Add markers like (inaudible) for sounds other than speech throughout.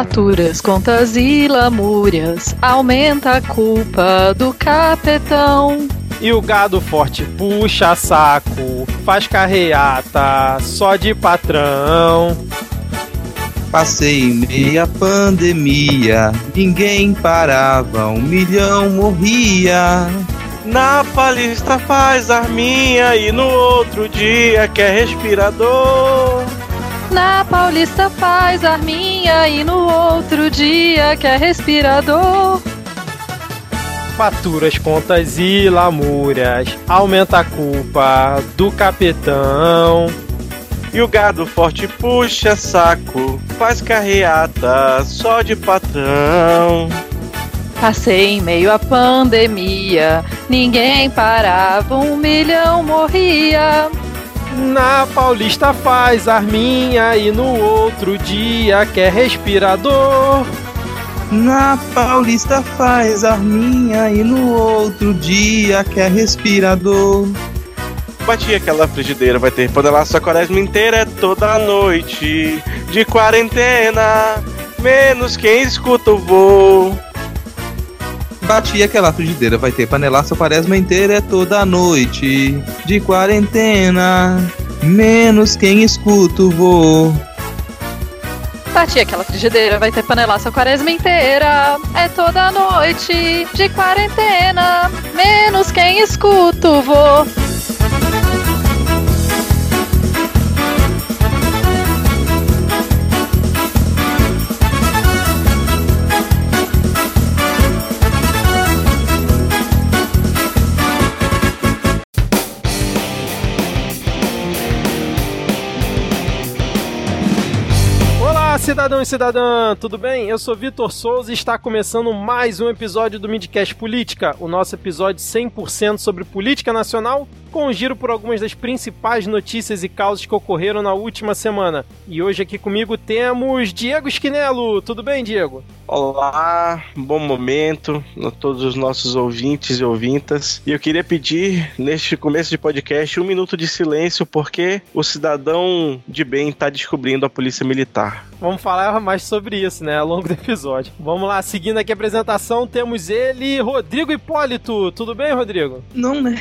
Faturas, contas e lamúrias, aumenta a culpa do capetão. E o gado forte puxa saco, faz carreata só de patrão. Passei em meia pandemia, ninguém parava, um milhão morria. Na palestra faz arminha e no outro dia quer respirador. Na Paulista faz arminha e no outro dia quer respirador. Faturas, contas e lamúrias, aumenta a culpa do capetão. E o gado forte puxa saco, faz carreata só de patrão. Passei em meio à pandemia, ninguém parava, um milhão morria. Na Paulista faz arminha e no outro dia quer respirador. Na Paulista faz arminha e no outro dia quer respirador. Bati aquela frigideira, vai ter panelaço a quaresma inteira, é toda noite de quarentena, menos quem escuta o voo. Bati aquela frigideira, vai ter panelaço quaresma inteira, é toda noite de quarentena, menos quem escuta o voo. Bati aquela frigideira, vai ter panelaço a quaresma inteira. É toda noite de quarentena, menos quem escuta vô. Cidadão e cidadã, tudo bem? Eu sou Vitor Souza e está começando mais um episódio do Midcast Política, o nosso episódio 100% sobre política nacional, com um giro por algumas das principais notícias e causas que ocorreram na última semana. E hoje aqui comigo temos Diego Esquinelo. Tudo bem, Diego? Olá, bom momento a todos os nossos ouvintes e ouvintas. E eu queria pedir, neste começo de podcast, um minuto de silêncio, porque o cidadão de bem está descobrindo a polícia militar. Vamos falar mais sobre isso, né, ao longo do episódio. Vamos lá, seguindo aqui a apresentação, temos ele, Rodrigo Hipólito. Tudo bem, Rodrigo? Não, né?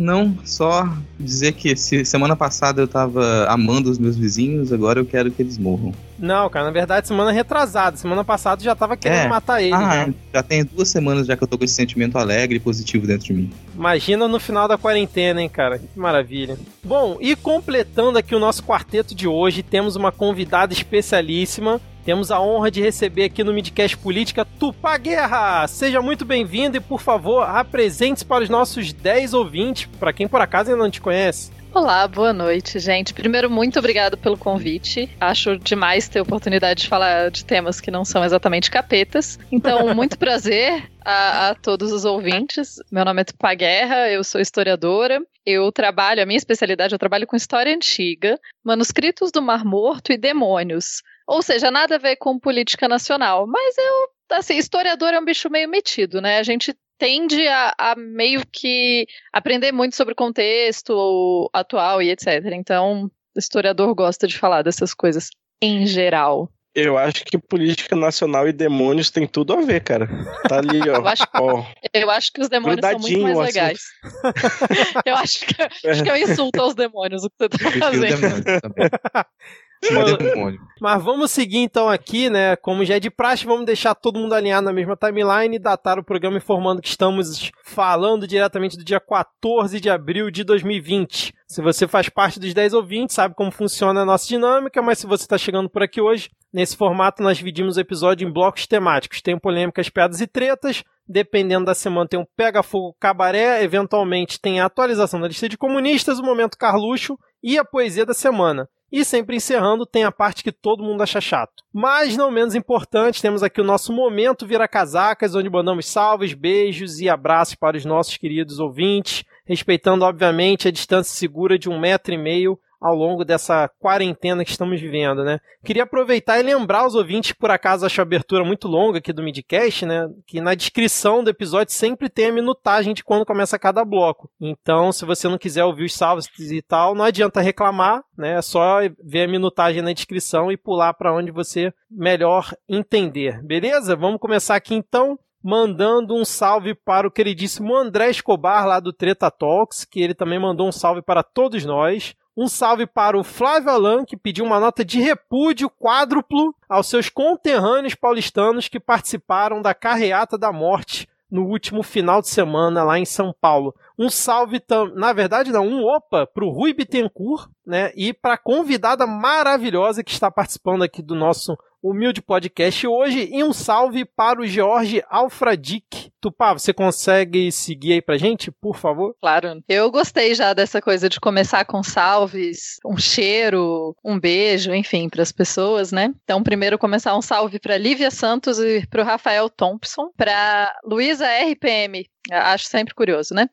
Não, só dizer que se semana passada eu tava amando os meus vizinhos, agora eu quero que eles morram. Não, cara, na verdade, semana retrasada. Semana passada já tava querendo É. matar ele. Ah, né? já tem duas semanas já que eu tô com esse sentimento alegre e positivo dentro de mim. Imagina no final da quarentena, hein, cara? Que maravilha. Bom, e completando aqui o nosso quarteto de hoje, temos uma convidada especialíssima. Temos a honra de receber aqui no Midcast Política Tupá Guerra. Seja muito bem-vindo e, por favor, apresente-se para os nossos 10 ouvintes, para quem por acaso ainda não te conhece. Olá, boa noite, gente. Primeiro, muito obrigado pelo convite. Acho demais ter a oportunidade de falar de temas que não são exatamente capetas. Então, (laughs) muito prazer a, a todos os ouvintes. Meu nome é Tupá Guerra, eu sou historiadora. Eu trabalho, a minha especialidade, eu trabalho com história antiga, manuscritos do Mar Morto e demônios. Ou seja, nada a ver com política nacional. Mas eu, assim, historiador é um bicho meio metido, né? A gente tende a, a meio que aprender muito sobre o contexto atual e etc. Então, o historiador gosta de falar dessas coisas em geral. Eu acho que política nacional e demônios tem tudo a ver, cara. Tá ali, ó. (laughs) Eu acho, ó. eu acho que os demônios são muito mais legais. (laughs) eu acho que, acho que é um insulto aos demônios o que você tá Eu fazendo. (laughs) demônio. Mas vamos seguir então aqui, né? Como já é de praxe, vamos deixar todo mundo alinhado na mesma timeline e datar o programa informando que estamos falando diretamente do dia 14 de abril de 2020. Se você faz parte dos 10 ouvintes, sabe como funciona a nossa dinâmica, mas se você está chegando por aqui hoje, nesse formato nós dividimos o episódio em blocos temáticos. Tem polêmicas, piadas e tretas. Dependendo da semana, tem um pega-fogo cabaré. Eventualmente, tem a atualização da lista de comunistas, o momento Carluxo e a poesia da semana. E sempre encerrando, tem a parte que todo mundo acha chato. Mas não menos importante, temos aqui o nosso momento Vira Casacas, onde mandamos salves, beijos e abraços para os nossos queridos ouvintes, respeitando, obviamente, a distância segura de um metro e meio ao longo dessa quarentena que estamos vivendo, né? Queria aproveitar e lembrar os ouvintes que por acaso acham a abertura muito longa aqui do Midcast, né? Que na descrição do episódio sempre tem a minutagem de quando começa cada bloco. Então, se você não quiser ouvir os salvos e tal, não adianta reclamar, né? É só ver a minutagem na descrição e pular para onde você melhor entender. Beleza? Vamos começar aqui então mandando um salve para o queridíssimo André Escobar, lá do Treta Talks, que ele também mandou um salve para todos nós. Um salve para o Flávio Alan, que pediu uma nota de repúdio quádruplo aos seus conterrâneos paulistanos que participaram da Carreata da Morte no último final de semana lá em São Paulo. Um salve, na verdade não, um opa para o Rui Bittencourt, né, e para a convidada maravilhosa que está participando aqui do nosso humilde podcast hoje e um salve para o Jorge Alfradic. Tupá, você consegue seguir aí pra gente, por favor? Claro. Eu gostei já dessa coisa de começar com salves, um cheiro, um beijo, enfim, para as pessoas, né? Então, primeiro começar um salve para Lívia Santos e para o Rafael Thompson, para Luísa RPM, acho sempre curioso, né?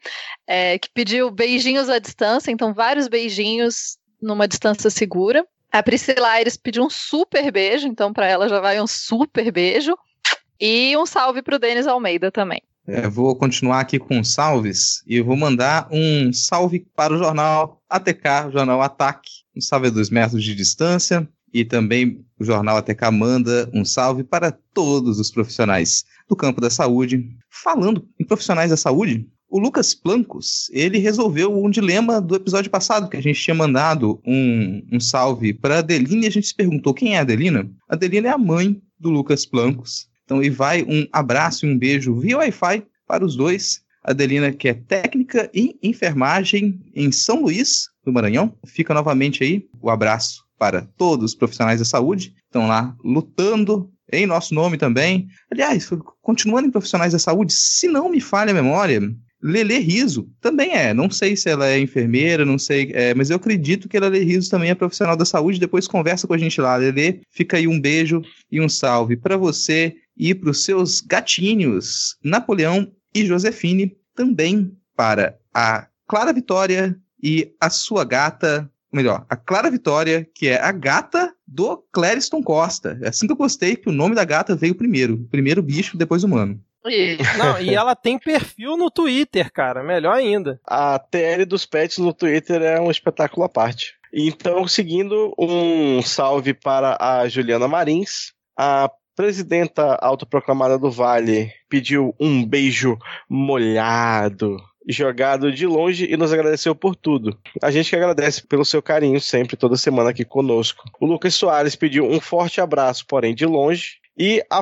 É, que pediu beijinhos à distância, então vários beijinhos numa distância segura. A Priscila Aires pediu um super beijo, então para ela já vai um super beijo. E um salve para o Denis Almeida também. É, vou continuar aqui com salves e vou mandar um salve para o jornal ATK, o jornal Ataque, um salve a dois metros de distância. E também o jornal ATK manda um salve para todos os profissionais do campo da saúde. Falando em profissionais da saúde, o Lucas Plancos, ele resolveu um dilema do episódio passado, que a gente tinha mandado um, um salve para Adelina e a gente se perguntou quem é a Adelina. A Adelina é a mãe do Lucas Plancos. Então, e vai um abraço e um beijo via Wi-Fi para os dois. A Adelina, que é técnica em enfermagem em São Luís, do Maranhão. Fica novamente aí o abraço para todos os profissionais da saúde. Estão lá lutando em nosso nome também. Aliás, continuando em profissionais da saúde, se não me falha a memória, Lele Riso também é. Não sei se ela é enfermeira, não sei, é, mas eu acredito que Lele Riso também é profissional da saúde. Depois conversa com a gente lá, Lele. Fica aí um beijo e um salve para você e para os seus gatinhos, Napoleão e Josefine. Também para a Clara Vitória e a sua gata, melhor, a Clara Vitória, que é a gata do Clériston Costa. É assim que eu gostei que o nome da gata veio primeiro. Primeiro bicho, depois humano. E... (laughs) Não, e ela tem perfil no Twitter, cara. Melhor ainda. A TL dos pets no Twitter é um espetáculo à parte. Então, seguindo, um salve para a Juliana Marins. A presidenta autoproclamada do Vale pediu um beijo molhado jogado de longe e nos agradeceu por tudo. A gente que agradece pelo seu carinho sempre, toda semana aqui conosco. O Lucas Soares pediu um forte abraço, porém de longe. E a.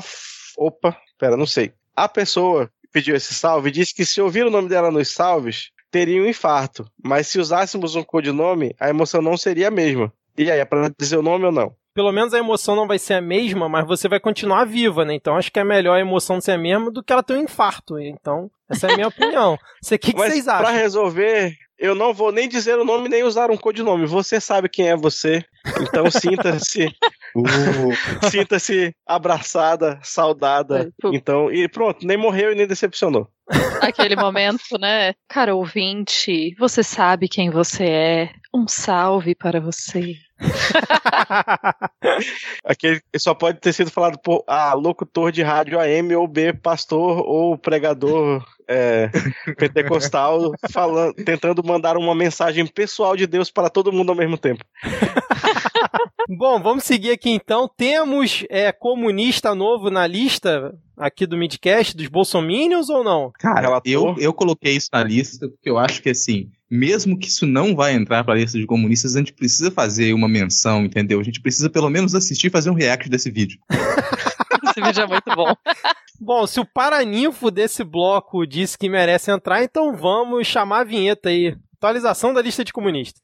Opa, pera, não sei. A pessoa que pediu esse salve disse que se ouvir o nome dela nos salves, teria um infarto. Mas se usássemos um codinome, a emoção não seria a mesma. E aí, é pra dizer o nome ou não? Pelo menos a emoção não vai ser a mesma, mas você vai continuar viva, né? Então acho que é melhor a emoção ser a mesma do que ela ter um infarto. Então, essa é a minha (laughs) opinião. O que, que vocês acham? Pra resolver, eu não vou nem dizer o nome nem usar um codinome. Você sabe quem é você. Então sinta-se. Uh. (laughs) Sinta-se abraçada, saudada. Então, e pronto, nem morreu e nem decepcionou. Aquele momento, né? Cara, ouvinte, você sabe quem você é. Um salve para você. (laughs) Aquele só pode ter sido falado por ah, locutor de rádio AM ou B, pastor ou pregador é, (laughs) pentecostal, falando, tentando mandar uma mensagem pessoal de Deus para todo mundo ao mesmo tempo. (laughs) Bom, vamos seguir aqui então. Temos é, comunista novo na lista aqui do Midcast dos Bolsominions ou não? Cara, eu, eu coloquei isso na lista porque eu acho que assim, mesmo que isso não vai entrar para a lista de comunistas, a gente precisa fazer uma menção, entendeu? A gente precisa pelo menos assistir e fazer um react desse vídeo. (laughs) Esse vídeo é muito bom. Bom, se o paraninfo desse bloco disse que merece entrar, então vamos chamar a vinheta aí. Atualização da lista de comunistas.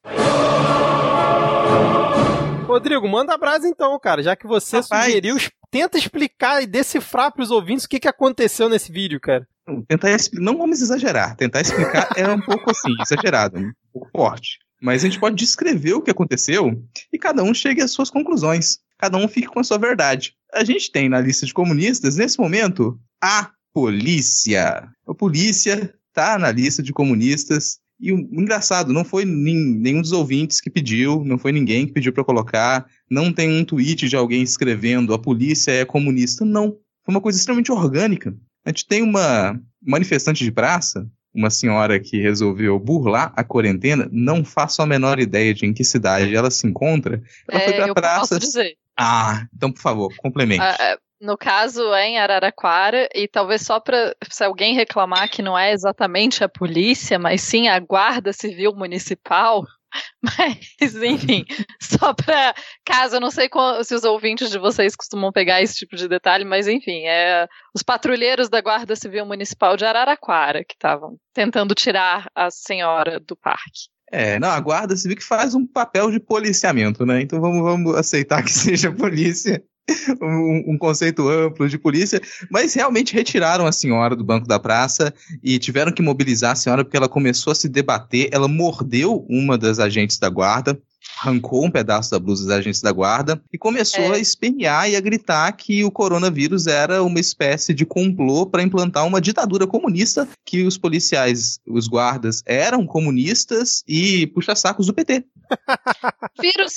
Rodrigo, manda a brasa então, cara, já que você Rapaz. sugeriu, tenta explicar e decifrar para os ouvintes o que, que aconteceu nesse vídeo, cara. Tentar não vamos exagerar, tentar explicar é um pouco assim, (laughs) exagerado, um pouco forte. Mas a gente pode descrever o que aconteceu e cada um chegue às suas conclusões. Cada um fique com a sua verdade. A gente tem na lista de comunistas, nesse momento, a polícia. A polícia tá na lista de comunistas E o engraçado, não foi nenhum dos ouvintes que pediu, não foi ninguém que pediu para colocar, não tem um tweet de alguém escrevendo a polícia é comunista. Não. Foi uma coisa extremamente orgânica. A gente tem uma manifestante de praça, uma senhora que resolveu burlar a quarentena, não faço a menor ideia de em que cidade ela se encontra. Ela é, foi pra eu praça. Posso dizer. Ah, então por favor, complemente. Ah, no caso é em Araraquara, e talvez só para se alguém reclamar que não é exatamente a polícia, mas sim a Guarda Civil Municipal. (laughs) Mas, enfim, (laughs) só para caso, eu não sei se os ouvintes de vocês costumam pegar esse tipo de detalhe, mas enfim, é os patrulheiros da Guarda Civil Municipal de Araraquara que estavam tentando tirar a senhora do parque. É, não, a Guarda Civil que faz um papel de policiamento, né? Então vamos, vamos aceitar que (laughs) seja polícia (laughs) um, um, conceito amplo de polícia, mas realmente retiraram a senhora do banco da praça e tiveram que mobilizar a senhora porque ela começou a se debater, ela mordeu uma das agentes da guarda, arrancou um pedaço da blusa da agentes da guarda e começou é. a espernear e a gritar que o coronavírus era uma espécie de complô para implantar uma ditadura comunista, que os policiais, os guardas, eram comunistas e puxa-sacos do PT. (laughs) vírus,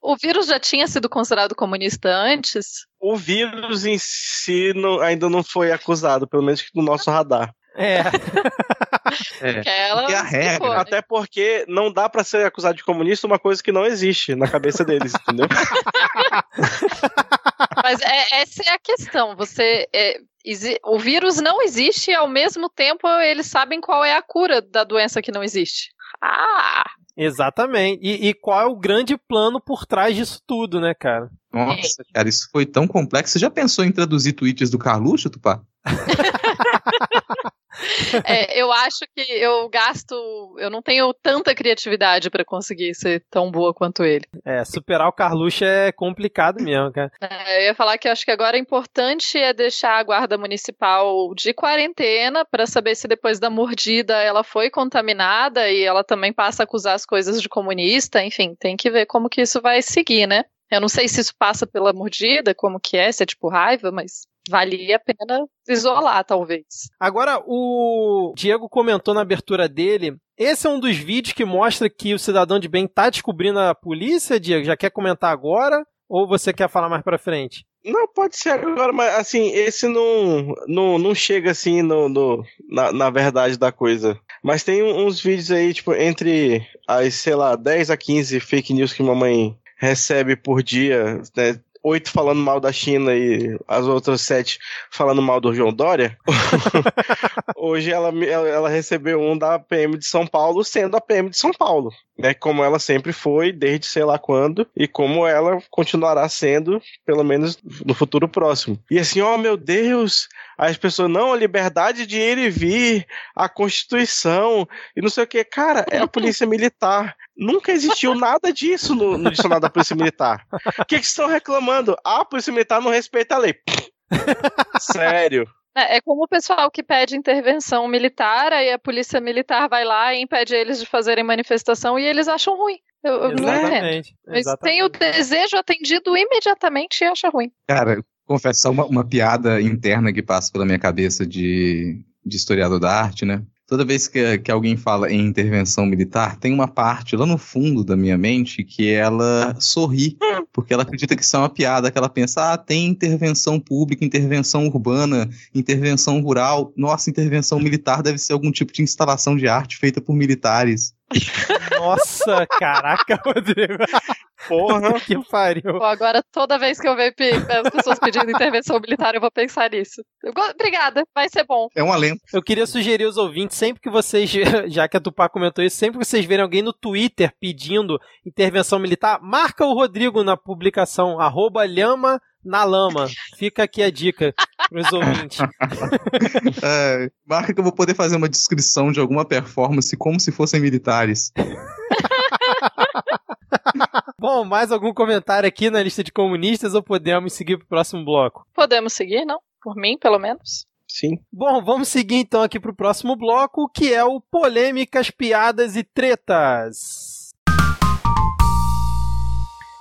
o vírus já tinha sido considerado comunista antes? O vírus em si não, ainda não foi acusado, pelo menos no nosso radar. É. (laughs) é. Ela porque a regra. né? Até porque não dá para ser acusado de comunista uma coisa que não existe na cabeça deles, (laughs) entendeu? Mas é, essa é a questão. Você é, o vírus não existe e ao mesmo tempo eles sabem qual é a cura da doença que não existe. Ah! Exatamente. E, e, qual é o grande plano por trás disso tudo, né, cara? Nossa, cara, isso foi tão complexo. Você já pensou em traduzir tweets do Carluxo, Tupá? (laughs) É, eu acho que eu gasto. Eu não tenho tanta criatividade para conseguir ser tão boa quanto ele. É, superar o Carluxo é complicado mesmo, cara. É, eu ia falar que eu acho que agora é importante é deixar a guarda municipal de quarentena para saber se depois da mordida ela foi contaminada e ela também passa a acusar as coisas de comunista. Enfim, tem que ver como que isso vai seguir, né? Eu não sei se isso passa pela mordida, como que é, se é tipo raiva, mas valia a pena isolar, talvez. Agora, o Diego comentou na abertura dele. Esse é um dos vídeos que mostra que o cidadão de bem está descobrindo a polícia, Diego. Já quer comentar agora? Ou você quer falar mais pra frente? Não, pode ser agora, mas assim, esse não, não, não chega assim no, no na, na verdade da coisa. Mas tem uns vídeos aí, tipo, entre as, sei lá, 10 a 15 fake news que mamãe recebe por dia, né, oito falando mal da China e as outras sete falando mal do João Dória, (laughs) hoje ela, ela recebeu um da PM de São Paulo sendo a PM de São Paulo, né? Como ela sempre foi, desde sei lá quando, e como ela continuará sendo, pelo menos no futuro próximo. E assim, oh meu Deus, as pessoas, não, a liberdade de ir e vir, a Constituição, e não sei o que. Cara, é a polícia (laughs) militar. Nunca existiu nada disso no, no dicionário da Polícia Militar. O que, que estão reclamando? Ah, a Polícia Militar não respeita a lei. (laughs) Sério. É, é, como o pessoal que pede intervenção militar, aí a polícia militar vai lá e impede eles de fazerem manifestação e eles acham ruim. Eu, eu não entendo. Mas tem o desejo atendido imediatamente e acha ruim. Cara, confessar uma, uma piada interna que passa pela minha cabeça de, de historiador da arte, né? Toda vez que, que alguém fala em intervenção militar, tem uma parte lá no fundo da minha mente que ela sorri, porque ela acredita que isso é uma piada, que ela pensa, ah, tem intervenção pública, intervenção urbana, intervenção rural. Nossa, intervenção militar deve ser algum tipo de instalação de arte feita por militares. (laughs) Nossa, caraca, Rodrigo. Porra. (laughs) que pariu. Pô, agora, toda vez que eu ver as pessoas pedindo intervenção militar, eu vou pensar nisso. Obrigada, vai ser bom. É um alento. Eu queria sugerir aos ouvintes, sempre que vocês, (laughs) já que a Tupá comentou isso, sempre que vocês verem alguém no Twitter pedindo intervenção militar, marca o Rodrigo na publicação, arroba lhama na lama. Fica aqui a dica para os ouvintes. (laughs) É, marca que eu vou poder fazer uma descrição de alguma performance como se fossem militares. Bom, mais algum comentário aqui na lista de comunistas ou podemos seguir para o próximo bloco? Podemos seguir, não? Por mim, pelo menos. Sim. Bom, vamos seguir então aqui para o próximo bloco, que é o Polêmicas, Piadas e Tretas.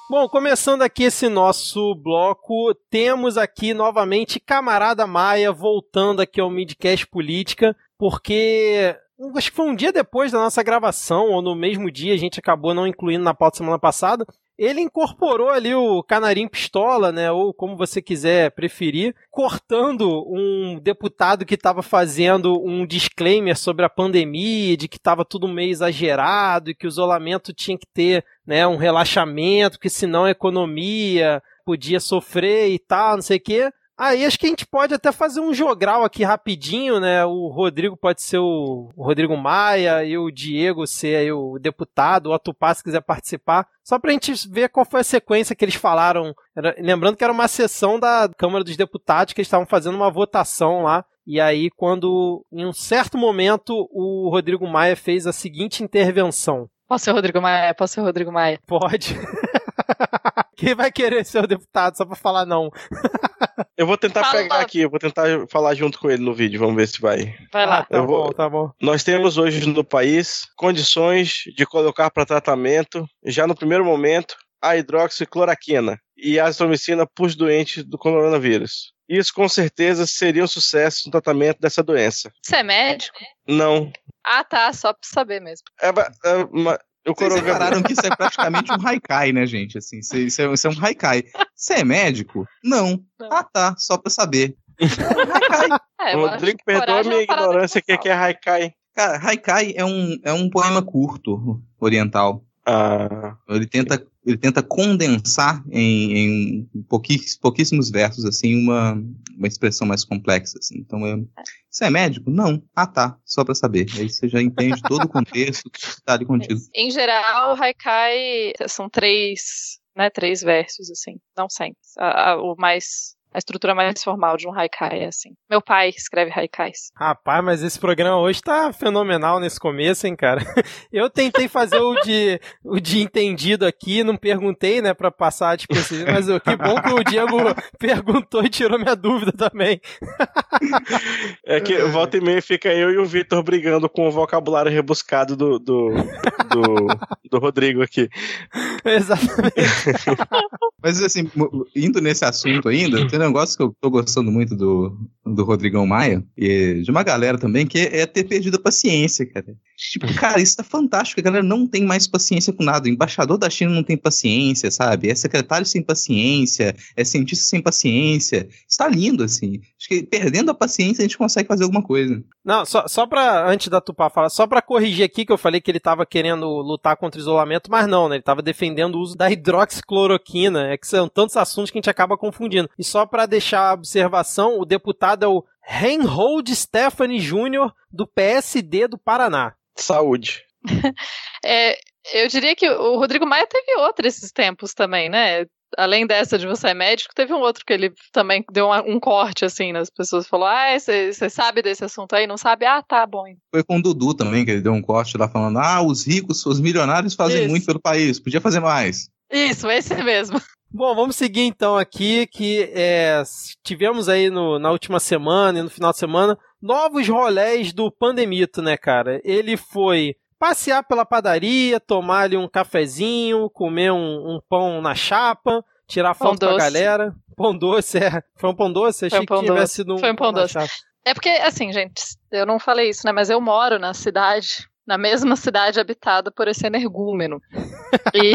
Bom, começando aqui esse nosso bloco, temos aqui novamente Camarada Maia voltando aqui ao Midcast Política, porque acho que foi um dia depois da nossa gravação, ou no mesmo dia, a gente acabou não incluindo na pauta semana passada, ele incorporou ali o canarim pistola, né, ou como você quiser preferir, cortando um deputado que estava fazendo um disclaimer sobre a pandemia, de que estava tudo meio exagerado e que o isolamento tinha que ter, né, um relaxamento, que senão a economia podia sofrer e tal, não sei o quê. Aí acho que a gente pode até fazer um jogral aqui rapidinho, né? O Rodrigo pode ser o Rodrigo Maia e o Diego ser aí o deputado, o Atupá se quiser participar. Só pra gente ver qual foi a sequência que eles falaram. Era, lembrando que era uma sessão da Câmara dos Deputados que eles estavam fazendo uma votação lá. E aí, quando em um certo momento o Rodrigo Maia fez a seguinte intervenção. Posso ser o Rodrigo Maia? Posso ser o Rodrigo Maia? Pode. (laughs) Quem vai querer ser o deputado só pra falar não? eu vou tentar Fala. pegar aqui, eu vou tentar falar junto com ele no vídeo, vamos ver se vai. Vai lá. tá eu bom, tá bom. Nós temos hoje no país condições de colocar para tratamento, já no primeiro momento, a hidroxicloroquina e a azitromicina para os doentes do coronavírus. Isso com certeza seria um sucesso no tratamento dessa doença. Você é médico? Não. Ah, tá, só pra saber mesmo. É, é, o Vocês repararam que isso é praticamente um haikai, né, gente? Assim, isso, é, isso é um haikai. Você é médico? Não. Não. Ah, tá. Só pra saber. É um haikai. (laughs) É, Rodrigo, perdoa a minha ignorância. O que, que é haikai? Cara, haikai é um, é um poema curto oriental. Ah. Ele tenta ele tenta condensar em, em pouquíssimos, pouquíssimos, versos assim uma, uma expressão mais complexa assim. Então é, você é médico? Não. Ah tá, só para saber. Aí você já entende todo o contexto que está ali contigo. Em geral, o haikai são três, né, três versos assim, não a, o mais a estrutura mais formal de um haikai, assim. Meu pai escreve haikais. Rapaz, mas esse programa hoje tá fenomenal nesse começo, hein, cara? (laughs) Eu tentei fazer o de, o de entendido aqui, não perguntei, né, pra passar tipo assim, mas que bom que o Diego (laughs) perguntou e tirou minha dúvida também. É que (laughs) volta e meia fica eu e o Vitor brigando com o vocabulário rebuscado do, do, do, do Rodrigo aqui. Exatamente. Mas assim, indo nesse assunto ainda, (clears throat) um negócio que eu tô gostando muito do, do Rodrigão Maia, e de uma galera também, que é, ter perdido a paciência, cara. Tipo, cara, isso tá fantástico, a galera não tem mais paciência com nada. O embaixador da China não tem paciência, sabe? É secretário sem paciência, é cientista sem paciência. Está lindo, assim. Acho que perdendo a paciência a gente consegue fazer alguma coisa. Não, só, só pra, antes da Tupá falar, só pra corrigir aqui que eu falei que ele tava querendo lutar contra o isolamento, mas não, né? Ele tava defendendo o uso da hidroxicloroquina. É que são tantos assuntos que a gente acaba confundindo. E só pra deixar a observação, o deputado é o Reinhold Stephanie Júnior, do PSD do Paraná. Saúde. (laughs) é, eu diria que o Rodrigo Maia teve outra esses tempos também, né? Além dessa de você é médico, teve um outro que ele também deu um, um corte, assim, nas pessoas. Falou, ah, você sabe desse assunto aí? Não sabe? Ah, tá bom. Foi com o Dudu também, que ele deu um corte lá falando, ah, os ricos, os milionários fazem Isso. muito pelo país, podia fazer mais. Isso, esse mesmo. Bom, vamos seguir então aqui, que é, tivemos aí no, na última semana e no final de semana novos rolés do Pandemito, né, cara? Ele foi passear pela padaria, tomar ali um cafezinho, comer um, um pão na chapa, tirar pão foto doce. com a galera. Pão doce, é. Foi um pão doce? Achei um pão que tivesse sido um Foi um pão doce. É porque, assim, gente, eu não falei isso, né? Mas eu moro na cidade na mesma cidade habitada por esse energúmeno. E,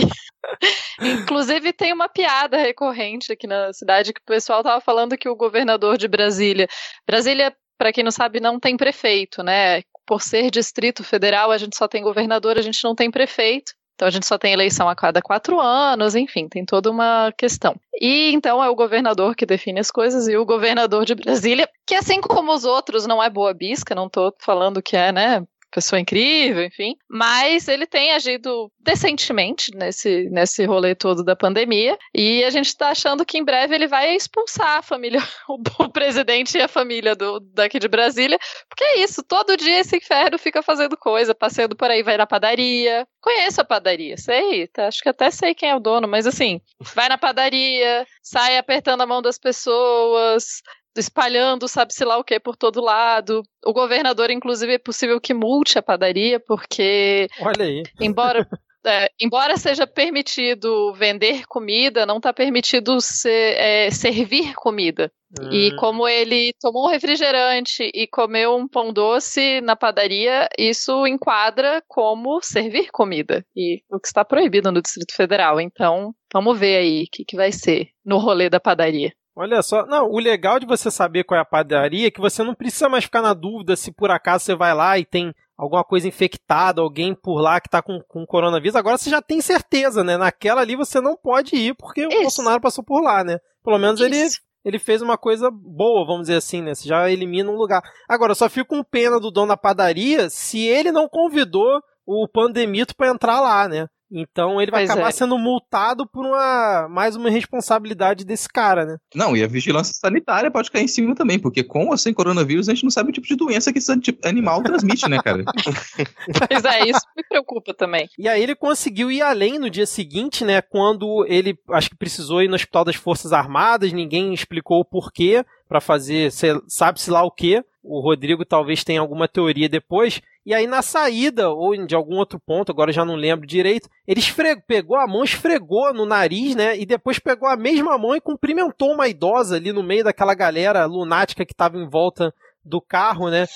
(laughs) inclusive, tem uma piada recorrente aqui na cidade que o pessoal estava falando que o governador de Brasília. Brasília, para quem não sabe, não tem prefeito, né? Por ser distrito federal, a gente só tem governador, a gente não tem prefeito. Então a gente só tem eleição a cada quatro anos, enfim, tem toda uma questão. E então é o governador que define as coisas e o governador de Brasília, que assim como os outros não é boa bisca, não estou falando que é, né, pessoa incrível, enfim. Mas ele tem agido decentemente nesse, nesse rolê todo da pandemia. E a gente está achando que em breve ele vai expulsar a família, (laughs) o, presidente e a família do, daqui de Brasília. Porque é isso, todo dia esse inferno fica fazendo coisa, passeando por aí, vai na padaria. Conheço a padaria, sei, tá, acho que até sei quem é o dono, mas assim, vai na padaria, sai apertando a mão das pessoas, espalhando sabe-se lá o que por todo lado. O governador, inclusive, é possível que multe a padaria, porque. Olha aí. Embora. (laughs) é, embora seja permitido vender comida, não está permitido ser, é, servir comida. Hum. E como ele tomou um refrigerante e comeu um pão doce na padaria, isso enquadra como servir comida. E o que está proibido no Distrito Federal. Então, vamos ver aí o que, que vai ser no rolê da padaria. Olha só, não, o legal de você saber qual é a padaria é que você não precisa mais ficar na dúvida se por acaso você vai lá e tem alguma coisa infectada, alguém por lá que tá com, com coronavírus. Agora você já tem certeza, né? Naquela ali você não pode ir porque Isso. o Bolsonaro passou por lá, né? Pelo menos Isso. ele ele fez uma coisa boa, vamos dizer assim, né? Você já elimina um lugar. Agora, eu só fico com pena do dono da padaria se ele não convidou o pandemito para entrar lá, né? Então ele vai pois acabar é. sendo multado por uma mais uma responsabilidade desse cara, né? Não, e a vigilância sanitária pode cair em cima também, porque com ou sem coronavírus a gente não sabe o tipo de doença que esse animal transmite, né, cara? (laughs) pois é, isso me preocupa também. E aí ele conseguiu ir além no dia seguinte, né, quando ele acho que precisou ir no Hospital das Forças Armadas, ninguém explicou o porquê para fazer, sabe-se lá o quê. O Rodrigo talvez tenha alguma teoria depois, e aí na saída, ou de algum outro ponto, agora já não lembro direito, ele esfregou, pegou a mão, esfregou no nariz, né? E depois pegou a mesma mão e cumprimentou uma idosa ali no meio daquela galera lunática que estava em volta do carro, né?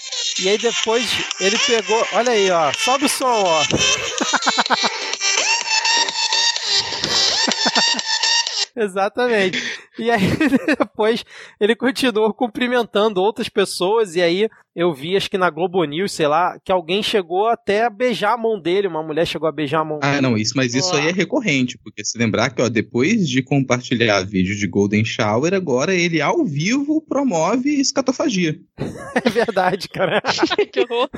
E aí depois ele pegou, olha aí, ó, sobe o som, ó. (laughs) Exatamente. E aí (laughs) depois ele continuou cumprimentando outras pessoas e aí eu vi, acho que na Globo News, sei lá, que alguém chegou até a beijar a mão dele, uma mulher chegou a beijar a mão ah, dele. Ah, não, isso, mas isso Olá. aí é recorrente, porque se lembrar que, ó, depois de compartilhar vídeo de Golden Shower, agora ele ao vivo promove escatofagia. (laughs) é verdade, cara. (laughs) que horror.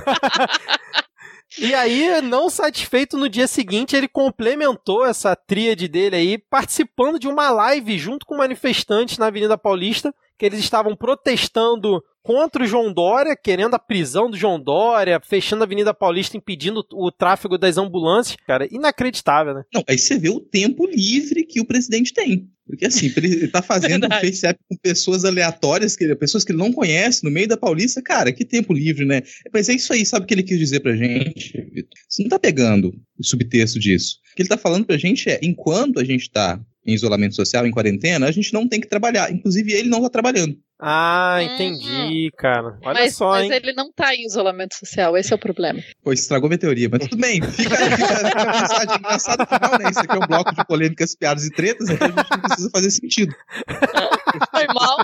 E aí, não satisfeito no dia seguinte, ele complementou essa tríade dele aí, participando de uma live junto com manifestantes na Avenida Paulista, que eles estavam protestando contra o João Dória, querendo a prisão do João Dória, fechando a Avenida Paulista, impedindo o tráfego das ambulâncias. Cara, inacreditável, né? Não, aí você vê o tempo livre que o presidente tem. Porque assim, ele tá fazendo um FaceApp com pessoas aleatórias, que, pessoas que ele não conhece, no meio da Paulista, cara, que tempo livre, né? Mas é isso aí, sabe o que ele quis dizer pra gente, Vitor? Você não tá pegando o subtexto disso. O que ele tá falando pra gente é, enquanto a gente tá em isolamento social, em quarentena, a gente não tem que trabalhar. Inclusive, ele não tá trabalhando. Ah, entendi, uhum. cara. Olha mas, só, mas hein? Mas ele não tá em isolamento social, esse é o problema. Pô, estragou minha teoria, mas tudo bem. Fica, fica, fica a mensagem engraçada final, né? Isso aqui é um bloco de polêmicas, piadas e tretas, então a gente não precisa fazer sentido. (laughs) Foi mal.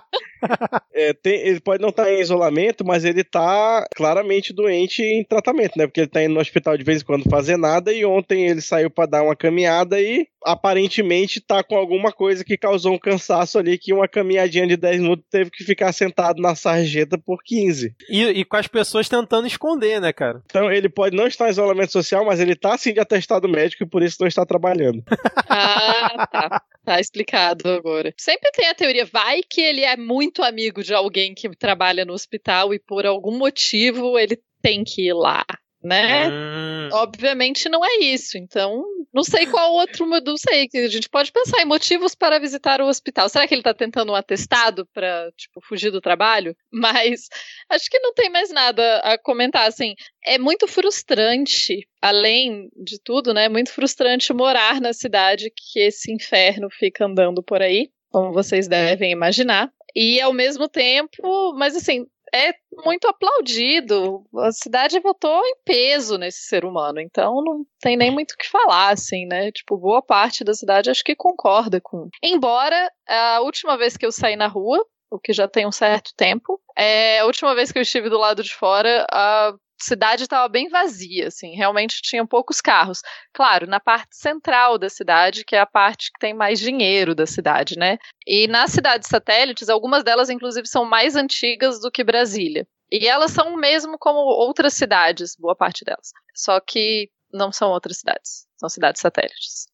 (laughs) É, tem, ele pode não estar tá em isolamento, mas ele está claramente doente em tratamento, né? Porque ele está indo no hospital de vez em quando fazer nada e ontem ele saiu para dar uma caminhada e aparentemente está com alguma coisa que causou um cansaço ali, que uma caminhadinha de 10 minutos teve que ficar sentado na sarjeta por 15. E, e com as pessoas tentando esconder, né, cara? Então ele pode não estar em isolamento social, mas ele está sim de atestado médico e por isso não está trabalhando. (laughs) ah, tá. Tá explicado agora. Sempre tem a teoria, vai que ele é muito amigo de alguém que trabalha no hospital e por algum motivo ele tem que ir lá né? Hum. Obviamente não é isso. Então, não sei qual outro, não sei, a gente pode pensar em motivos para visitar o hospital. Será que ele está tentando um atestado para, tipo, fugir do trabalho? (laughs) Mas acho que não tem mais nada a comentar, assim. É muito frustrante, além de tudo, né? É muito frustrante morar na cidade que esse inferno fica andando por aí, como vocês devem imaginar. E ao mesmo tempo, mas assim, é muito aplaudido. A cidade votou em peso nesse ser humano, então não tem nem muito o que falar, assim, né? Tipo, boa parte da cidade acho que concorda com. Embora a última vez que eu saí na rua, o que já tem um certo tempo, é, a última vez que eu estive do lado de fora, a cidade estava bem vazia, assim, realmente tinha poucos carros. Claro, na parte central da cidade, que é a parte que tem mais dinheiro da cidade, né? E nas cidades satélites, algumas delas, inclusive, são mais antigas do que Brasília. E elas são mesmo como outras cidades, boa parte delas. Só que não são outras cidades, são cidades satélites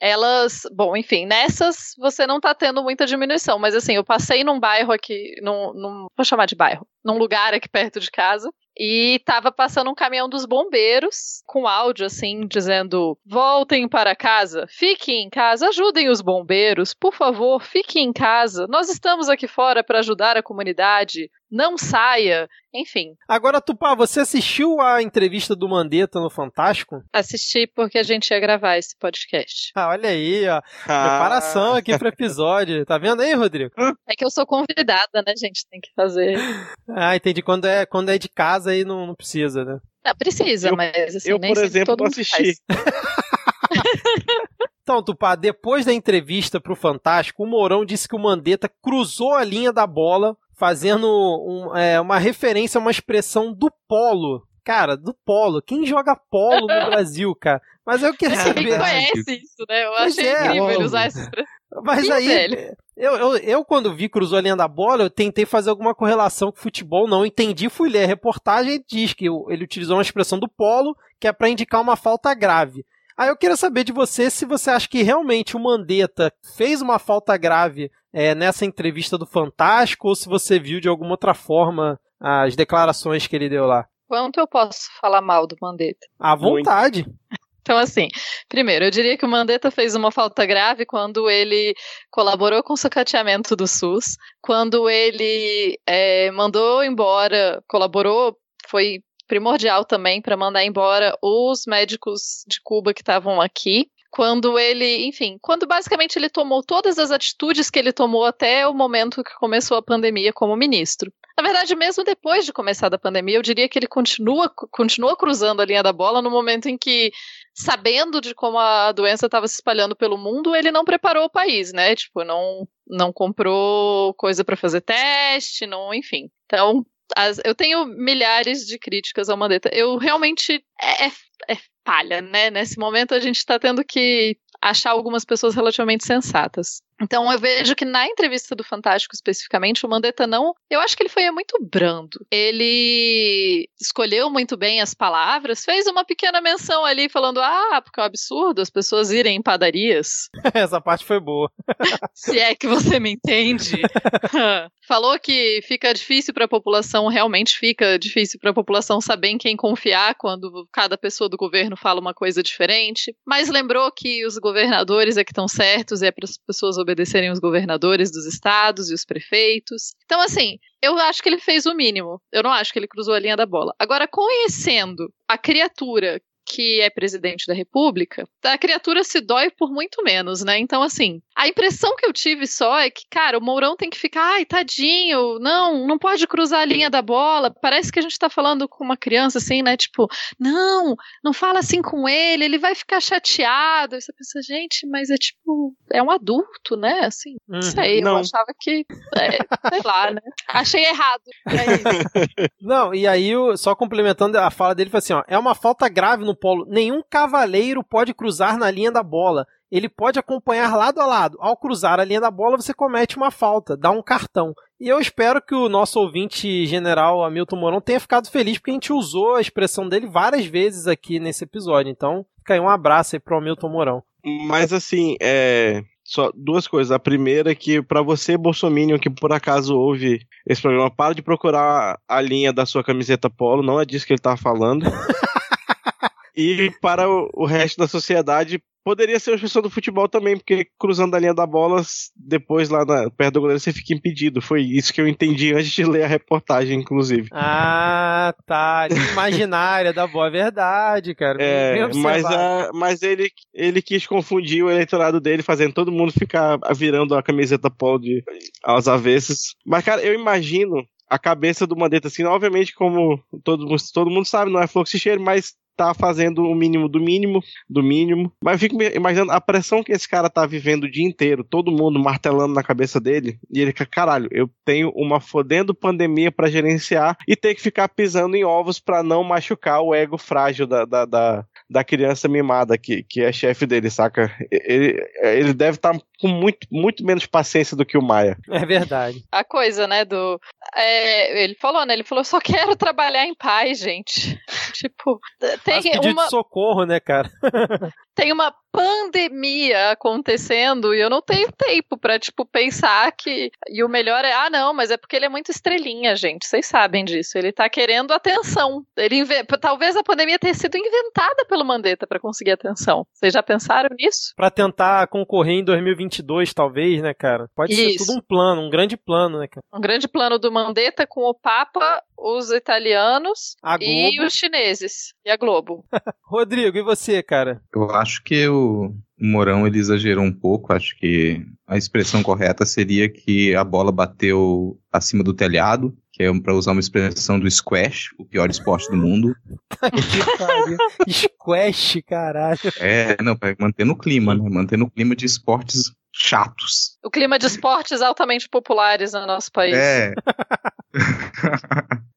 elas, bom, enfim, nessas você não tá tendo muita diminuição, mas assim, eu passei num bairro aqui, num, num, vou chamar de bairro, num lugar aqui perto de casa, e tava passando um caminhão dos bombeiros com áudio assim dizendo: "Voltem para casa, fiquem em casa, ajudem os bombeiros, por favor, fiquem em casa. Nós estamos aqui fora para ajudar a comunidade não saia, enfim. Agora, Tupá, você assistiu a entrevista do Mandetta no Fantástico? Assisti porque a gente ia gravar esse podcast. Ah, olha aí, ó. Ah. Preparação aqui pro episódio. Tá vendo aí, Rodrigo? É que eu sou convidada, né, gente? Tem que fazer. Ah, entendi. Quando é, quando é de casa aí não, não precisa, né? Não, precisa, eu, mas assim, eu, por exemplo, não assisti. (laughs) Então, Tupá, depois da entrevista pro Fantástico, o Mourão disse que o Mandetta cruzou a linha da bola fazendo um, é, uma referência a uma expressão do polo. Cara, do polo. Quem joga polo no (laughs) Brasil, cara? Mas eu quero saber. Quem conhece isso, né? Eu achei é, incrível ele usar essa expressão. Mas Sim, aí, eu, eu, eu, quando vi cruzou a linha da bola, eu tentei fazer alguma correlação com futebol, não entendi, fui ler a reportagem e diz que ele utilizou uma expressão do polo, que é para indicar uma falta grave. Aí eu queria saber de você se você acha que realmente o Mandetta fez uma falta grave é, nessa entrevista do Fantástico ou se você viu de alguma outra forma as declarações que ele deu lá. Quanto eu posso falar mal do Mandetta? À vontade. Então, assim, primeiro, eu diria que o Mandetta fez uma falta grave quando ele colaborou com o sucateamento do SUS, quando ele é, mandou embora, colaborou, foi primordial também para mandar embora os médicos de Cuba que estavam aqui. Quando ele, enfim, quando basicamente ele tomou todas as atitudes que ele tomou até o momento que começou a pandemia como ministro. Na verdade, mesmo depois de começar a pandemia, eu diria que ele continua, continua cruzando a linha da bola no momento em que, sabendo de como a doença estava se espalhando pelo mundo, ele não preparou o país, né? Tipo, não, não comprou coisa para fazer teste, não, enfim. Então, as, eu tenho milhares de críticas ao Mandetta. Eu realmente. É, é, é falha, né? Nesse momento a gente está tendo que achar algumas pessoas relativamente sensatas. Então eu vejo que na entrevista do Fantástico especificamente, o Mandetta não. Eu acho que ele foi muito brando. Ele escolheu muito bem as palavras, fez uma pequena menção ali falando: ah, porque é um absurdo as pessoas irem em padarias. (laughs) Essa parte foi boa. (laughs) Se é que você me entende. (laughs) Falou que fica difícil para a população, realmente fica difícil para a população saber em quem confiar quando cada pessoa do governo fala uma coisa diferente. Mas lembrou que os governadores é que estão certos e é para as pessoas obedecerem os governadores dos estados e os prefeitos. Então, assim, eu acho que ele fez o mínimo. Eu não acho que ele cruzou a linha da bola. Agora, conhecendo a criatura que é presidente da República, a criatura se dói por muito menos, né? Então, assim, a impressão que eu tive só é que, cara, o Mourão tem que ficar, ai, tadinho, não, não pode cruzar a linha da bola. Parece que a gente tá falando com uma criança, assim, né? Tipo, não, não fala assim com ele, ele vai ficar chateado. E você pensa, gente, mas é tipo, é um adulto, né? Assim, não uhum. sei, não. eu achava que, é, sei lá, né? Achei errado. É (laughs) não, e aí, só complementando a fala dele, foi assim, ó, é uma falta grave no polo, nenhum cavaleiro pode cruzar na linha da bola. Ele pode acompanhar lado a lado. Ao cruzar a linha da bola, você comete uma falta, dá um cartão. E eu espero que o nosso ouvinte general Hamilton Mourão tenha ficado feliz, porque a gente usou a expressão dele várias vezes aqui nesse episódio. Então, fica aí um abraço aí pro Hamilton Mourão. Mas assim, é, só duas coisas. A primeira é que para você, Bolsominion, que por acaso ouve esse programa, para de procurar a linha da sua camiseta polo, não é disso que ele tá falando. (laughs) E para o, resto da sociedade, poderia ser uma expressão do futebol também, porque cruzando a linha da bola, depois lá na, perto do goleiro, você fica impedido. Foi isso que eu entendi (laughs) antes de ler a reportagem, inclusive. Ah, tá. Imaginária da boa. É verdade, cara. É, mas, a, mas ele, ele quis confundir o eleitorado dele, fazendo todo mundo ficar virando a camiseta polo de, aos avessos. Mas, cara, eu imagino a cabeça do Mandetta, assim, obviamente, como todo, todo mundo sabe, não é fluxo cheiro, mas tá fazendo o mínimo do mínimo do mínimo. Mas eu fico imaginando a pressão que esse cara tá vivendo o dia inteiro, todo mundo martelando na cabeça dele, e ele fica, caralho, eu tenho uma fodendo pandemia para gerenciar e ter que ficar pisando em ovos para não machucar o ego frágil da, da, da, da criança mimada que, que é chefe dele, saca? Ele, ele deve estar tá com muito, muito menos paciência do que o Maia. É verdade. A coisa, né, do. É, ele falou, né? Ele falou, só quero trabalhar em paz, gente. (laughs) tipo, tem uma. de socorro, né, cara? (laughs) tem uma pandemia acontecendo e eu não tenho tempo para tipo pensar que e o melhor é ah não, mas é porque ele é muito estrelinha, gente. Vocês sabem disso. Ele tá querendo atenção. Ele inve... talvez a pandemia tenha sido inventada pelo Mandetta para conseguir atenção. Vocês já pensaram nisso? Para tentar concorrer em 2022, talvez, né, cara? Pode Isso. ser tudo um plano, um grande plano, né, cara? Um grande plano do Mandetta com o Papa, os italianos e os chineses e a Globo. (laughs) Rodrigo, e você, cara? Eu acho que o Morão ele exagerou um pouco. Acho que a expressão correta seria que a bola bateu acima do telhado, que é para usar uma expressão do squash, o pior esporte do mundo. squash, caralho. É, não, para manter no clima, né? Manter no clima de esportes chatos. O clima de esportes altamente populares no nosso país. É. (laughs)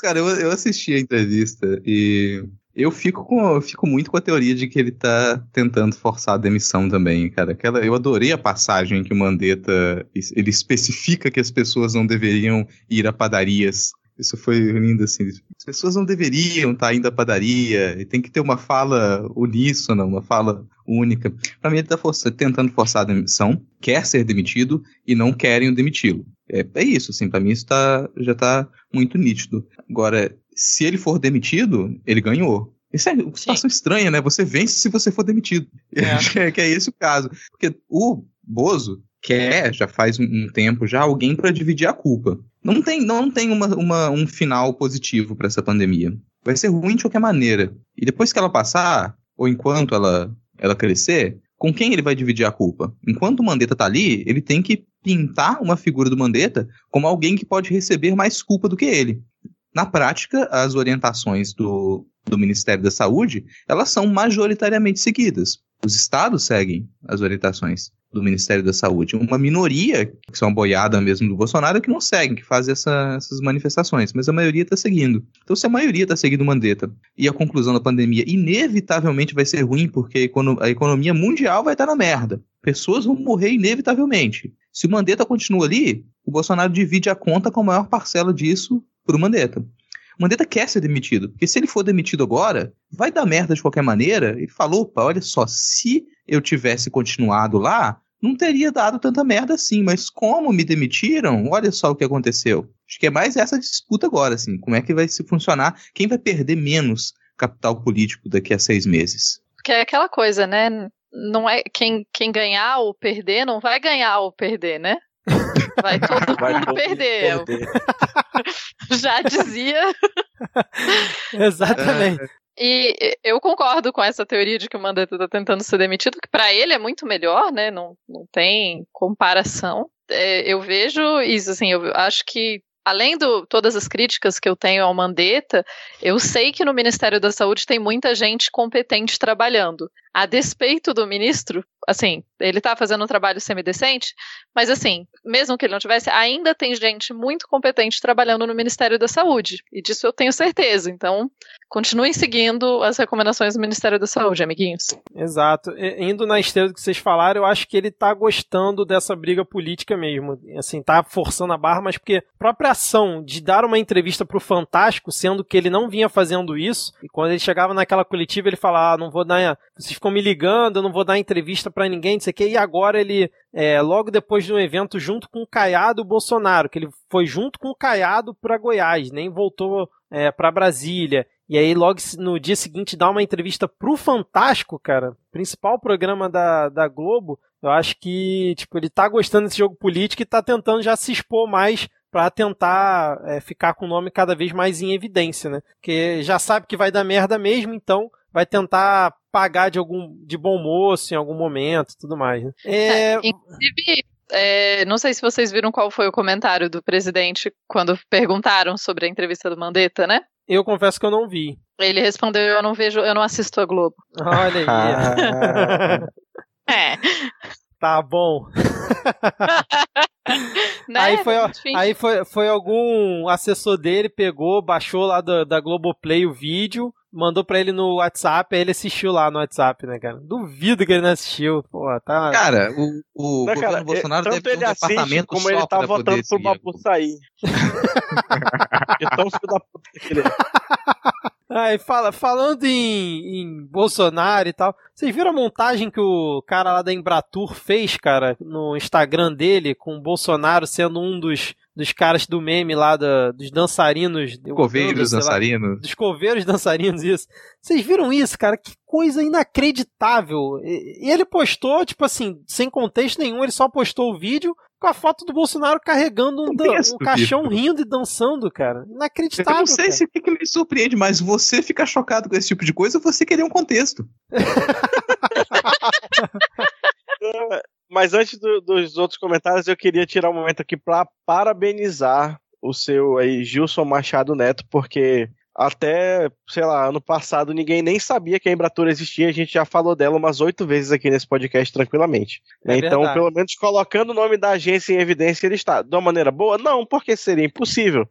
Cara, eu, eu assisti a entrevista e eu fico, com, eu fico muito com a teoria de que ele tá tentando forçar a demissão também, cara. Aquela, eu adorei a passagem que o Mandetta ele especifica que as pessoas não deveriam ir a padarias. Isso foi lindo, assim. As pessoas não deveriam estar tá indo à padaria, e tem que ter uma fala uníssona, uma fala única. Para mim, ele está força, tentando forçar a demissão, quer ser demitido e não querem demiti-lo. É, é isso, assim, para mim isso tá, já está muito nítido. Agora, se ele for demitido, ele ganhou. Isso é uma situação Sim. estranha, né? Você vence se você for demitido. (laughs) É. que é esse o caso. Porque o Bozo quer, já faz um tempo já, alguém para dividir a culpa. Não tem, não tem uma, uma um final positivo para essa pandemia. Vai ser ruim de qualquer maneira. E depois que ela passar, ou enquanto ela, ela crescer, com quem ele vai dividir a culpa? Enquanto o Mandetta tá ali, ele tem que pintar uma figura do Mandetta como alguém que pode receber mais culpa do que ele. Na prática, as orientações do, do Ministério da Saúde, elas são majoritariamente seguidas. Os estados seguem as orientações do Ministério da Saúde. Uma minoria, que são boiada mesmo do Bolsonaro, é que não seguem, que fazem essa, essas manifestações, mas a maioria está seguindo. Então, se a maioria está seguindo Mandetta e a conclusão da pandemia inevitavelmente vai ser ruim, porque a economia mundial vai estar tá na merda. Pessoas vão morrer inevitavelmente. Se o Mandetta continua ali, o Bolsonaro divide a conta com a maior parcela disso para o Mandetta. O Mandetta quer ser demitido, porque se ele for demitido agora, vai dar merda de qualquer maneira. Ele falou, opa, olha só, se eu tivesse continuado lá, não teria dado tanta merda assim, mas como me demitiram, olha só o que aconteceu. Acho que é mais essa disputa agora, assim, como é que vai se funcionar, quem vai perder menos capital político daqui a seis meses. Porque é aquela coisa, né? Não é quem, quem ganhar ou perder não vai ganhar ou perder, né? (laughs) Vai todo vai mundo perder. perder. (laughs) Já dizia. (laughs) Exatamente. É. E eu concordo com essa teoria de que o Mandetta está tentando ser demitido, que para ele é muito melhor, né? Não, não tem comparação. É, eu vejo isso, assim, eu acho que além de todas as críticas que eu tenho ao Mandetta, eu sei que no Ministério da Saúde tem muita gente competente trabalhando. A despeito do ministro, assim, ele tá fazendo um trabalho semidecente, mas assim, mesmo que ele não tivesse, ainda tem gente muito competente trabalhando no Ministério da Saúde. E disso eu tenho certeza. Então, continuem seguindo as recomendações do Ministério da Saúde, amiguinhos. Exato. Indo na esteira do que vocês falaram, eu acho que ele tá gostando dessa briga política mesmo. Assim, tá forçando a barra, mas porque a própria ação de dar uma entrevista pro Fantástico, sendo que ele não vinha fazendo isso, e quando ele chegava naquela coletiva, ele falava, ah, não vou dar. Vocês ficam me ligando, eu não vou dar entrevista para ninguém, não sei o quê. E agora ele, é, logo depois de um evento, junto com o Caiado Bolsonaro, que ele foi junto com o Caiado para Goiás, nem voltou é, para Brasília. E aí, logo no dia seguinte, dá uma entrevista pro Fantástico, cara, principal programa da, da Globo. Eu acho que, tipo, ele tá gostando desse jogo político e tá tentando já se expor mais para tentar é, ficar com o nome cada vez mais em evidência, né? Porque já sabe que vai dar merda mesmo, então vai tentar pagar de algum de bom moço em algum momento, tudo mais. Né? É... É, inclusive, é, não sei se vocês viram qual foi o comentário do presidente quando perguntaram sobre a entrevista do Mandetta, né? Eu confesso que eu não vi. Ele respondeu: Eu não vejo, eu não assisto a Globo. Olha aí. (laughs) é. Tá bom. (laughs) né? Aí, foi, aí foi, foi algum assessor dele, pegou, baixou lá da, da Globoplay o vídeo, mandou pra ele no WhatsApp, aí ele assistiu lá no WhatsApp, né, cara? Duvido que ele não assistiu. Pô, tá. Cara, o, o Não, cara, Bolsonaro tanto deve ter um ele assiste departamento como só ele tá votando pro. Babu sair. (laughs) De tão filho da puta que ele é. (laughs) Aí fala, falando em, em Bolsonaro e tal, vocês viram a montagem que o cara lá da Embratur fez, cara, no Instagram dele, com o Bolsonaro sendo um dos, dos caras do meme lá, da- dos dançarinos. Coveiros, sei lá, dançarinos. dos coveiros dançarinos, isso. Vocês viram isso, cara? Que coisa inacreditável. E, ele postou, tipo assim, sem contexto nenhum, ele só postou o vídeo com a foto do Bolsonaro carregando um, um caixão rindo e dançando, cara. Eu Inacreditável. não sei cara. se o que, que me surpreende, mas você ficar chocado com esse tipo de coisa, você queria um contexto. (laughs) Mas antes do- dos outros comentários, eu queria tirar um momento aqui para parabenizar o seu aí, Gilson Machado Neto, porque até, sei lá, ano passado ninguém nem sabia que a Embratur existia, a gente já falou dela umas oito vezes aqui nesse podcast tranquilamente. É então, verdade. pelo menos colocando o nome da agência em evidência, ele está. De uma maneira boa? Não, porque seria impossível.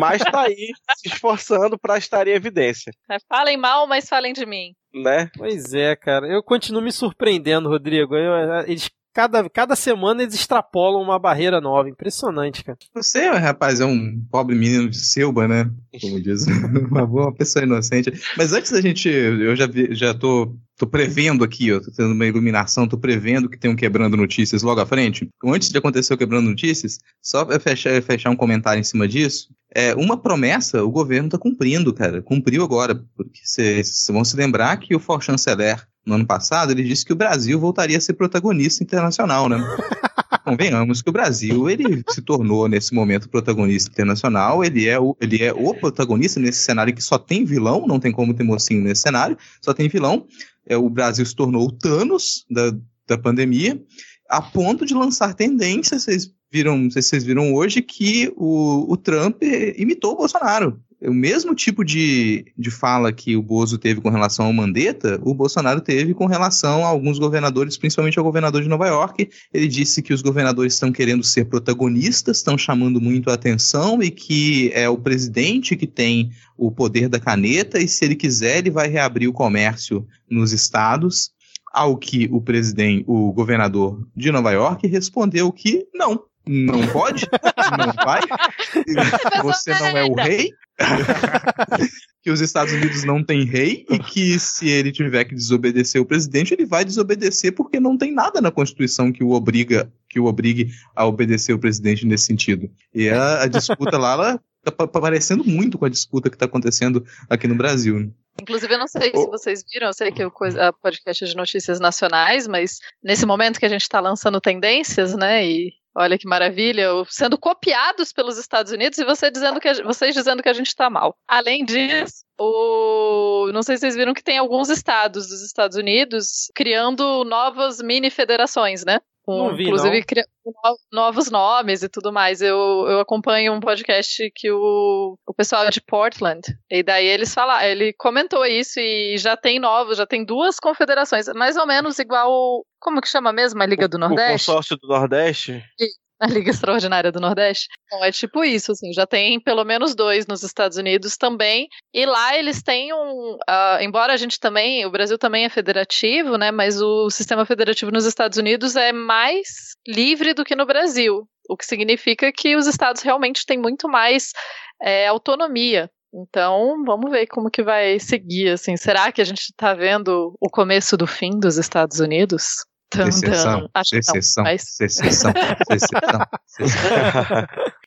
Mas tá aí (laughs) se esforçando para estar em evidência, É, Falem mal, mas falem de mim. né? Pois é, cara. Eu continuo me surpreendendo, Rodrigo. Eu- eles, cada, cada semana eles extrapolam uma barreira nova. Impressionante, cara. Você, rapaz, é um pobre menino de selva, né? Como diz (laughs) uma boa pessoa inocente. Mas antes da gente, eu já, vi, já tô, tô prevendo aqui, ó, tô tendo uma iluminação, tô prevendo que tem um Quebrando Notícias logo à frente. Antes de acontecer o Quebrando Notícias, só fechar, fechar um comentário em cima disso, é uma promessa o governo tá cumprindo, cara. Cumpriu agora, porque vocês vão se lembrar que o For Chanceler, no ano passado, ele disse que o Brasil voltaria a ser protagonista internacional, né? (laughs) Convenhamos que o Brasil ele se tornou nesse momento protagonista internacional. Ele é, o, ele é o protagonista nesse cenário que só tem vilão, não tem como ter mocinho nesse cenário, só tem vilão. É, o Brasil se tornou o Thanos da, da pandemia, a ponto de lançar tendências. Vocês viram, não sei se vocês viram hoje que o, o Trump imitou o Bolsonaro. O mesmo tipo de, de fala que o Bozo teve com relação ao Mandetta, o Bolsonaro teve com relação a alguns governadores, principalmente ao governador de Nova York, ele disse que os governadores estão querendo ser protagonistas, estão chamando muito a atenção e que é o presidente que tem o poder da caneta e se ele quiser ele vai reabrir o comércio nos estados. Ao que o presidente, o governador de Nova York respondeu que não, não pode, não vai. (laughs) Você não é o rei. (laughs) que os Estados Unidos não têm rei e que se ele tiver que desobedecer o presidente, ele vai desobedecer porque não tem nada na Constituição que o obriga, que o obrigue a obedecer o presidente nesse sentido. E a, a disputa lá, ela tá pa- parecendo muito com a disputa que está acontecendo aqui no Brasil. né? Inclusive, eu não sei se vocês viram, eu sei que o podcast é de notícias nacionais, mas nesse momento que a gente está lançando tendências, né? E olha que maravilha, sendo copiados pelos Estados Unidos e você dizendo que a- vocês dizendo que a gente está mal. Além disso, o, não sei se vocês viram que tem alguns estados dos Estados Unidos criando novas mini federações, né? Com, vi, inclusive novos nomes e tudo mais. Eu, eu acompanho um podcast que o, o pessoal é de Portland, e daí eles falaram, ele comentou isso e já tem novos, já tem duas confederações, mais ou menos igual, como que chama mesmo, a Liga do O Nordeste? consórcio do Nordeste. A Liga Extraordinária do Nordeste. Então é tipo isso, assim, já tem pelo menos dois nos Estados Unidos também. E lá eles têm um. ah, embora a gente também, o Brasil também é federativo, né? Mas o sistema federativo nos Estados Unidos é mais livre do que no Brasil. O que significa que os estados realmente têm muito mais é, autonomia. Então, vamos ver como que vai seguir, assim. Será que a gente tá vendo o começo do fim dos Estados Unidos? Secessão, secessão, secessão, secessão.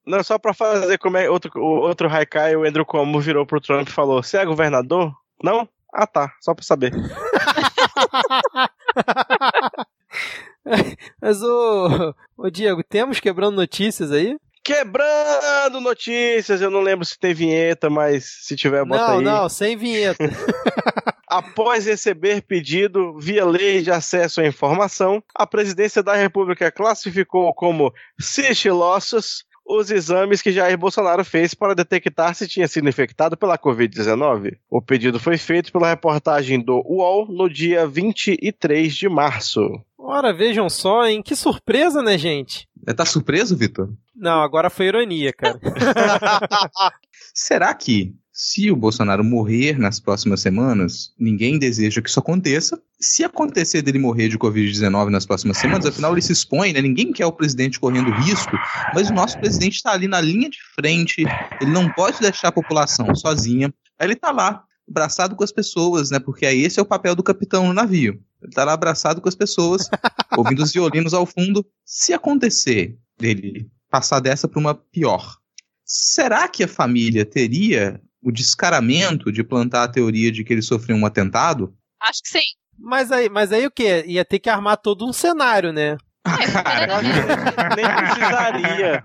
Não, só pra fazer como é outro, o outro Haikai, o Andrew Cuomo virou pro Trump e falou: Você é governador? Não? Ah tá, só pra saber. (laughs) Mas, ô, ô Diego, temos quebrando notícias aí? Quebrando notícias, eu não lembro se tem vinheta, mas se tiver, bota não, aí. não, sem vinheta. (laughs) Após receber pedido via lei de acesso à informação, a presidência da República classificou como sigilosos os exames que Jair Bolsonaro fez para detectar se tinha sido infectado pela Covid-19. O pedido foi feito pela reportagem do UOL no dia 23 de março. Ora, vejam só, hein? Que surpresa, né, gente? Tá surpreso, Vitor? Não, agora foi ironia, cara. (laughs) Será que Se o Bolsonaro morrer nas próximas semanas, ninguém deseja que isso aconteça. Se acontecer dele morrer de Covid-19 nas próximas semanas, afinal ele se expõe, né? Ninguém quer o presidente correndo risco, mas o nosso presidente está ali na linha de frente, ele não pode deixar a população sozinha. Aí ele está lá, abraçado com as pessoas, né? Porque aí esse é o papel do capitão no navio. Ele está lá abraçado com as pessoas, ouvindo os violinos ao fundo. Se acontecer dele passar dessa para uma pior, será que a família teria o descaramento de plantar a teoria de que ele sofreu um atentado? Acho que sim. Mas aí, mas aí o que? Ia ter que armar todo um cenário, né? Cara, (laughs) nem precisaria.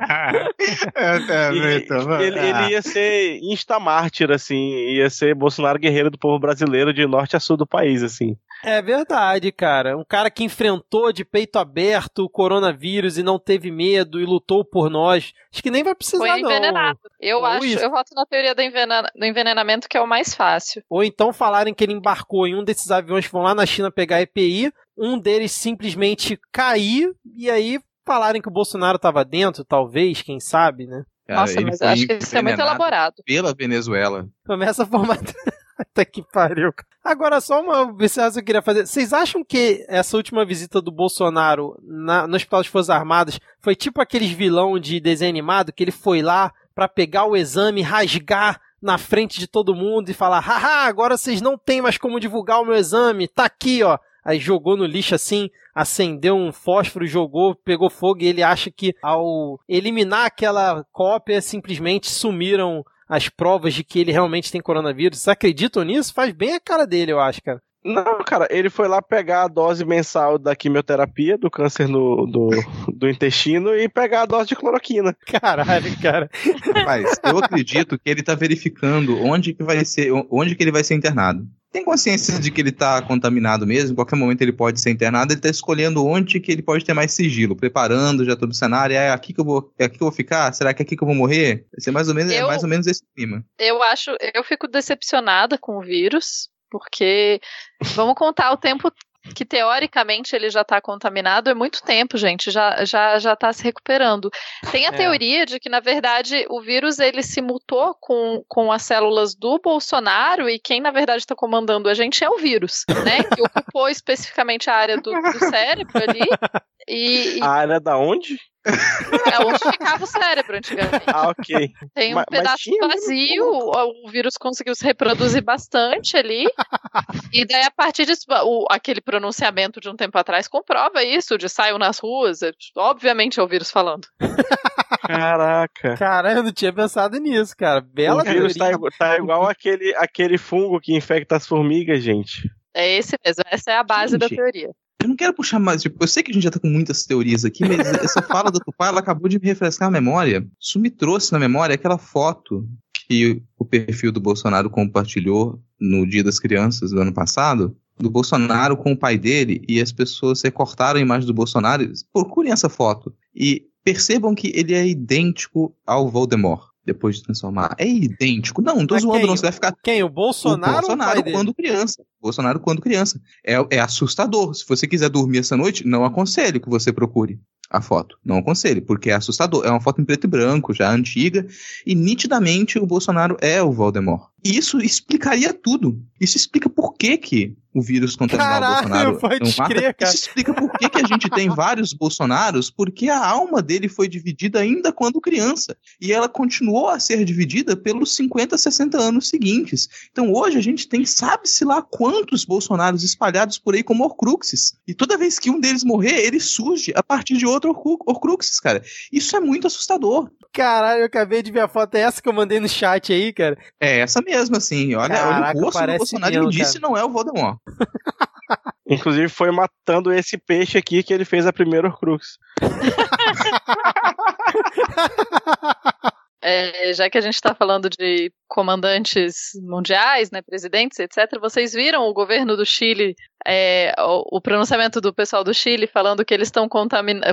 É, ele, ele, ele ia ser insta-mártir, assim, ia ser Bolsonaro guerreiro do povo brasileiro de norte a sul do país, assim. É verdade, cara. Um cara que enfrentou de peito aberto o coronavírus e não teve medo e lutou por nós. Acho que nem vai precisar, Foi envenenado. não. Eu Ou acho, isso. eu voto na teoria do, envena- do envenenamento, que é o mais fácil. Ou então falarem que ele embarcou em um desses aviões que vão lá na China pegar EPI, um deles simplesmente cair e aí falarem que o Bolsonaro estava dentro, talvez, quem sabe, né? Cara, Nossa, mas acho que isso é muito elaborado. Pela Venezuela. Começa a formar. Até que pariu. Agora, só uma observação que eu queria fazer. Vocês acham que essa última visita do Bolsonaro na- no Hospital das Forças Armadas foi tipo aqueles vilão de desenho animado que ele foi lá pra pegar o exame, rasgar na frente de todo mundo e falar: haha, agora vocês não têm mais como divulgar o meu exame, tá aqui, ó. Aí jogou no lixo assim, acendeu um fósforo, jogou, pegou fogo e ele acha que ao eliminar aquela cópia, simplesmente sumiram as provas de que ele realmente tem coronavírus. Vocês acreditam nisso? Faz bem a cara dele, eu acho, cara. Não, cara, ele foi lá pegar a dose mensal da quimioterapia, do câncer no, do, do intestino, e pegar a dose de cloroquina. Caralho, cara. Mas eu acredito que ele tá verificando onde que vai ser, onde que ele vai ser internado. Tem consciência de que ele tá contaminado mesmo, em qualquer momento ele pode ser internado, ele tá escolhendo onde que ele pode ter mais sigilo, preparando já todo o cenário, é aqui que eu vou, é aqui que eu vou ficar? Será que é aqui que eu vou morrer? Vai ser mais ou menos, é Eu- mais ou menos esse clima. Eu acho, eu fico decepcionada com o vírus, porque vamos contar o tempo que teoricamente ele já está contaminado é muito tempo, gente, já já já está se recuperando. Tem a É. teoria de que na verdade o vírus ele se mutou com, com as células do Bolsonaro e quem na verdade está comandando a gente é o vírus, né? Que ocupou especificamente a área do, do cérebro ali. (laughs) E, e A área da onde? é onde ficava o cérebro antigamente. Ah, ok. Tem um Mas- mas pedaço tinha vazio, o, o vírus conseguiu se reproduzir bastante ali. e daí, a partir disso, o- aquele pronunciamento de um tempo atrás comprova isso, de saiu nas ruas. é, obviamente é o vírus falando. Caraca. Cara, eu não tinha pensado nisso, cara. Bela o vírus tá, tá igual aquele, aquele fungo que infecta as formigas, gente. É esse mesmo, essa é a base da Gente. teoria. Eu não quero puxar mais, tipo, eu sei que a gente já tá com muitas teorias aqui, mas (laughs) essa fala do Tupá, ela acabou de me refrescar a memória. Isso me trouxe na memória aquela foto que o perfil do Bolsonaro compartilhou no Dia das Crianças do ano passado, do Bolsonaro com o pai dele, e as pessoas recortaram a imagem do Bolsonaro. Procurem essa foto e percebam que ele é idêntico ao Voldemort. Depois de transformar. É idêntico. Não, não tô Mas zoando, quem? não. Você vai ficar Quem? O Bolsonaro, o Bolsonaro pai dele? quando criança. Bolsonaro quando criança. É, é assustador. Se você quiser dormir essa noite, não aconselho que você procure a foto. Não aconselho, porque é assustador. É uma foto em preto e branco, já antiga, e nitidamente o Bolsonaro é o Voldemort. E isso explicaria tudo. Isso explica por que, que o vírus contaminar o Bolsonaro pode não mata. crer, cara. Isso explica por que, que a gente tem vários Bolsonaros, porque a alma dele foi dividida ainda quando criança. E ela continuou a ser dividida pelos 50, 60 anos seguintes. Então hoje a gente tem, sabe-se lá quantos Bolsonaros espalhados por aí como Horcruxes. E toda vez que um deles morrer, ele surge a partir de outro Horcru- Horcruxes, cara. Isso é muito assustador. Caralho, eu acabei de ver a foto. É essa que eu mandei no chat aí, cara. É essa mesmo, assim. Olha, Caraca, olha o rosto do Bolsonaro mesmo, e disse não é o Voldemort. (laughs) Inclusive foi matando esse peixe aqui que ele fez a primeira Horcrux. (laughs) É, já que a gente está falando de comandantes mundiais, né, presidentes, etc., vocês viram o governo do Chile, é, o, o pronunciamento do pessoal do Chile falando que eles estão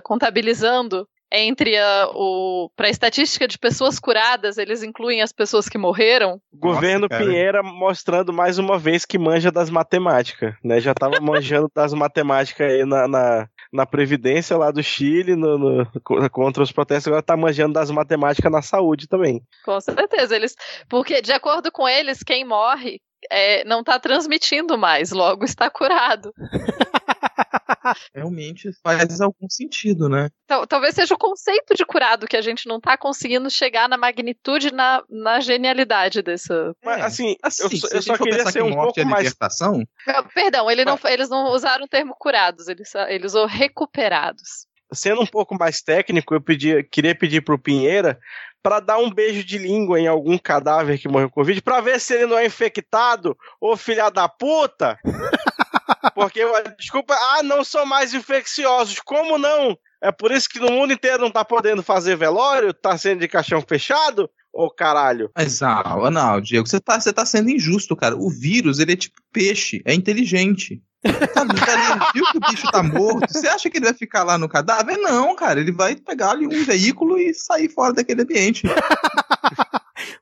contabilizando entre a, o. Pra estatística de pessoas curadas, eles incluem as pessoas que morreram. Governo cara. Pinheira mostrando mais uma vez que manja das matemáticas, né? Já tava manjando das matemáticas aí na, na, na Previdência lá do Chile, no, no- co- contra os protestos, agora tá manjando das matemáticas na saúde também. Com certeza, eles. Porque, de acordo com eles, quem morre é, não tá transmitindo mais, logo está curado. (laughs) Realmente faz algum sentido, né? Tal- talvez seja o conceito de curado que a gente não tá conseguindo chegar na magnitude, na, na genialidade dessa. Mas, assim, Assim, eu, só- se a eu gente só for queria pensar ser que um morte pouco é mais. libertação, Não, Perdão, ele não, eles não usaram o termo curados, eles, ele usou recuperados. Sendo um pouco mais técnico, eu pedi, queria pedir pro Pinheira para dar um beijo de língua em algum cadáver que morreu com Covid, pra ver se ele não é infectado, ô filha da puta! (laughs) Porque, desculpa, ah, não são mais infecciosos. Como não? É por isso que no mundo inteiro não tá podendo fazer velório? Tá sendo de caixão fechado? Ô caralho. Mas, ah, não, Diego, você tá, você tá sendo injusto, cara. O vírus, ele é tipo peixe, é inteligente. Tá, tá viu que o bicho tá morto? Você acha que ele vai ficar lá no cadáver? Não, cara. Ele vai pegar ali um veículo e sair fora daquele ambiente. (laughs)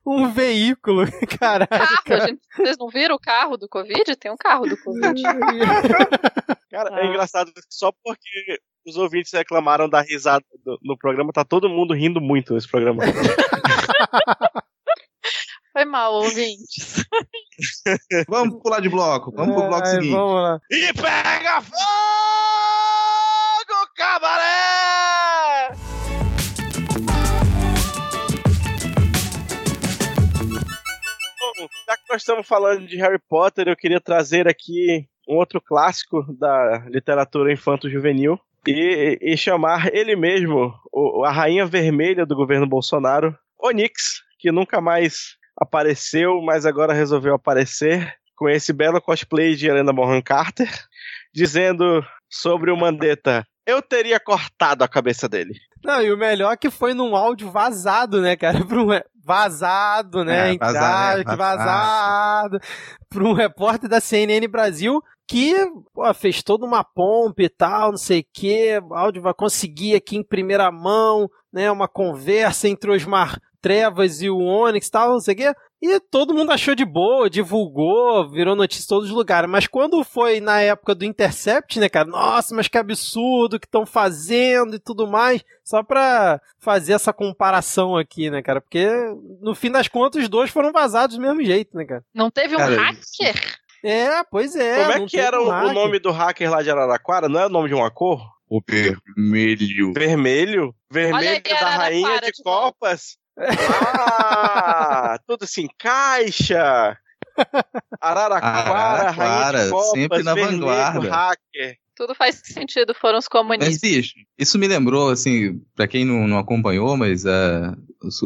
Um veículo, (laughs) caralho. Carro, gente, vocês não viram o carro do Covid? Tem um carro do Covid. (laughs) Cara, Ah. é engraçado que só porque os ouvintes reclamaram da risada do- no programa, tá todo mundo rindo muito nesse programa. Foi mal, ouvintes. (laughs) Vamos pular de bloco. Vamos pro bloco seguinte. Vamos lá. E pega fogo, cabaré! Bom, já que nós estamos falando de Harry Potter, eu queria trazer aqui um outro clássico da literatura infanto-juvenil e, e chamar ele mesmo, o- a rainha vermelha do governo Bolsonaro, Onyx, que nunca mais apareceu, mas agora resolveu aparecer com esse belo cosplay de Helena Bonham Carter, dizendo sobre o Mandetta: Eu teria cortado a cabeça dele. Não, e o melhor é que foi num áudio vazado, né, cara? Pra um re- Vazado, né? É, vazar, né? aspas, Vazado. vazado. Pra um repórter da CNN Brasil que pô, fez toda uma pompa e tal, não sei o quê. O áudio vai conseguir aqui em primeira mão, né? Uma conversa entre Osmar Trevas e o Onyx e tal, não sei o quê. E todo mundo achou de boa, divulgou, virou notícia em todos os lugares. Mas quando foi na época do Intercept, né, cara? Nossa, mas que absurdo que estão fazendo e tudo mais. Só pra fazer essa comparação aqui, né, cara? Porque no fim das contas os dois foram vazados do mesmo jeito, né, cara? Não teve um Cara, hacker? É, pois é. Como é que era um o, nome do hacker lá de Araraquara? Não é o nome de uma cor? O vermelho. Vermelho? Vermelho aí, da rainha de de volta. copas? Ah, tudo se encaixa. Araraquara, rainha Araraquara, de copas, sempre na vermelho, vanguarda. hacker. Tudo faz sentido, foram os comunistas. Mas, bicho, isso me lembrou, assim, pra quem não, não acompanhou, mas ah,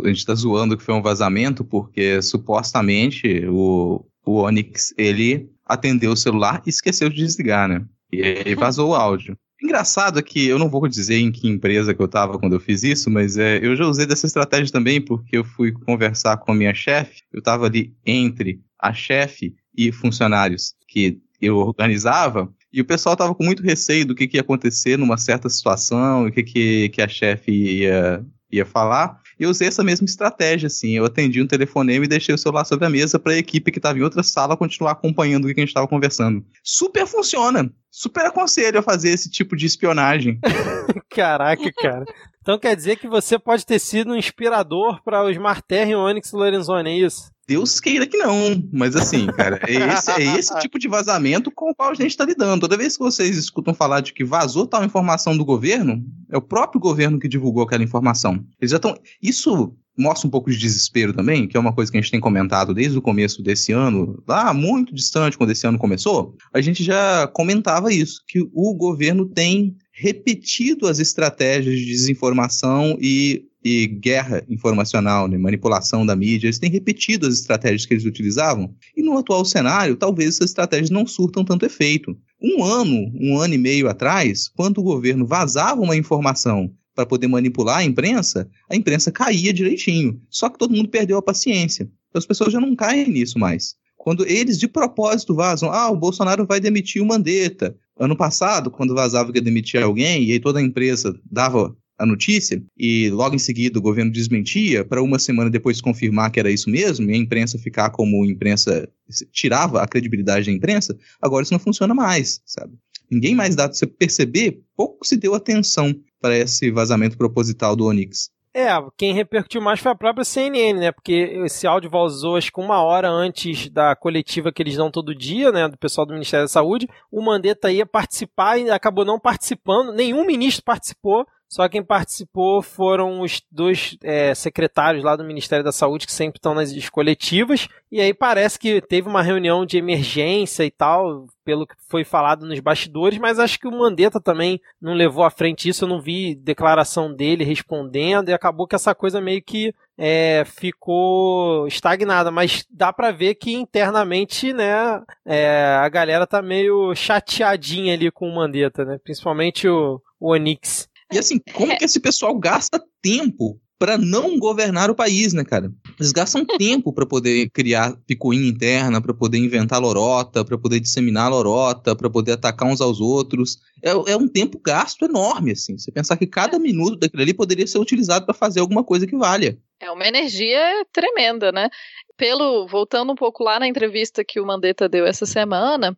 a gente tá zoando que foi um vazamento, porque supostamente o, o Onyx, ele atendeu o celular e esqueceu de desligar, né? E aí vazou o áudio. Engraçado é que eu não vou dizer em que empresa que eu tava quando eu fiz isso, mas é, eu já usei dessa estratégia também, porque eu fui conversar com a minha chefe, eu tava ali entre a chefe e funcionários que eu organizava, e o pessoal tava com muito receio do que, que ia acontecer numa certa situação, o que, que, que a chefe ia, ia falar. E eu usei essa mesma estratégia, assim. Eu atendi um telefonema e deixei o celular sobre a mesa para a equipe que estava em outra sala continuar acompanhando o que a gente estava conversando. Super funciona. Super aconselho a fazer esse tipo de espionagem. (laughs) Caraca, cara. Então quer dizer que você pode ter sido um inspirador para os Marterra e Onyx Lorenzoni, é isso? Deus queira que não, mas assim, cara, é esse, é esse (laughs) tipo de vazamento com o qual a gente está lidando. Toda vez que vocês escutam falar de que vazou tal informação do governo, é o próprio governo que divulgou aquela informação. Eles já estão. Isso mostra um pouco de desespero também, que é uma coisa que a gente tem comentado desde o começo desse ano, lá muito distante, quando esse ano começou. A gente já comentava isso, que o governo tem repetido as estratégias de desinformação e e guerra informacional, né, manipulação da mídia, eles têm repetido as estratégias que eles utilizavam. E no atual cenário, talvez essas estratégias não surtam tanto efeito. Um ano, um ano e meio atrás, quando o governo vazava uma informação para poder manipular a imprensa, a imprensa caía direitinho. Só que todo mundo perdeu a paciência. As pessoas já não caem nisso mais. Quando eles de propósito vazam, ah, o Bolsonaro vai demitir o Mandetta. Ano passado, quando vazava que ia demitir alguém, e aí toda a empresa dava a notícia e logo em seguida o governo desmentia para uma semana depois confirmar que era isso mesmo e a imprensa ficar como imprensa tirava a credibilidade da imprensa, agora isso não funciona mais, sabe? Ninguém mais dá, você perceber, pouco se deu atenção para esse vazamento proposital do Onix. É, quem repercutiu mais foi a própria CNN, né? Porque esse áudio vazou acho que uma hora antes da coletiva que eles dão todo dia, né? Do pessoal do Ministério da Saúde. O Mandetta ia participar e acabou não participando. Nenhum ministro participou. Só quem participou foram os dois é, secretários lá do Ministério da Saúde, que sempre estão nas coletivas. E aí parece que teve uma reunião de emergência e tal, pelo que foi falado nos bastidores, mas acho que o Mandetta também não levou à frente isso. Eu não vi declaração dele respondendo, e acabou que essa coisa meio que é, ficou estagnada, mas dá para ver que internamente, né, é, a galera tá meio chateadinha ali com o Mandetta, né, principalmente o, o Onix. E assim, como que esse pessoal gasta tempo para não governar o país, né, cara? Eles gastam (laughs) tempo para poder criar picuinha interna, para poder inventar lorota, para poder disseminar lorota, para poder atacar uns aos outros. É, é, um tempo gasto enorme, assim. Você pensar que cada minuto daquilo ali poderia ser utilizado para fazer alguma coisa que valha. É uma energia tremenda, né? Pelo voltando um pouco lá na entrevista que o Mandetta deu essa semana,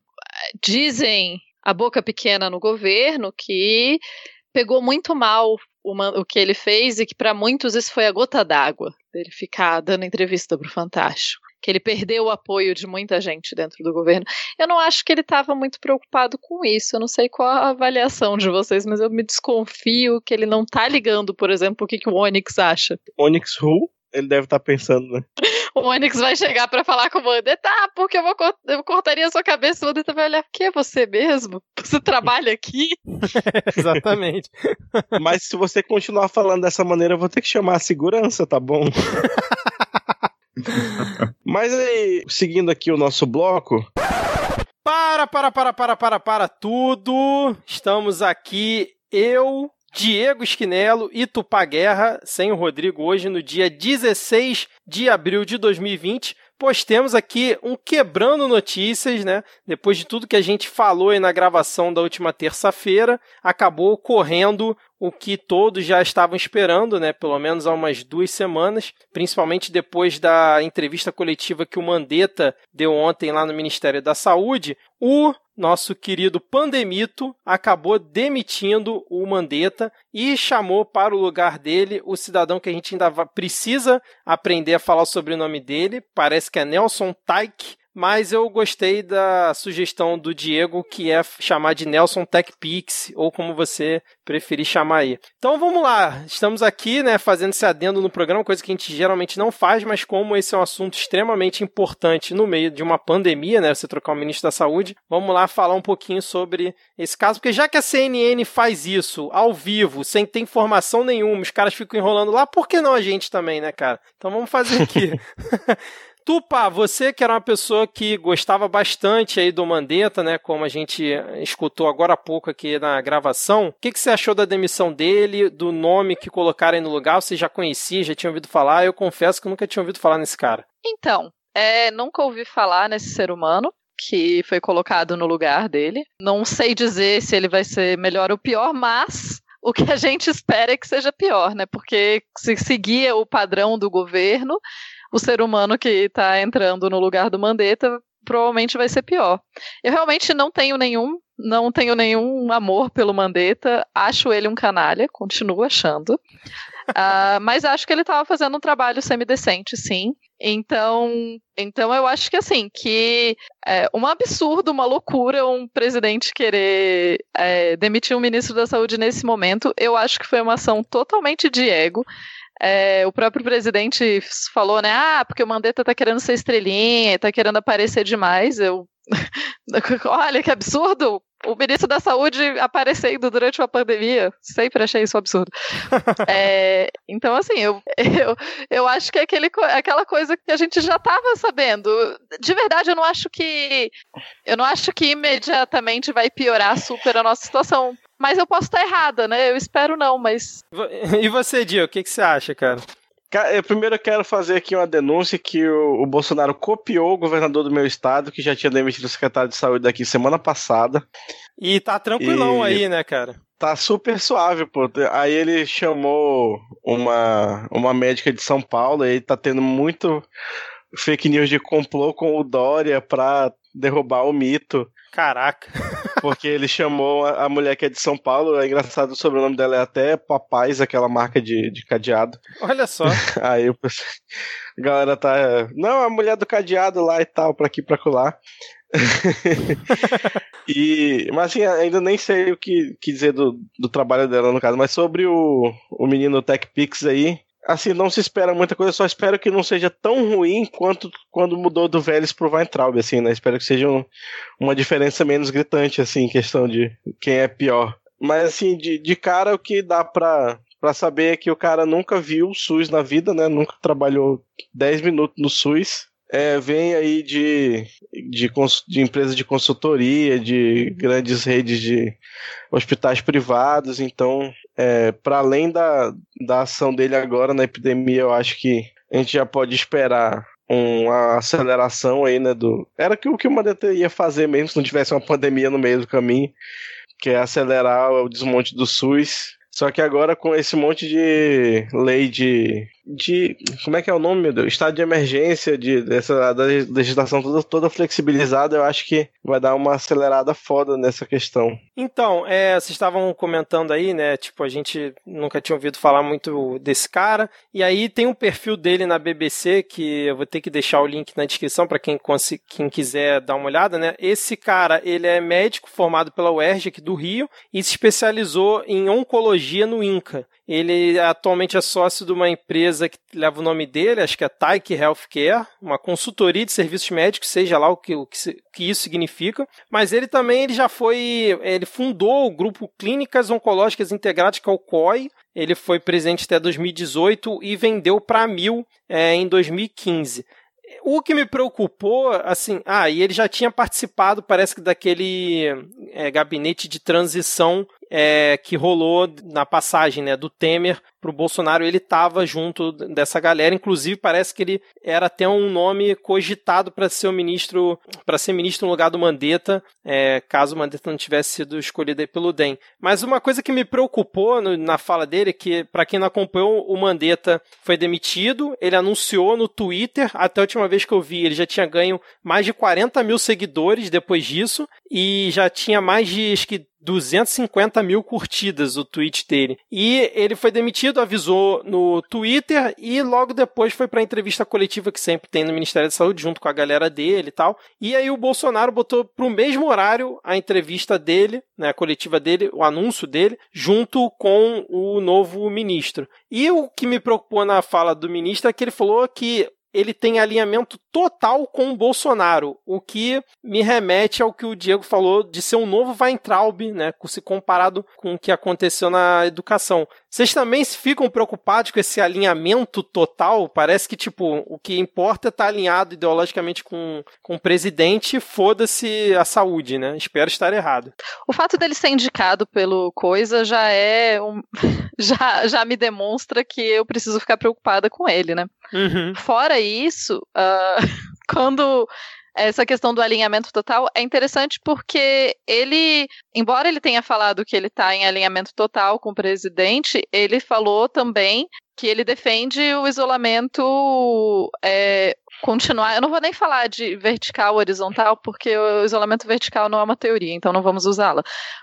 dizem a boca pequena no governo que pegou muito mal o, o que ele fez e que para muitos isso foi a gota d'água dele ficar dando entrevista para o Fantástico. Que ele perdeu o apoio de muita gente dentro do governo. Eu não acho que ele estava muito preocupado com isso. Eu não sei qual a avaliação de vocês, mas eu me desconfio que ele não tá ligando, por exemplo, o que, que o Onyx acha. Onyx Who? Ele deve estar tá pensando, né? (laughs) o Onyx vai chegar para falar com o Wander, tá, porque eu, vou, eu cortaria a sua cabeça, o Wander vai olhar, que é você mesmo? Você trabalha aqui? (laughs) Exatamente. Mas se você continuar falando dessa maneira, eu vou ter que chamar a segurança, tá bom? (laughs) Mas aí, seguindo aqui o nosso bloco. Para, para, para, para, para, para tudo. Estamos aqui, eu, Diego Esquinelo e Tupá Guerra, sem o Rodrigo, hoje no dia 16 de abril de 2020. Pois temos aqui um quebrando notícias, né? Depois de tudo que a gente falou aí na gravação da última terça-feira, acabou ocorrendo o que todos já estavam esperando, né? Pelo menos há umas duas semanas, principalmente depois da entrevista coletiva que o Mandetta deu ontem lá no Ministério da Saúde. O nosso querido Pandemito acabou demitindo o Mandetta e chamou para o lugar dele o cidadão que a gente ainda precisa aprender a falar sobre o nome dele, parece que é Nelson Taik, mas eu gostei da sugestão do Diego, que é chamar de Nelson Tech Pix, ou como você preferir chamar aí. Então vamos lá, estamos aqui, né, fazendo esse adendo no programa, coisa que a gente geralmente não faz, mas como esse é um assunto extremamente importante no meio de uma pandemia, né, você trocar o ministro da Saúde, vamos lá falar um pouquinho sobre esse caso, porque já que a CNN faz isso ao vivo, sem ter informação nenhuma, os caras ficam enrolando lá, por que não a gente também, né, cara? Então vamos fazer aqui. (laughs) Tupa, você que era uma pessoa que gostava bastante aí do Mandetta, né? Como a gente escutou agora há pouco aqui na gravação. O que, que você achou da demissão dele, do nome que colocaram aí no lugar? Você já conhecia, já tinha ouvido falar? Eu confesso que nunca tinha ouvido falar nesse cara. Então, é, nunca ouvi falar nesse ser humano que foi colocado no lugar dele. Não sei dizer se ele vai ser melhor ou pior, mas (laughs) o que a gente espera é que seja pior, né? Porque se seguir o padrão do governo, o ser humano que está entrando no lugar do Mandetta provavelmente vai ser pior. Eu realmente não tenho nenhum, não tenho nenhum amor pelo Mandetta, acho ele um canalha, continuo achando. Uh, (laughs) mas acho que ele estava fazendo um trabalho semidecente, sim. Então, então eu acho que assim, que é um absurdo, uma loucura um presidente querer é, demitir um ministro da saúde nesse momento. Eu acho que foi uma ação totalmente de ego. É, o próprio presidente falou, né? Ah, porque o Mandetta tá querendo ser estrelinha, tá querendo aparecer demais. Eu. (laughs) Olha que absurdo! O ministro da Saúde aparecendo durante uma pandemia. Sempre achei isso um absurdo. (laughs) é, então, assim, eu, eu, eu acho que é aquele, aquela coisa que a gente já estava sabendo. De verdade, eu não acho que. Eu não acho que imediatamente vai piorar super a nossa situação. Mas eu posso estar errada, né? Eu espero não, mas. (laughs) E você, Dio, o que, que você acha, cara? Primeiro eu quero fazer aqui uma denúncia que o, o, Bolsonaro copiou o governador do meu estado, que já tinha demitido o secretário de saúde daqui semana passada. E tá tranquilão e... aí, né, cara? Tá super suave, pô. Aí ele chamou uma, uma médica de São Paulo e tá tendo muito fake news de complô com o Dória pra derrubar o mito. Caraca. (laughs) Porque ele chamou a, a mulher que é de São Paulo, é engraçado, o sobrenome dela é até Papais, aquela marca de, de cadeado. Olha só. (laughs) Aí o pessoal- a galera tá. Não, a mulher do cadeado lá e tal, pra aqui, pra colar. (laughs) e, mas assim, ainda nem sei o que, que dizer do, do trabalho dela, no caso. Mas sobre o, o menino TechPix aí, assim, não se espera muita coisa, só espero que não seja tão ruim quanto quando mudou do Vélez pro Weintraub, assim, né? Espero que seja um- uma diferença menos gritante, assim, em questão de quem é pior. Mas, assim, de, de cara, o que dá pra, pra saber é que o cara nunca viu o SUS na vida, né? Nunca trabalhou 10 minutos no SUS. É, vem aí de, de, de empresas de consultoria, de grandes redes de hospitais privados, então, é, para além da, da ação dele agora na epidemia, eu acho que a gente já pode esperar uma aceleração aí, né, do... Era o que o Mandetta ia fazer mesmo se não tivesse uma pandemia no meio do caminho, que é acelerar o desmonte do SUS. Só que agora com esse monte de lei de. De como é que é o nome, meu Deus? Estado de emergência, de, dessa da legislação toda, toda flexibilizada, eu acho que vai dar uma acelerada foda nessa questão. Então, é, vocês estavam comentando aí, né? Tipo, a gente nunca tinha ouvido falar muito desse cara. E aí tem um perfil dele na BBC que eu vou ter que deixar o link na descrição para quem, quem quiser dar uma olhada, né? Esse cara, ele é médico formado pela UERJ aqui do Rio e se especializou em oncologia no INCA. Ele atualmente é sócio de uma empresa que leva o nome dele, acho que é Taik Healthcare, uma consultoria de serviços médicos, seja lá o que, o que, o que isso significa. Mas ele também ele já foi, ele fundou o grupo Clínicas Oncológicas Integradas, que é o COI. Ele foi presidente até 2018 e vendeu para a Mil é, em 2015. O que me preocupou, assim, ah, e ele já tinha participado, parece que daquele é, gabinete de transição é, que rolou na passagem né, do Temer para o Bolsonaro. Ele estava junto dessa galera, inclusive parece que ele era até um nome cogitado para ser o ministro, para ser ministro no lugar do Mandetta, é, caso o Mandetta não tivesse sido escolhido pelo DEM. Mas uma coisa que me preocupou no- na fala dele é que, para quem não acompanhou, o Mandetta foi demitido, ele anunciou no Twitter, até a última vez que eu vi, ele já tinha ganho mais de 40 mil seguidores depois disso, e já tinha mais de, acho que 250 mil curtidas o tweet dele. E ele foi demitido, avisou no Twitter e logo depois foi para a entrevista coletiva que sempre tem no Ministério da Saúde, junto com a galera dele e tal. E aí o Bolsonaro botou pro mesmo horário a entrevista dele, né, a coletiva dele, o anúncio dele, junto com o novo ministro. E o que me preocupou na fala do ministro é que ele falou que ele tem alinhamento total com o Bolsonaro, o que me remete ao que o Diego falou de ser um novo Weintraub, né, se comparado com o que aconteceu na educação. Vocês também ficam preocupados com esse alinhamento total? Parece que, tipo, o que importa é estar alinhado ideologicamente com, com o presidente foda-se a saúde, né? Espero estar errado. O fato dele ser indicado pelo Coisa já é um. (laughs) Já, já me demonstra que eu preciso ficar preocupada com ele, né? Uhum. Fora isso, ah, (laughs) quando essa questão do alinhamento total é interessante porque ele, embora ele tenha falado que ele está em alinhamento total com o presidente, ele falou também que ele defende o isolamento é, continuar. Eu não vou nem falar de vertical horizontal, porque o isolamento vertical não é uma teoria, então não vamos usá-la.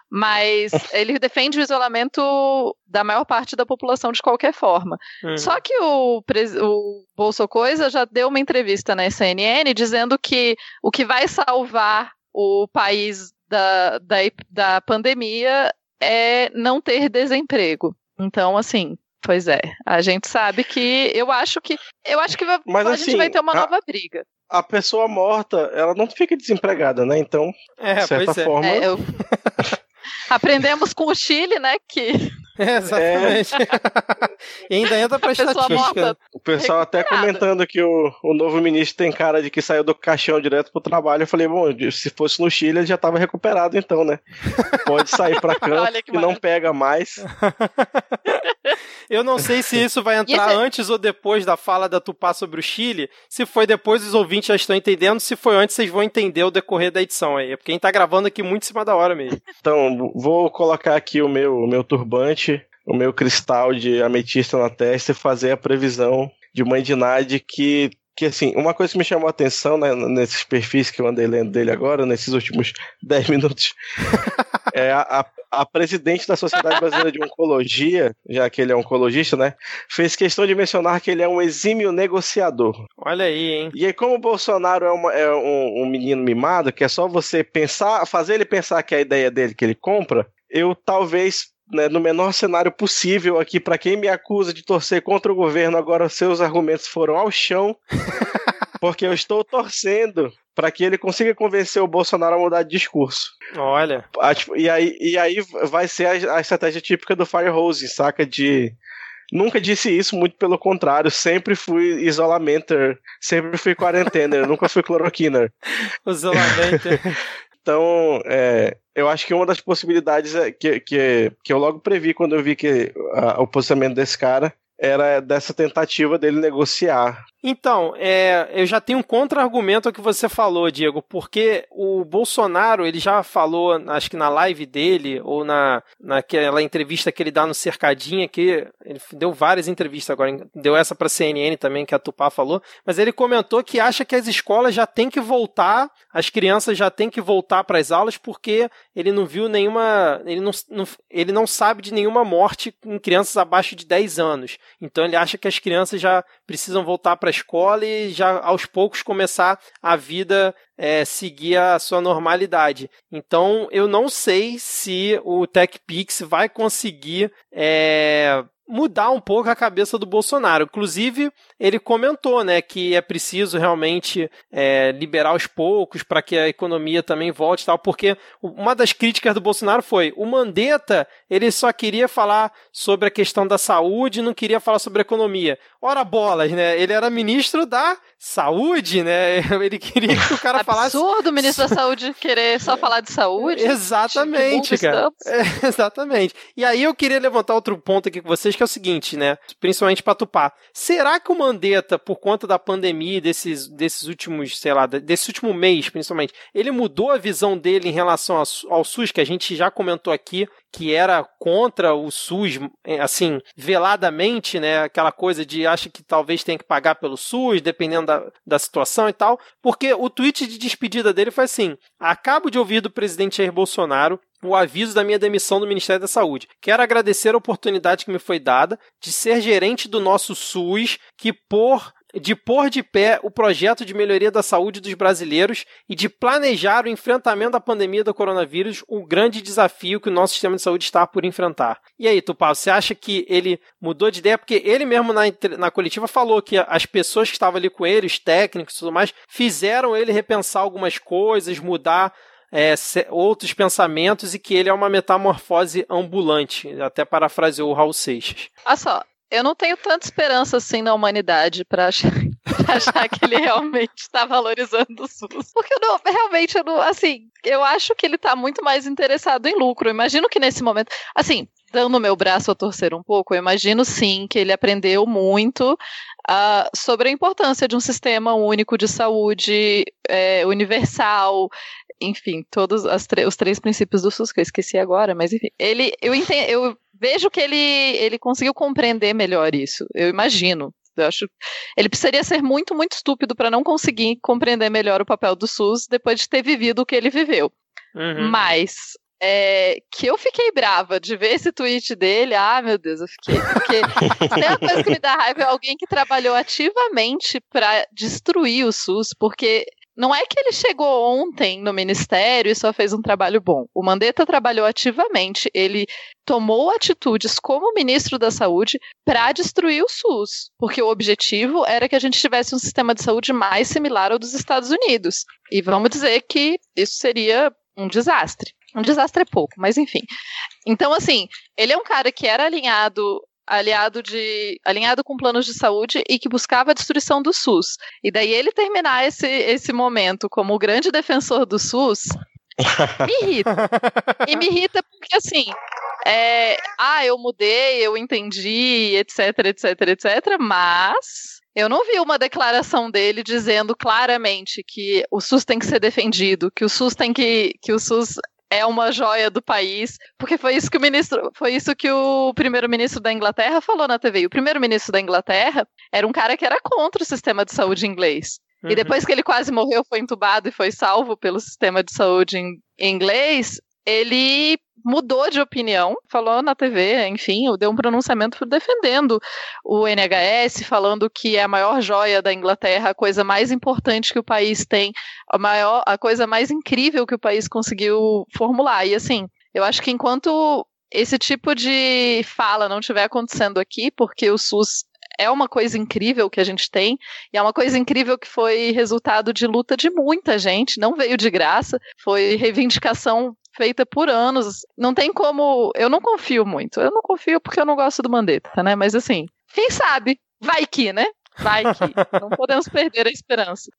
Mas (laughs) ele defende o isolamento da maior parte da população de qualquer forma. Uhum. Só que o, o Bolso Coisa já deu uma entrevista na CNN dizendo que o que vai salvar o país da, da, da pandemia é não ter desemprego. Então, assim, pois é. A gente sabe que eu acho que eu acho que Mas, a assim, gente vai ter uma a- nova briga. A pessoa morta, ela não fica desempregada, né? Então, É, de certa pois é. forma. É, eu- (laughs) Aprendemos com o Chile, né, que (laughs) É, exatamente. e ainda entra pra a pessoa estatística. morta O pessoal até comentando que o, o novo ministro tem cara de que saiu do caixão direto pro trabalho. Eu falei, bom, se fosse no Chile, ele já tava recuperado então, né? Pode sair pra (laughs) campo Olha que que não pega mais. Eu não sei se isso vai (laughs) entrar Isso é- antes ou depois da fala da Tupá sobre o Chile. Se foi depois, os ouvintes já estão entendendo. Se foi antes, vocês vão entender o decorrer da edição aí. Porque a gente tá gravando aqui muito em cima da hora mesmo. Então, vou colocar aqui o meu, o meu turbante, o meu cristal de ametista na testa e fazer a previsão de Mãe de Nade que, que assim, uma coisa que me chamou a atenção né, nesses perfis que eu andei lendo dele agora, nesses últimos (laughs) 10 minutos, (laughs) é a, a, a presidente da Sociedade Brasileira de Oncologia, já que ele é oncologista, né, fez questão de mencionar que ele é um exímio negociador. Olha aí, hein? E aí, como o Bolsonaro é, uma- é um, um menino mimado, que é só você pensar, fazer ele pensar que é a ideia dele que ele compra, eu talvez, né, no menor cenário possível aqui, para quem me acusa de torcer contra o governo, agora seus argumentos foram ao chão, (laughs) porque eu estou torcendo para que ele consiga convencer o Bolsonaro a mudar de discurso. Olha. Ah, tipo, E aí, e aí vai ser a, a estratégia típica do Firehose, saca? De. Nunca disse isso, muito pelo contrário. Sempre fui isolamenter, sempre fui quarentener, (laughs) nunca fui cloroquiner. O isolamento. (laughs) Então, é, eu acho que uma das possibilidades é que, que, que eu logo previ quando eu vi que ah, o posicionamento desse cara era dessa tentativa dele negociar. Então, é, eu já tenho um contra-argumento ao que você falou, Diego, porque o Bolsonaro, ele já falou, acho que na live dele, ou na, naquela entrevista que ele dá no Cercadinha, que ele deu várias entrevistas agora, deu essa para CNN também, que a Tupá falou, mas ele comentou que acha que as escolas já têm que voltar, as crianças já têm que voltar para as aulas, porque ele não viu nenhuma, ele não, não- ele não sabe de nenhuma morte em crianças abaixo de 10 anos. Então ele acha que as crianças já precisam voltar para a escola e já aos poucos começar a vida é, seguir a sua normalidade. Então eu não sei se o TechPix vai conseguir é, mudar um pouco a cabeça do Bolsonaro. Inclusive, ele comentou né, que é preciso realmente é, liberar aos poucos para que a economia também volte e tal, porque uma das críticas do Bolsonaro foi o Mandetta ele só queria falar sobre a questão da saúde, não queria falar sobre a economia. Ora bolas, né? Ele era ministro da saúde, né? (laughs) Ele queria que o cara falasse Absurdo o ministro da Saúde querer só (laughs) falar de saúde. Exatamente, cara. É, (laughs) exatamente. E aí eu queria levantar outro ponto aqui com vocês, que é o seguinte, né? Principalmente para Tupá. Será que o Mandetta, por conta da pandemia, desses, desses últimos, sei lá, desse último mês, principalmente, ele mudou a visão dele em relação ao Su- ao SUS, que a gente já comentou aqui, que era contra o SUS, é, assim, veladamente, né? Aquela coisa de acha que talvez tenha que pagar pelo SUS, dependendo da, da situação e tal. Porque o tweet de despedida dele foi assim: acabo de ouvir do presidente Jair Bolsonaro o aviso da minha demissão do Ministério da Saúde. Quero agradecer a oportunidade que me foi dada de ser gerente do nosso SUS, que por de pôr de pé o projeto de melhoria da saúde dos brasileiros e de planejar o enfrentamento da pandemia do coronavírus, um grande desafio que o nosso sistema de saúde está por enfrentar. E aí, Tupá, você acha que ele mudou de ideia? Porque ele mesmo na, na coletiva falou que as pessoas que estavam ali com ele, os técnicos e tudo mais, fizeram ele repensar algumas coisas, mudar é, outros pensamentos e que ele é uma metamorfose ambulante. Até parafraseou o Raul Seixas. Olha só, eu não tenho tanta esperança assim na humanidade pra achar, (laughs) achar que ele realmente está valorizando o SUS. Porque eu não, realmente, eu não, assim, eu acho que ele tá muito mais interessado em lucro. Imagino que nesse momento, assim, dando meu braço a torcer um pouco, eu imagino sim que ele aprendeu muito ah, sobre a importância de um sistema único de saúde é, universal, enfim, todos os três princípios do SUS que eu esqueci agora, mas enfim, ele, eu entendo, eu vejo que ele, ele conseguiu compreender melhor isso. Eu imagino. Eu acho, ele precisaria ser muito, muito estúpido para não conseguir compreender melhor o papel do SUS depois de ter vivido o que ele viveu. Uhum. Mas é, que eu fiquei brava de ver esse tweet dele, ah, meu Deus, eu fiquei. Porque tem uma coisa que me dá raiva é alguém que trabalhou ativamente para destruir o SUS, porque não é que ele chegou ontem no ministério e só fez um trabalho bom. O Mandetta trabalhou ativamente, ele tomou atitudes como ministro da Saúde para destruir o SUS, porque o objetivo era que a gente tivesse um sistema de saúde mais similar ao dos Estados Unidos. E vamos dizer que isso seria um desastre. Um desastre é pouco, mas enfim. Então, assim, ele é um cara que era alinhado aliado de alinhado com planos de saúde e que buscava a destruição do SUS. E daí ele terminar esse, esse momento como o grande defensor do SUS, Me irrita. e me irrita porque, assim, é, ah, eu mudei, eu entendi, etc, etc, etc, mas eu não vi uma declaração dele dizendo claramente que o SUS tem que ser defendido, que o SUS tem que, que o SUS é uma joia do país, porque foi isso que o ministro, foi isso que o primeiro-ministro da Inglaterra falou na TV. E o primeiro-ministro da Inglaterra era um cara que era contra o sistema de saúde inglês. Uhum. E depois que ele quase morreu, foi entubado e foi salvo pelo sistema de saúde em inglês, ele mudou de opinião, falou na TV, enfim, deu um pronunciamento defendendo o NHS, falando que é a maior joia da Inglaterra, a coisa mais importante que o país tem, a maior, a coisa mais incrível que o país conseguiu formular. E assim, eu acho que enquanto esse tipo de fala não estiver acontecendo aqui, porque o SUS é uma coisa incrível que a gente tem, e é uma coisa incrível que foi resultado de luta de muita gente, não veio de graça, foi reivindicação feita por anos. Não tem como. Eu não confio muito. Eu não confio porque eu não gosto do Mandetta, né? Mas assim, quem sabe? Vai que, né? Vai que. (laughs) não podemos perder a esperança.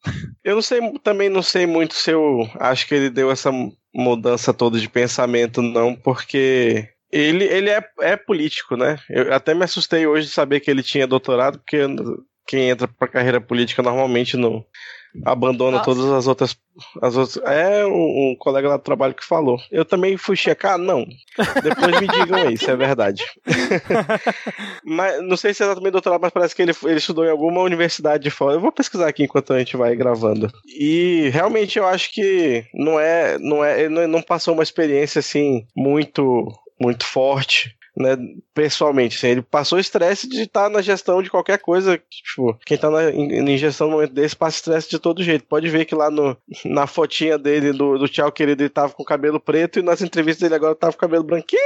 Eu não sei, também não sei muito se eu acho que ele deu essa mudança toda de pensamento, não, porque ele, ele é, é político, né? Eu até me assustei hoje de saber que ele tinha doutorado, porque quem entra pra carreira política normalmente não abandona Nossa. todas as outras, as outras. É um, um, colega lá do trabalho que falou. Eu também fui checar? Não. Depois me digam aí (laughs) se é verdade. (laughs) mas não sei se é exatamente doutorado, mas parece que ele, ele estudou em alguma universidade de fora. Eu vou pesquisar aqui enquanto a gente vai gravando. E realmente eu acho que não é, não é, ele não passou uma experiência assim muito muito forte né, pessoalmente. Assim, ele passou estresse de estar na gestão de qualquer coisa. Tipo, quem está na, em, em, gestão no momento desse passa estresse de todo jeito. Pode ver que lá no, na fotinha dele do, do Tchau Querido ele tava com cabelo preto e nas entrevistas dele agora tava com cabelo branquinho.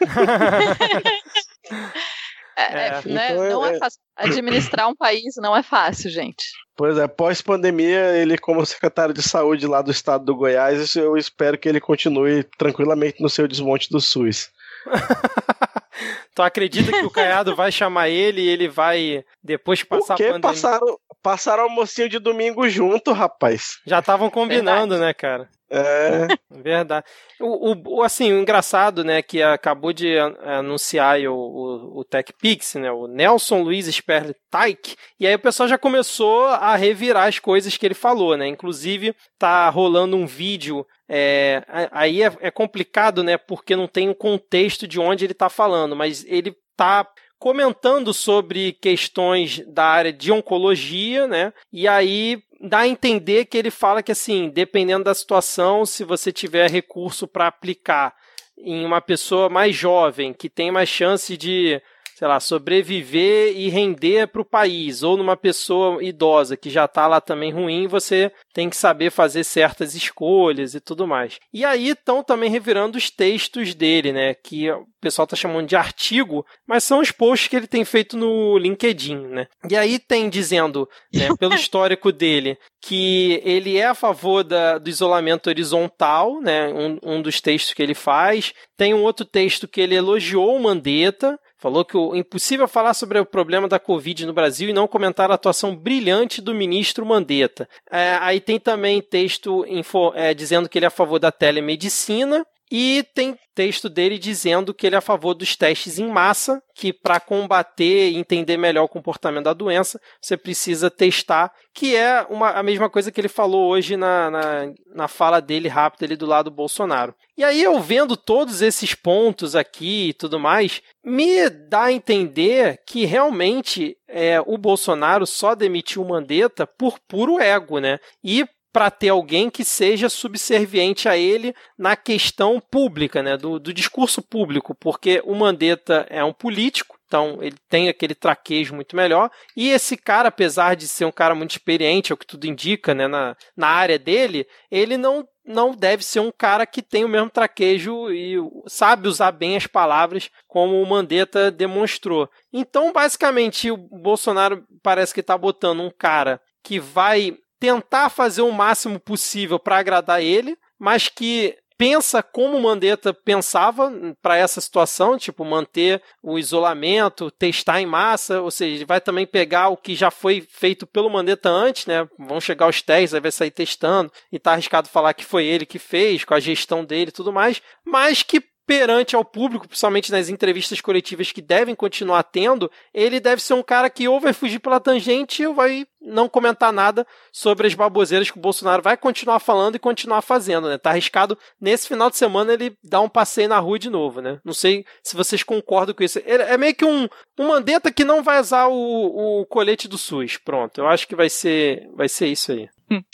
(laughs) É, é, é, né? então não é, é fácil. Administrar um país não é fácil, gente. Pois é, pós-pandemia, ele, como secretário de saúde lá do estado do Goiás, eu espero que ele continue tranquilamente no seu desmonte do SUS. (laughs) tu acredita que o Caiado vai chamar ele e ele vai depois passar a pandemia? Passaram, passaram almocinho de domingo junto, rapaz. Já estavam combinando, Verdade. né, cara? É. (laughs) Verdade. O, o, assim, o engraçado, né, que acabou de anunciar o, o, o TechPix, né, o Nelson Luiz Sperle Taik, e aí o pessoal já começou a revirar as coisas que ele falou, né, inclusive tá rolando um vídeo é, aí é, é, complicado, né? Porque não tem o contexto de onde ele está falando, mas ele está comentando sobre questões da área de oncologia, né? E aí dá a entender que ele fala que assim, dependendo da situação, se você tiver recurso para aplicar em uma pessoa mais jovem que tem mais chance de sei lá, sobreviver e render para o país, ou numa pessoa idosa que já está lá também ruim, você tem que saber fazer certas escolhas e tudo mais. E aí estão também revirando os textos dele, né, que o pessoal está chamando de artigo, mas são os posts que ele tem feito no LinkedIn, né. E aí tem dizendo, né, (laughs) pelo histórico dele, que ele é a favor da, do isolamento horizontal, né, um, um dos textos que ele faz. Tem um outro texto que ele elogiou o Mandetta, Falou que o impossível falar sobre o problema da Covid no Brasil e não comentar a atuação brilhante do ministro Mandetta. É, aí tem também texto info, é, dizendo que ele é a favor da telemedicina. E tem texto dele dizendo que ele é a favor dos testes em massa, que para combater e entender melhor o comportamento da doença, você precisa testar, que é uma, a mesma coisa que ele falou hoje na, na, na fala dele rápida ali do lado do Bolsonaro. E aí eu vendo todos esses pontos aqui e tudo mais, me dá a entender que realmente é, o Bolsonaro só demitiu Mandetta por puro ego, né? E para ter alguém que seja subserviente a ele na questão pública, né, do, do discurso público, porque o Mandetta é um político, então ele tem aquele traquejo muito melhor. E esse cara, apesar de ser um cara muito experiente, é o que tudo indica, né, na, na área dele, ele não, não deve ser um cara que tem o mesmo traquejo e sabe usar bem as palavras, como o Mandetta demonstrou. Então, basicamente, o Bolsonaro parece que está botando um cara que vai tentar fazer o máximo possível para agradar ele, mas que pensa como Mandetta pensava para essa situação, tipo, manter o isolamento, testar em massa, ou seja, ele vai também pegar o que já foi feito pelo Mandetta antes, né? Vão chegar os testes, aí vai sair testando, e tá arriscado falar que foi ele que fez, com a gestão dele e tudo mais, mas que perante ao público, principalmente nas entrevistas coletivas que devem continuar tendo, ele deve ser um cara que ou vai fugir pela tangente ou vai não comentar nada sobre as baboseiras que o Bolsonaro vai continuar falando e continuar fazendo, né? Tá arriscado nesse final de semana ele dar um passeio na rua de novo, né? Não sei se vocês concordam com isso. Ele é meio que um, um que não vai usar o, o colete do SUS. Pronto, eu acho que vai ser, vai ser isso aí. (laughs)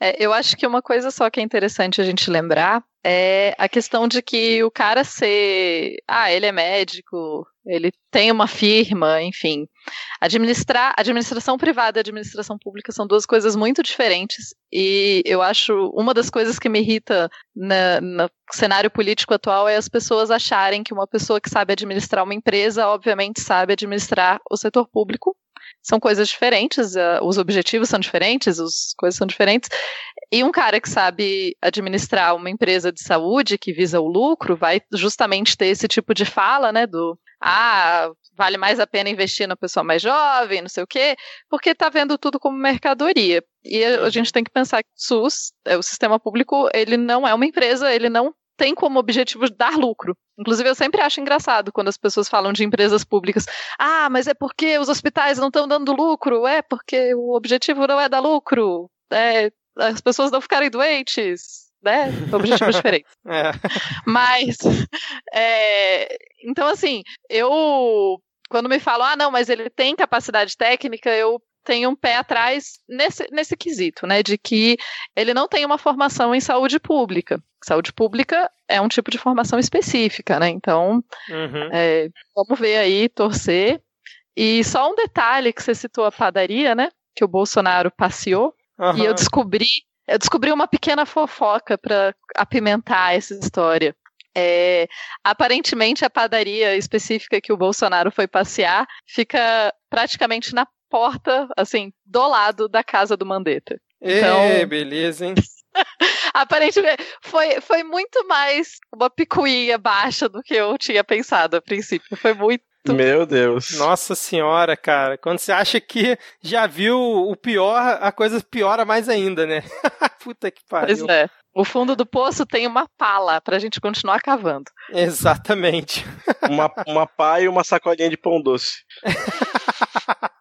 É, eu acho que uma coisa só que é interessante a gente lembrar é a questão de que o cara ser. Ah, ele é médico, ele tem uma firma, enfim. Administrar, administração privada e administração pública são duas coisas muito diferentes. E eu acho uma das coisas que me irrita na, no cenário político atual é as pessoas acharem que uma pessoa que sabe administrar uma empresa, obviamente, sabe administrar o setor público são coisas diferentes, os objetivos são diferentes, as coisas são diferentes. E um cara que sabe administrar uma empresa de saúde que visa o lucro vai justamente ter esse tipo de fala, né, do ah, vale mais a pena investir na pessoa mais jovem, não sei o quê, porque está vendo tudo como mercadoria. E a, a gente tem que pensar que o SUS, é, o sistema público, ele não é uma empresa, ele não tem como objetivo dar lucro. Inclusive, eu sempre acho engraçado quando as pessoas falam de empresas públicas. Ah, mas é porque os hospitais não estão dando lucro. É porque o objetivo não é dar lucro. É as pessoas não ficarem doentes. Né? Objetivos diferentes. (laughs) É. Mas, é, então, assim, eu. Quando me falam, ah, não, mas ele tem capacidade técnica, eu tem um pé atrás nesse, nesse quesito, né? De que ele não tem uma formação em saúde pública. Saúde pública é um tipo de formação específica, né? Então, uhum. é, vamos ver aí, torcer. E só um detalhe que você citou a padaria, né? Que o Bolsonaro passeou. Uhum. E eu descobri, eu descobri uma pequena fofoca para apimentar essa história. É, aparentemente, a padaria específica que o Bolsonaro foi passear fica praticamente na porta, assim, do lado da casa do Mandetta. Então, beleza, hein? (laughs) Aparentemente, foi, foi muito mais uma picuinha baixa do que eu tinha pensado a princípio. Foi muito. Meu Deus. Nossa senhora, cara. Quando você acha que já viu o pior, a coisa piora mais ainda, né? (laughs) Puta que pariu. Pois é. O fundo do poço tem uma pala pra gente continuar cavando. Exatamente. uma, uma pá e uma sacolinha de pão doce. (laughs)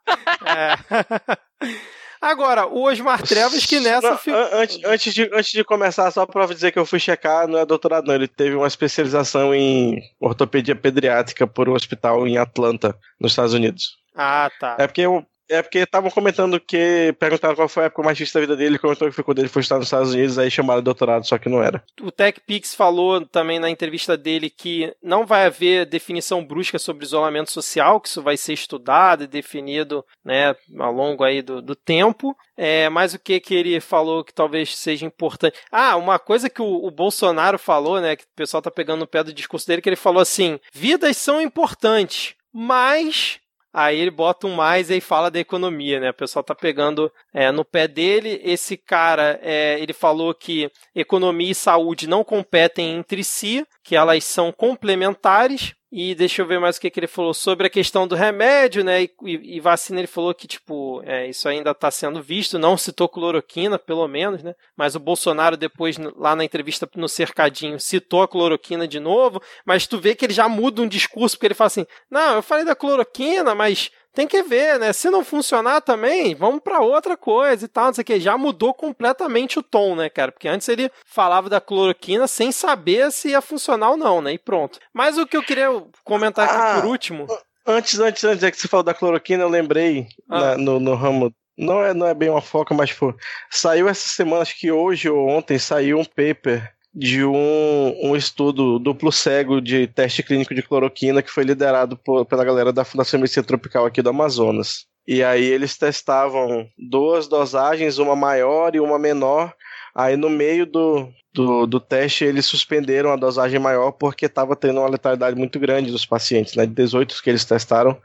É. (laughs) Agora, o Osmar Trevas que nessa. Não, antes, antes, de, antes de começar, só pra dizer que eu fui checar, não é doutorado, não. Ele teve uma especialização em ortopedia pediátrica por um hospital em Atlanta, nos Estados Unidos. Ah, tá. É porque eu, é porque estavam comentando que. Perguntaram qual foi a época mais difícil da vida dele. Ele comentou que foi quando ele foi estudar nos Estados Unidos, aí chamaram doutorado, só que não era. O TechPix falou também na entrevista dele que não vai haver definição brusca sobre isolamento social, que isso vai ser estudado e definido né, ao longo aí do, do tempo. É, mas o que, que ele falou que talvez seja importante. Ah, uma coisa que o, o Bolsonaro falou, né? Que o pessoal tá pegando no pé do discurso dele, que ele falou assim: vidas são importantes, mas Aí ele bota um mais e fala da economia, né? O pessoal tá pegando é, no pé dele. Esse cara, é, ele falou que economia e saúde não competem entre si, que elas são complementares. E deixa eu ver mais o que, que ele falou sobre a questão do remédio, né? E, e, vacina, ele falou que, tipo, é, isso ainda está sendo visto, não citou cloroquina, pelo menos, né? Mas o Bolsonaro, depois, lá na entrevista no Cercadinho, citou a cloroquina de novo, mas tu vê que ele já muda um discurso, porque ele fala assim: não, eu falei da cloroquina, mas tem que ver, né? Se não funcionar também, vamos para outra coisa e tal, não sei o que. Já mudou completamente o tom, né, cara? Porque antes ele falava da cloroquina sem saber se ia funcionar ou não, né? E pronto. Mas o que eu queria comentar aqui ah, por último. Antes, antes, antes é que você falou da cloroquina, eu lembrei ah. na, no, no ramo não é, não é bem uma foca, mas pô, saiu essa semana, acho que hoje ou ontem, saiu um paper de um, um estudo duplo cego de teste clínico de cloroquina que foi liderado por, pela galera da Fundação Medicina Tropical aqui do Amazonas. E aí eles testavam duas dosagens, uma maior e uma menor. Aí no meio do, do, do teste eles suspenderam a dosagem maior porque estava tendo uma letalidade muito grande dos pacientes. Né? De 18 que eles testaram,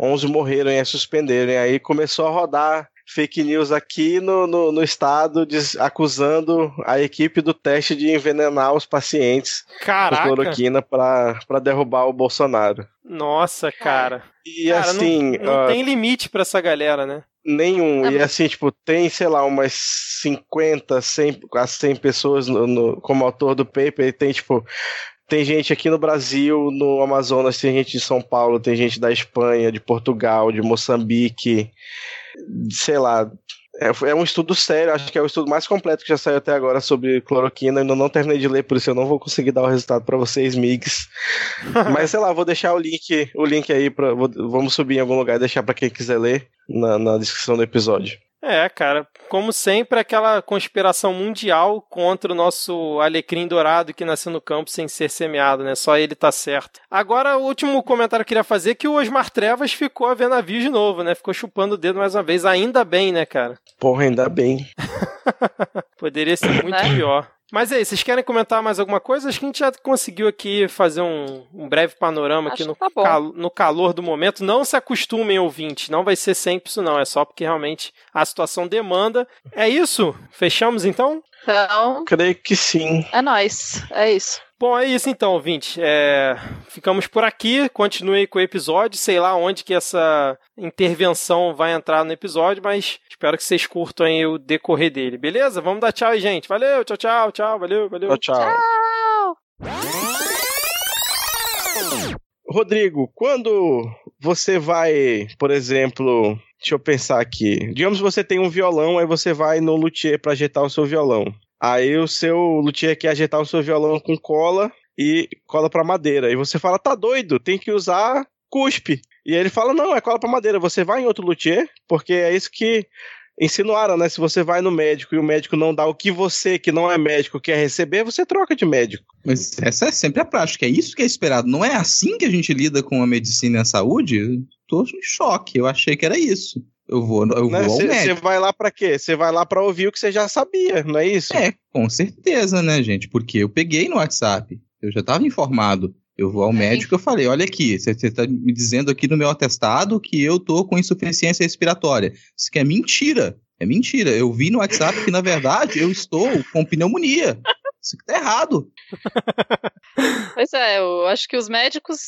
11 morreram e suspenderam. E aí começou a rodar fake news aqui no, no, no estado, diz- acusando a equipe do teste de envenenar os pacientes com Caraca. cloroquina pra, pra derrubar o Bolsonaro. Nossa, cara. E Cara, assim, não, não ah, tem limite pra essa galera, né? nenhum. Ah, E assim, tipo, tem, sei lá, umas 50, 100, quase 100 pessoas no, no- como autor do paper. E tem, tipo, tem gente aqui no Brasil, no Amazonas, tem gente de São Paulo, tem gente da Espanha, de Portugal, de Moçambique, sei lá. É, é um estudo sério, acho que é o estudo mais completo que já saiu até agora sobre cloroquina. Ainda não terminei de ler, por isso eu não vou conseguir dar o resultado para vocês, migs. (laughs) Mas sei lá, vou deixar o link, o link aí para vamos subir em algum lugar e deixar para quem quiser ler na, na descrição do episódio. É, cara, como sempre, aquela conspiração mundial contra o nosso alecrim dourado que nasceu no campo sem ser semeado, né? Só ele tá certo. Agora, o último comentário que eu queria fazer é que o Osmar Trevas ficou a ver navio de novo, né? Ficou chupando o dedo mais uma vez. Ainda bem, né, cara? Porra, ainda bem. (laughs) Poderia ser muito Né? pior. Mas aí, vocês querem comentar mais alguma coisa? Acho que a gente já conseguiu aqui fazer um, um breve panorama aqui Acho no, que tá cal- no calor do momento. Não se acostumem, ouvinte. Não vai ser sempre isso, não. É só porque realmente a situação demanda. É isso? Fechamos então? Então, Creio que sim. é nóis. É isso. Bom, é isso então, ouvinte. É, Ficamos por aqui. Continue aí com o episódio. Sei lá onde que essa intervenção vai entrar no episódio, mas espero que vocês curtam aí o decorrer dele. Beleza? Vamos dar tchau aí, gente. Valeu, tchau, tchau, tchau. Valeu, valeu. Tchau, tchau. Rodrigo, quando você vai, por exemplo, deixa eu pensar aqui. Digamos que você tem um violão, aí você vai no luthier para ajeitar o seu violão. Aí o seu luthier quer ajeitar o seu violão com cola e cola para madeira. E você fala: "Tá doido, tem que usar cuspe". E ele fala: "Não, é cola para madeira. Você vai em outro luthier, porque é isso que insinuaram, né? Se você vai no médico e o médico não dá o que você, que não é médico, quer receber, você troca de médico. Mas essa é sempre a prática, é isso que é esperado. Não é assim que a gente lida com a medicina e a saúde? Tô em choque, eu achei que era isso. Eu vou, eu vou ao Você médico. vai lá pra quê? Você vai lá pra ouvir o que você já sabia, não é isso? É, com certeza, né, gente? Porque eu peguei no WhatsApp, eu já estava informado. Eu vou ao médico e eu falei, olha aqui, você está me dizendo aqui no meu atestado que eu tô com insuficiência respiratória. Isso que é mentira. É mentira. Eu vi no WhatsApp que, na verdade, eu estou com pneumonia. Isso que tá errado. (laughs) Pois é, eu acho que os médicos,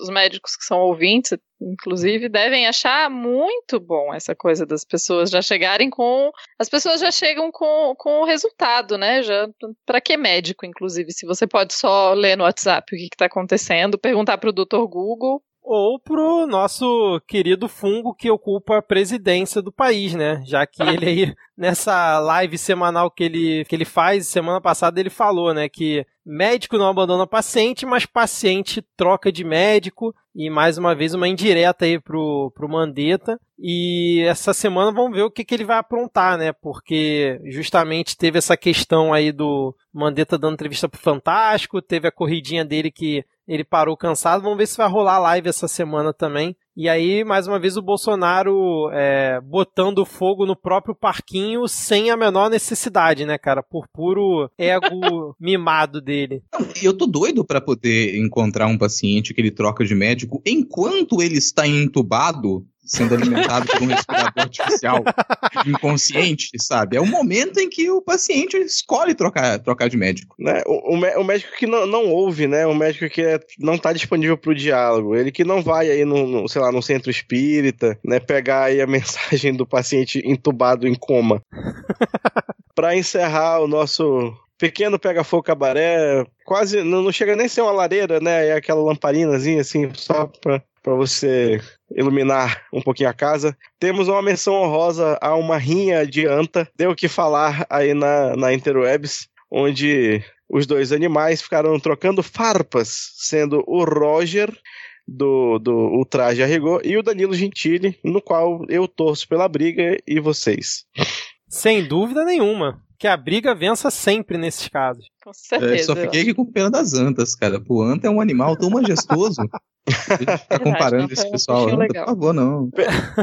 os médicos que são ouvintes, inclusive, devem achar muito bom essa coisa das pessoas já chegarem com. As pessoas já chegam com, com o resultado, né? Já, pra que médico, inclusive? Se você pode só ler no WhatsApp o que, que tá acontecendo, perguntar pro Dr. Google. Ou pro nosso querido fungo que ocupa a presidência do país, né? Já que ele aí, (laughs) nessa live semanal que ele, que ele faz, semana passada ele falou, né? Que médico não abandona paciente, mas paciente troca de médico. E mais uma vez uma indireta aí pro, pro Mandetta. E essa semana vamos ver o que, que ele vai aprontar, né? Porque justamente teve essa questão aí do Mandetta dando entrevista pro Fantástico, teve a corridinha dele que ele parou cansado. Vamos ver se vai rolar live essa semana também. E aí, mais uma vez, o Bolsonaro é, botando fogo no próprio parquinho sem a menor necessidade, né, cara? Por puro ego (laughs) mimado dele. Eu tô doido para poder encontrar um paciente que ele troca de médico enquanto ele está entubado, sendo alimentado por um respirador artificial inconsciente, sabe? É o momento em que o paciente escolhe trocar, trocar de médico. Né? O, o o médico que não, não ouve, né? O médico que é- não tá disponível pro diálogo. Ele que não vai aí no, no, sei lá, no centro espírita, né? Pegar aí a (laughs) mensagem do paciente entubado em coma. (laughs) Pra encerrar o nosso pequeno pega-fogo cabaré, quase não, não chega nem a ser uma lareira, né? É aquela lamparinazinha assim, só pra, pra você iluminar um pouquinho a casa. Temos uma menção honrosa a uma rinha de anta, deu o que falar aí na, na Interwebs, onde os dois animais ficaram trocando farpas, sendo o Roger do, do Ultraje a Rigor e o Danilo Gentili, no qual eu torço pela briga e vocês. Sem dúvida nenhuma. Que a briga vença sempre nesses casos. Com Eu certeza. só fiquei aqui com pena das antas, cara. Pô, anta é um animal tão majestoso. A gente ficar Verdade, comparando não, esse um pessoal, bichinho anta, por favor, não.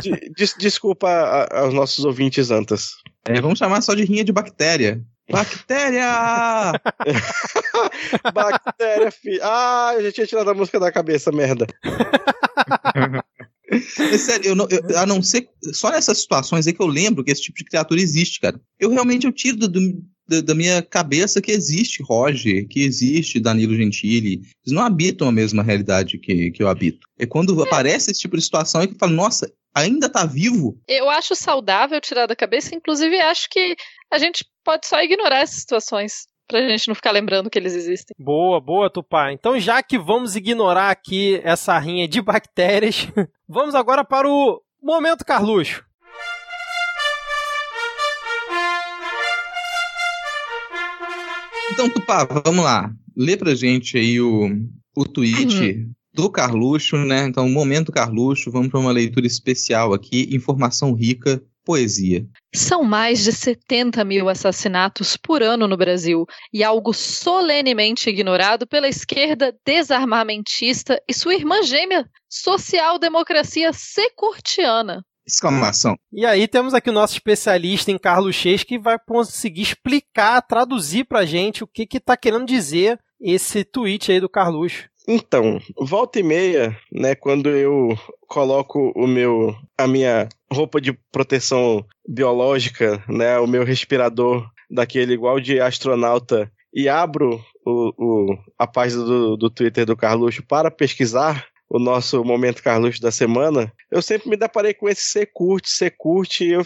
De- des- desculpa a- aos nossos ouvintes antas. É, vamos chamar só de rinha de bactéria. Bactéria! (laughs) Bactéria, fi... Ah, eu já tinha tirado a música da cabeça, merda. (laughs) É sério, eu não, eu, a não ser. Só nessas situações aí que eu lembro que esse tipo de criatura existe, cara. Eu realmente eu tiro do, do, da, da minha cabeça que existe Roger, que existe Danilo Gentili. Eles não habitam a mesma realidade que, que eu habito. É quando aparece esse tipo de situação é que eu falo, nossa, ainda tá vivo? Eu acho saudável tirar da cabeça, inclusive acho que a gente pode só ignorar essas situações. Pra gente não ficar lembrando que eles existem. Boa, boa, Tupá. Então, já que vamos ignorar aqui essa rinha de (laughs) bactérias, (laughs) vamos agora para o Momento Carluxo. Então, Tupá, vamos lá. Lê pra gente aí o, o tweet uhum. do Carluxo, né? Então, Momento Carluxo, vamos para uma leitura especial aqui, informação rica poesia. São mais de 70 mil assassinatos por ano no Brasil e algo solenemente ignorado pela esquerda desarmamentista e sua irmã gêmea, social-democracia securtiana. Exclamação. E aí temos aqui o nosso especialista em Carlos Chês que vai conseguir explicar, traduzir pra gente o que que tá querendo dizer esse tweet aí do Carlos. Então, volta e meia, né, quando eu coloco o meu a minha roupa de proteção biológica, né, o meu respirador daquele igual de astronauta e abro o, o a página do, do Twitter do Carluxo para pesquisar o nosso momento Carluxo da semana, eu sempre me deparei com esse C curte, C curte, e eu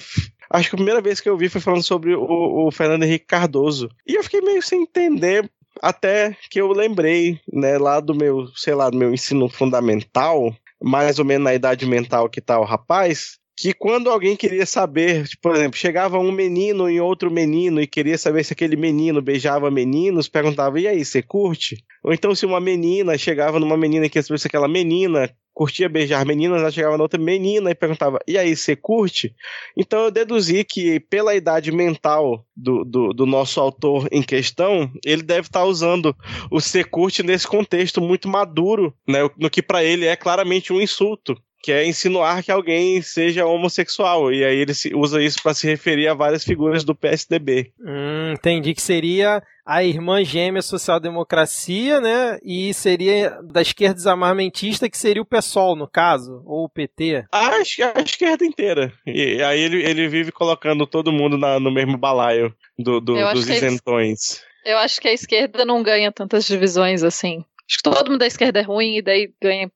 acho que a primeira vez que eu vi foi falando sobre o, o Fernando Henrique Cardoso. E eu fiquei meio sem entender até que eu lembrei, né, lá do meu, sei lá, do meu ensino fundamental, mais ou menos na idade mental que tá o rapaz, que quando alguém queria saber, tipo, por exemplo, chegava um menino em outro menino e queria saber se aquele menino beijava meninos, perguntava, e aí, você curte? Ou então se uma menina chegava numa menina e queria saber se aquela menina curtia beijar meninas, ela chegava na outra menina e perguntava: E aí, você curte? Então eu deduzi que, pela idade mental do, do, do nosso autor em questão, ele deve estar usando o você curte nesse contexto muito maduro, né? No que para ele é claramente um insulto que é insinuar que alguém seja homossexual. E aí ele usa isso para se referir a várias figuras do PSDB. Hum, entendi que seria a irmã gêmea social-democracia, né? E seria da esquerda desarmamentista, que seria o PSOL, no caso, ou o PT. A, a esquerda inteira. E aí ele, ele vive colocando todo mundo na, no mesmo balaio do, do, dos isentões. Eu acho que a esquerda não ganha tantas divisões assim. Acho que todo mundo da esquerda é ruim e daí ganha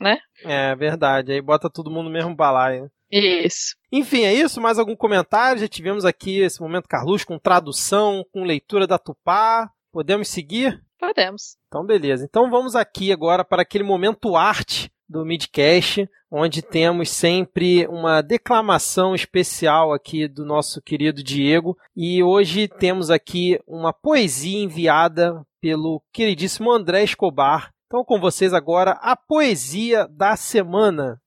né? É verdade. Aí bota todo mundo no mesmo balaio. Isso. Enfim, é isso. Mais algum comentário? Já tivemos aqui esse momento Carlos com tradução, com leitura da Tupá. Podemos seguir? Podemos. Então, beleza. Então vamos aqui agora para aquele momento arte do Midcast, onde temos sempre uma declamação especial aqui do nosso querido Diego. E hoje temos aqui uma poesia enviada pelo queridíssimo André Escobar, então, com vocês agora, a poesia da semana.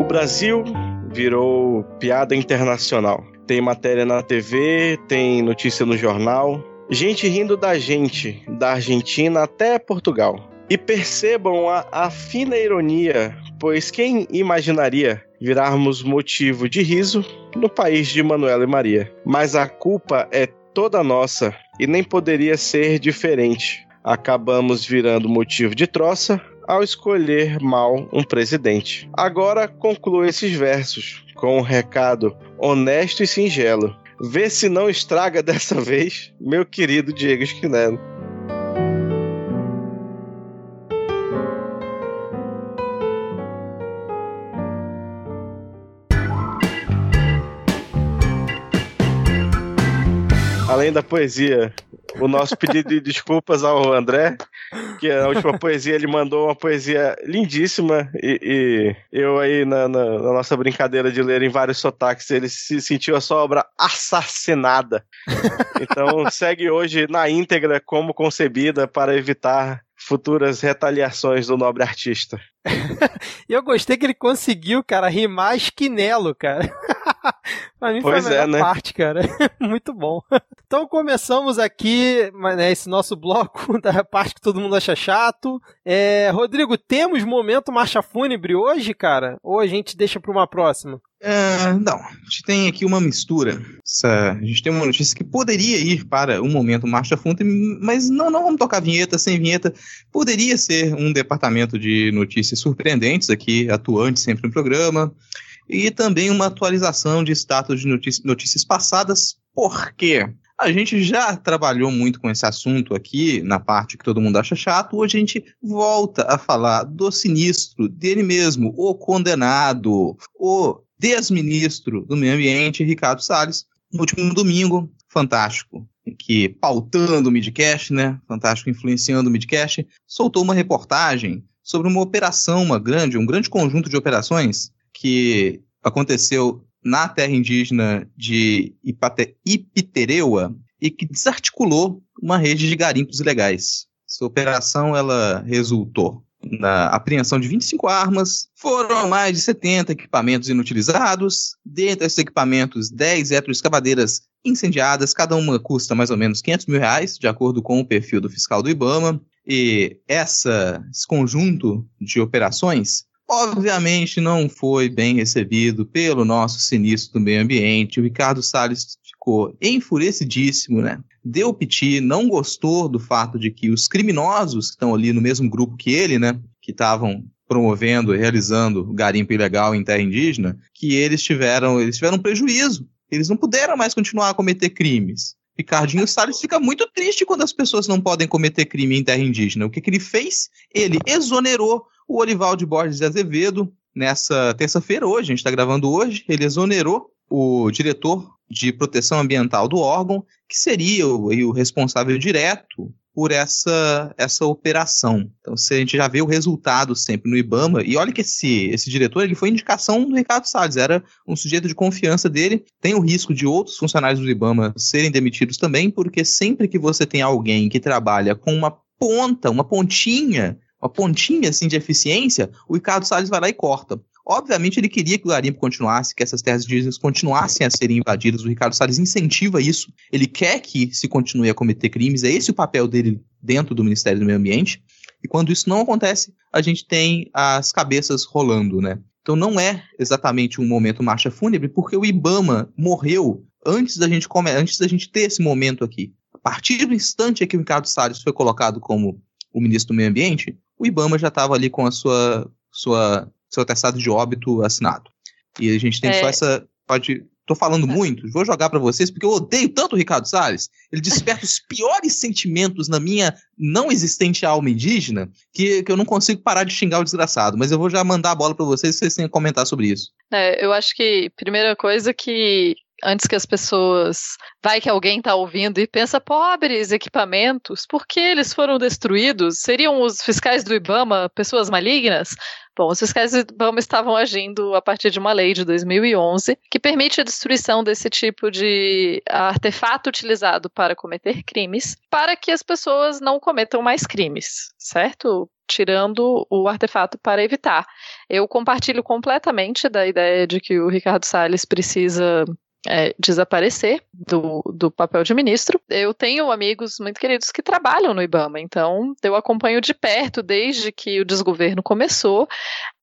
O Brasil virou piada internacional. Tem matéria na TV, tem notícia no jornal. Gente rindo da gente, da Argentina até Portugal. E percebam a, a fina ironia, pois quem imaginaria virarmos motivo de riso no país de Manuela e Maria? Mas a culpa é toda nossa e nem poderia ser diferente. Acabamos virando motivo de troça ao escolher mal um presidente. Agora concluo esses versos com um recado honesto e singelo. Vê se não estraga (laughs) dessa vez, meu querido Diego Esquinelo. Além da poesia, o nosso pedido de (laughs) desculpas ao André, que a última poesia ele mandou uma poesia lindíssima e, e eu aí na, na, na, nossa brincadeira de ler em vários sotaques, ele se sentiu a sua obra assassinada. Então segue hoje na íntegra como concebida para evitar futuras retaliações do nobre artista. (laughs) eu gostei que ele conseguiu, cara, rimar esquinelo, cara. (laughs) pra mim Pois foi a é, melhor né? parte, cara. (laughs) Muito bom. Então começamos aqui né, esse nosso bloco (laughs) da parte que todo mundo acha chato. É, Rodrigo, temos momento marcha fúnebre hoje, cara? Ou a gente deixa pra uma próxima? É, não, a gente tem aqui uma mistura. Essa- a gente tem uma notícia que poderia ir para um momento marcha fúnebre, mas não, não vamos tocar vinheta sem vinheta. Poderia ser um departamento de notícias surpreendentes aqui, atuante sempre no programa. E também uma atualização de status de notícias, notícias passadas, porque a gente já trabalhou muito com esse assunto aqui, na parte que todo mundo acha chato. Hoje a gente volta a falar do sinistro, dele mesmo, o condenado, o desministro do Meio Ambiente, Ricardo Salles, no último domingo, fantástico, que pautando o Midcast, né? Fantástico influenciando o Midcast, soltou uma reportagem sobre uma operação, uma grande, um grande conjunto de operações que aconteceu na terra indígena de Ipate, Ipitereua e que desarticulou uma rede de garimpos ilegais. Essa operação ela resultou na apreensão de 25 armas, foram mais de 70 equipamentos inutilizados, dentre esses equipamentos 10 eletroescavadeiras incendiadas, cada uma custa mais ou menos 500 mil reais, de acordo com o perfil do fiscal do IBAMA, e essa, esse conjunto de operações obviamente não foi bem recebido pelo nosso sinistro do meio ambiente. O Ricardo Salles ficou enfurecidíssimo, né? Deu piti, não gostou do fato de que os criminosos que estão ali no mesmo grupo que ele, né? Que estavam promovendo e realizando garimpo ilegal em terra indígena, que eles tiveram, eles tiveram prejuízo. Eles não puderam mais continuar a cometer crimes. Ricardinho (laughs) Salles fica muito triste quando as pessoas não podem cometer crime em terra indígena. O que, que ele fez? Ele exonerou o Olivaldo Borges de Azevedo nessa terça-feira, hoje, a gente está gravando hoje, ele exonerou o diretor de proteção ambiental do órgão, que seria o, o responsável direto por essa, essa operação. Então, se a gente já vê o resultado sempre no IBAMA, e olha que esse, esse diretor ele foi indicação do Ricardo Salles, era um sujeito de confiança dele, tem o risco de outros funcionários do IBAMA serem demitidos também, porque sempre que você tem alguém que trabalha com uma ponta, uma pontinha uma pontinha assim de eficiência, o Ricardo Salles vai lá e corta. Obviamente ele queria que o garimpo continuasse, que essas terras indígenas continuassem a serem invadidas. O Ricardo Salles incentiva isso. Ele quer que se continue a cometer crimes. É esse o papel dele dentro do Ministério do Meio Ambiente. E quando isso não acontece, a gente tem as cabeças rolando, né? Então não é exatamente um momento marcha fúnebre, porque o IBAMA morreu antes da gente antes da gente ter esse momento aqui. A partir do instante em que o Ricardo Salles foi colocado como o ministro do Meio Ambiente, o IBAMA já estava ali com a sua, sua seu atestado de óbito assinado. E a gente tem É. só essa. Pode. Tô falando muito, vou jogar pra vocês, porque eu odeio tanto o Ricardo Salles. Ele (laughs) desperta os piores sentimentos na minha não existente alma indígena, que, que eu não consigo parar de xingar o desgraçado. Mas eu vou já mandar a bola pra vocês, vocês têm que comentar sobre isso. É, eu acho que primeira coisa que antes que as pessoas vai que alguém tá ouvindo e pensa pobres equipamentos, por que eles foram destruídos? Seriam os fiscais do IBAMA pessoas malignas? Bom, os fiscais do IBAMA estavam agindo a partir de uma lei de 2011 que permite a destruição desse tipo de artefato utilizado para cometer crimes, para que as pessoas não cometam mais crimes, certo? Tirando o artefato para evitar. Eu compartilho completamente da ideia de que o Ricardo Salles precisa é, desaparecer do, do papel de ministro. Eu tenho amigos muito queridos que trabalham no IBAMA, então eu acompanho de perto desde que o desgoverno começou.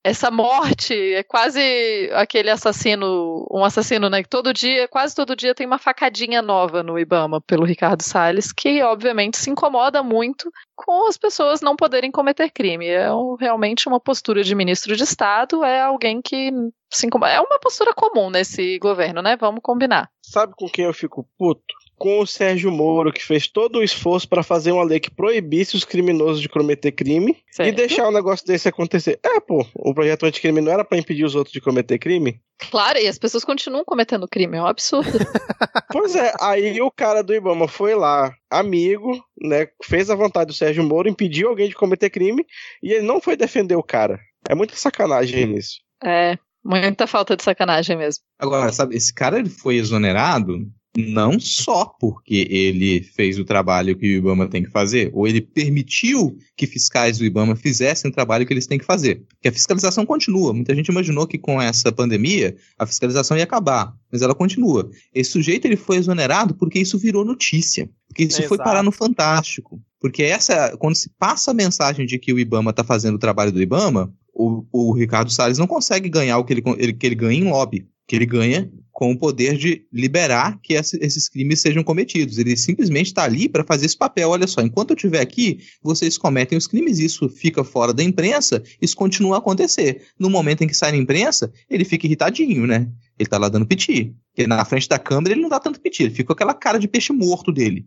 Essa morte é quase aquele assassino, um assassino, né? Que todo dia, quase todo dia tem uma facadinha nova no IBAMA pelo Ricardo Salles, que obviamente se incomoda muito com as pessoas não poderem cometer crime. É um- realmente uma postura de ministro de Estado, é alguém que se incomoda. É uma postura comum nesse governo, né? Vamos combinar. Sabe com quem eu fico puto? Com o Sérgio Moro, que fez todo o esforço pra fazer uma lei que proibisse os criminosos de cometer crime e Certo? deixar um negócio desse acontecer. É, pô, o projeto anticrime não era pra impedir os outros de cometer crime? Claro, e as pessoas continuam cometendo crime, é um absurdo. (laughs) Pois é, aí o cara do Ibama foi lá, amigo, né? Fez a vontade do Sérgio Moro, impediu alguém de cometer crime e ele não foi defender o cara. É muita sacanagem nisso. é, muita falta de sacanagem mesmo. Agora, sabe, esse cara ele foi exonerado Não só porque ele fez o trabalho que o IBAMA tem que fazer, ou ele permitiu que fiscais do IBAMA fizessem o trabalho que eles têm que fazer. Porque a fiscalização continua. Muita gente imaginou que com essa pandemia a fiscalização ia acabar, mas ela continua. Esse sujeito ele foi exonerado porque isso virou notícia. Porque isso Exato. foi parar no Fantástico. Porque essa, quando se passa a mensagem de que o IBAMA está fazendo o trabalho do IBAMA, o, o Ricardo Salles não consegue ganhar o que ele, ele- que ele ganha em lobby. Que ele ganha com o poder de liberar que esse- esses crimes sejam cometidos. Ele simplesmente está ali para fazer esse papel. Olha só, enquanto eu estiver aqui, vocês cometem os crimes, isso fica fora da imprensa, isso continua a acontecer. No momento em que sai na imprensa, ele fica irritadinho, né? Ele tá lá dando piti. Porque na frente da câmera ele não dá tanto piti, ele fica com aquela cara de peixe morto dele.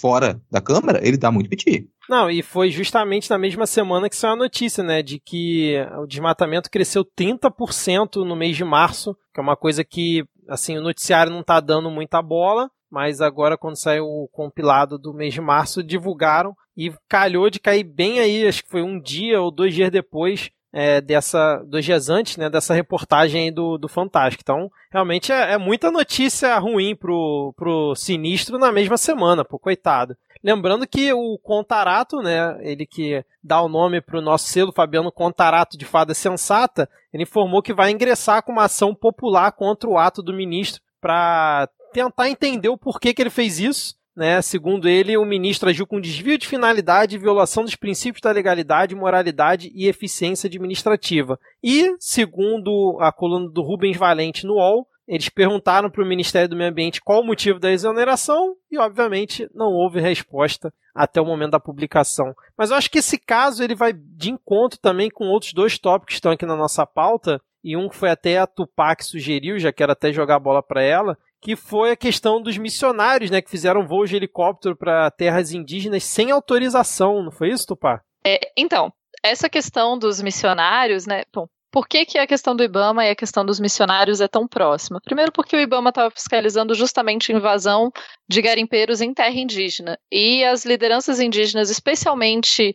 Fora da câmera, ele dá muito piti. Não, e foi justamente na mesma semana que saiu a notícia, né, de que o desmatamento cresceu 30% no mês de março, que é uma coisa que, assim, o noticiário não tá dando muita bola, mas agora quando saiu o compilado do mês de março, divulgaram e calhou de cair bem aí, acho que foi um dia ou dois dias depois é, dessa, dois dias antes, né, dessa reportagem do, do Fantástico. Então, realmente é, é muita notícia ruim pro, pro Sinistro na mesma semana, pô, coitado. Lembrando que o Contarato, né, ele que dá o nome para o nosso selo Fabiano Contarato de Fada Sensata, ele informou que vai ingressar com uma ação popular contra o ato do ministro para tentar entender o porquê que ele fez isso. Né? Segundo ele, o ministro agiu com desvio de finalidade e violação dos princípios da legalidade, moralidade e eficiência administrativa. E, segundo a coluna do Rubens Valente no UOL, eles perguntaram para o Ministério do Meio Ambiente qual o motivo da exoneração e, obviamente, não houve resposta até o momento da publicação. Mas eu acho que esse caso ele vai de encontro também com outros dois tópicos que estão aqui na nossa pauta, e um que foi até a Tupac sugeriu, já quero até jogar a bola para ela, que foi a questão dos missionários, né, que fizeram voos de helicóptero para terras indígenas sem autorização, não foi isso, Tupac? É, então, essa questão dos missionários, né? Bom, por que, que a questão do IBAMA e a questão dos missionários é tão próxima? Primeiro, porque o IBAMA estava fiscalizando justamente a invasão de garimpeiros em terra indígena. E as lideranças indígenas, especialmente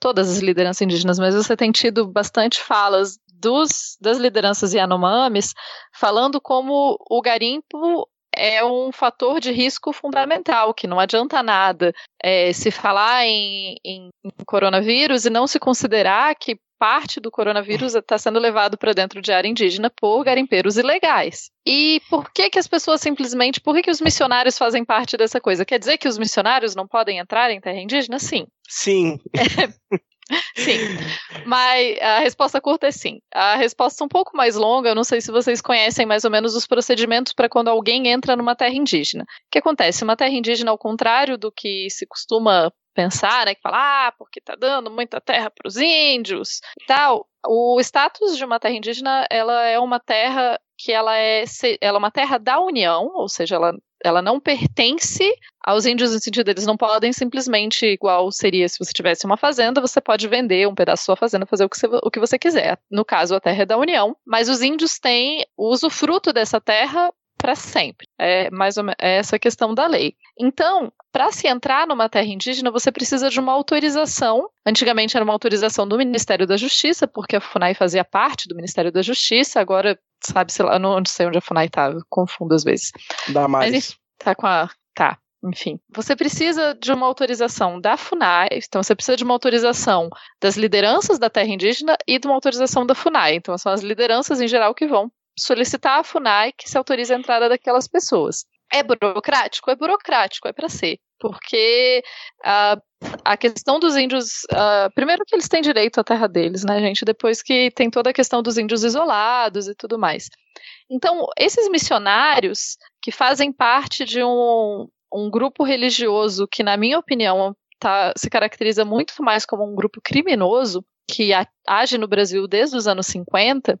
todas as lideranças indígenas, mas você tem tido bastante falas dos, das lideranças Yanomamis falando como o garimpo é um fator de risco fundamental, que não adianta nada é, se falar em, em, em coronavírus e não se considerar que parte do coronavírus está sendo levado para dentro de área indígena por garimpeiros ilegais. E por que que as pessoas simplesmente, por que que os missionários fazem parte dessa coisa? Quer dizer que os missionários não podem entrar em terra indígena? Sim. Sim. (laughs) (laughs) Sim, mas a resposta curta é sim. A resposta um pouco mais longa, eu não sei se vocês conhecem mais ou menos os procedimentos para quando alguém entra numa terra indígena. O que acontece? Uma terra indígena, ao contrário do que se costuma pensar, né, que fala, ah, porque tá dando muita terra para os índios e tal. O status de uma terra indígena, ela é uma terra que ela é, ela é uma terra da União, ou seja, ela ela não pertence aos índios no sentido eles não podem simplesmente, igual seria se você tivesse uma fazenda, você pode vender um pedaço da sua fazenda, fazer o que, você, o que você quiser. No caso, a terra é da União, mas os índios têm o usufruto dessa terra para sempre. É mais ou menos é essa questão da lei. Então, para se entrar numa terra indígena, você precisa de uma autorização. Antigamente era uma autorização do Ministério da Justiça, porque a FUNAI fazia parte do Ministério da Justiça, agora sabe se lá, não sei onde a FUNAI tá, eu confundo às vezes. Damares. Mas tá com a tá, enfim, você precisa de uma autorização da FUNAI, então você precisa de uma autorização das lideranças da terra indígena e de uma autorização da FUNAI. Então são as lideranças em geral que vão solicitar à FUNAI que se autorize a entrada daquelas pessoas. É burocrático? É burocrático, é para ser. Porque uh, a questão dos índios. Uh, primeiro, que eles têm direito à terra deles, né, gente? Depois que tem toda a questão dos índios isolados e tudo mais. Então, esses missionários que fazem parte de um, um grupo religioso que, na minha opinião, tá, se caracteriza muito mais como um grupo criminoso, que age no Brasil desde os anos 50,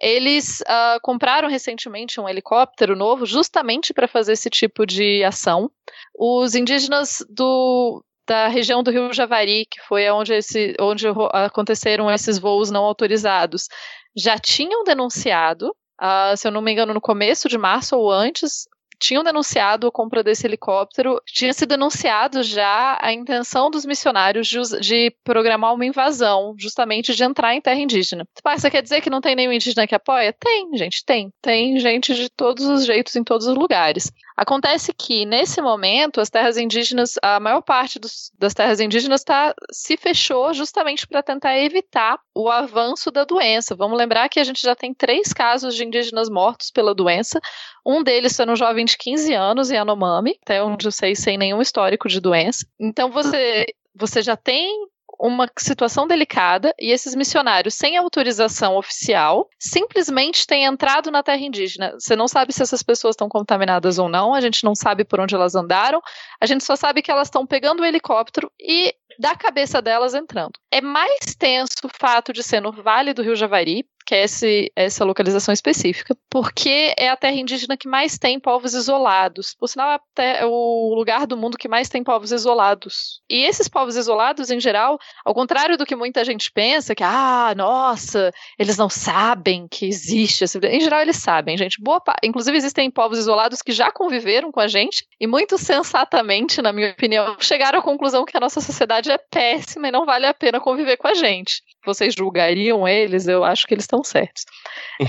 eles uh, compraram recentemente um helicóptero novo justamente para fazer esse tipo de ação. Os indígenas do, da região do Rio Javari, que foi onde, esse, onde aconteceram esses voos não autorizados, já tinham denunciado, uh, se eu não me engano, no começo de março ou antes, tinham denunciado a compra desse helicóptero, tinha se denunciado já a intenção dos missionários de, de, programar uma invasão, justamente de entrar em terra indígena. Você quer dizer que não tem nenhum indígena que apoia? Tem, gente, tem. Tem gente de todos os jeitos em todos os lugares. Acontece que, nesse momento, as terras indígenas, a maior parte dos, das terras indígenas tá, se fechou justamente para tentar evitar o avanço da doença. Vamos lembrar que a gente já tem três casos de indígenas mortos pela doença. Um deles foi um jovem de 15 anos em Anomami, até onde eu sei, sem nenhum histórico de doença. Então, você, você já tem uma situação delicada e esses missionários, sem autorização oficial, simplesmente têm entrado na terra indígena. Você não sabe se essas pessoas estão contaminadas ou não, a gente não sabe por onde elas andaram, a gente só sabe que elas estão pegando o helicóptero e da cabeça delas entrando. É mais tenso o fato de ser no Vale do Rio Javari, que é esse, essa localização específica, porque é a terra indígena que mais tem povos isolados. Por sinal, é, é o lugar do mundo que mais tem povos isolados. E esses povos isolados, em geral, ao contrário do que muita gente pensa, que, ah, nossa, eles não sabem que existe. Em geral, eles sabem, gente. Boa Inclusive, existem povos isolados que já conviveram com a gente e, muito sensatamente, na minha opinião, chegaram à conclusão que a nossa sociedade é péssima e não vale a pena conviver com a gente. Vocês julgariam eles? Eu acho que eles estão certos.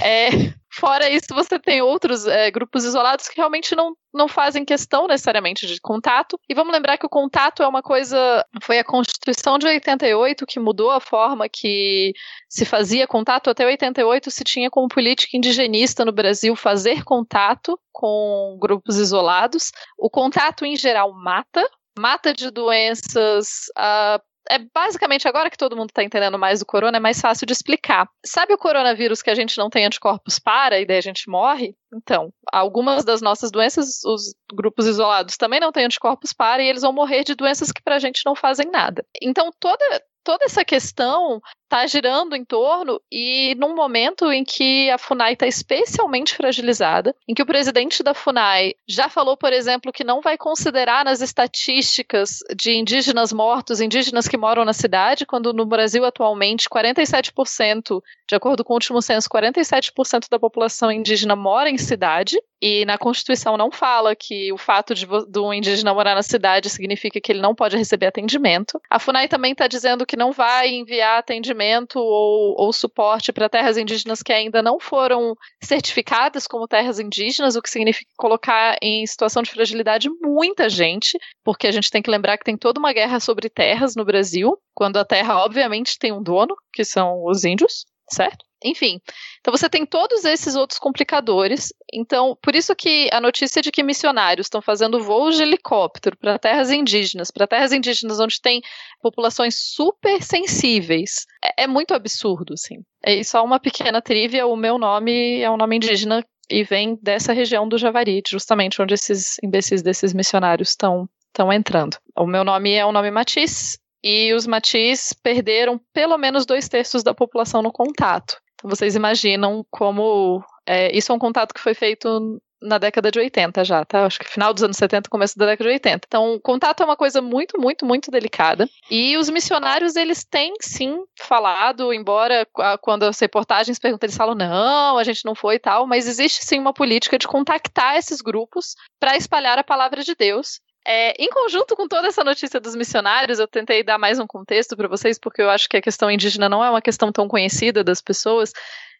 É, (laughs) fora isso, você tem outros é, grupos isolados que realmente não, não fazem questão necessariamente de contato. E vamos lembrar que o contato é uma coisa. Foi a Constituição de 88 que mudou a forma que se fazia contato. Até 88 se tinha como política indigenista no Brasil fazer contato com grupos isolados. O contato, em geral, mata. Mata de doenças. Uh, é basicamente agora que todo mundo está entendendo mais do corona, é mais fácil de explicar. Sabe o coronavírus que a gente não tem anticorpos para e daí a gente morre? Então, algumas das nossas doenças, os grupos isolados também não têm anticorpos para e eles vão morrer de doenças que para a gente não fazem nada. Então, toda, toda essa questão está girando em torno e num momento em que a FUNAI está especialmente fragilizada, em que o presidente da FUNAI já falou, por exemplo, que não vai considerar nas estatísticas de indígenas mortos, indígenas que moram na cidade, quando no Brasil atualmente 47%, de acordo com o último censo, 47% da população indígena mora em cidade, e na Constituição não fala que o fato de do indígena morar na cidade significa que ele não pode receber atendimento. A FUNAI também está dizendo que não vai enviar atendimento ou, ou suporte para terras indígenas que ainda não foram certificadas como terras indígenas, o que significa colocar em situação de fragilidade muita gente, porque a gente tem que lembrar que tem toda uma guerra sobre terras no Brasil, quando a terra, obviamente, tem um dono, que são os índios, certo? Enfim, então você tem todos esses outros complicadores. Então, por isso que a notícia de que missionários estão fazendo voos de helicóptero para terras indígenas, para terras indígenas onde tem populações super sensíveis, é, é muito absurdo, assim. E só uma pequena trivia, o meu nome é um nome indígena e vem dessa região do Javari, justamente onde esses imbecis desses missionários estão estão entrando. O meu nome é o nome Matiz, e os Matis perderam pelo menos dois terços da população no contato. Então vocês imaginam como. É, isso é um contato que foi feito na década de 80 já, tá? Acho que final dos anos 70, começo da década de 80. Então, contato é uma coisa muito, muito, muito delicada. E os missionários, eles têm sim falado, embora quando as reportagens perguntam, eles falam, não, a gente não foi e tal, mas existe sim uma política de contactar esses grupos para espalhar a palavra de Deus. É, em conjunto com toda essa notícia dos missionários, eu tentei dar mais um contexto para vocês, porque eu acho que a questão indígena não é uma questão tão conhecida das pessoas.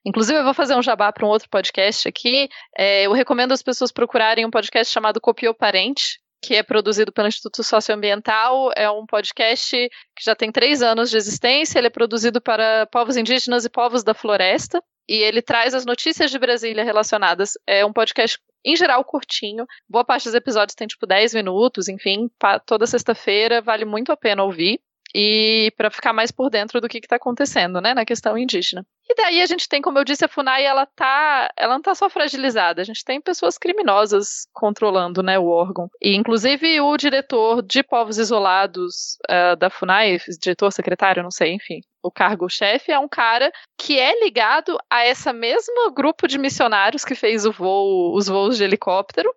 Inclusive, eu vou fazer um jabá para um outro podcast aqui. É, eu recomendo as pessoas procurarem um podcast chamado Copiou Parente, que é produzido pelo Instituto Socioambiental. É um podcast que já tem três anos de existência. Ele é produzido para povos indígenas e povos da floresta. E ele traz as notícias de Brasília relacionadas. É um podcast em geral, curtinho. Boa parte dos episódios tem tipo 10 minutos, enfim, toda sexta-feira vale muito a pena ouvir e para ficar mais por dentro do que está acontecendo, né, na questão indígena. E daí a gente tem, como eu disse, a Funai, ela tá, ela não tá só fragilizada, a gente tem pessoas criminosas controlando, né, o órgão. E inclusive o diretor de povos isolados uh, da Funai, diretor secretário, não sei, enfim, o cargo-chefe é um cara que é ligado a essa mesma grupo de missionários que fez o voo, os voos de helicóptero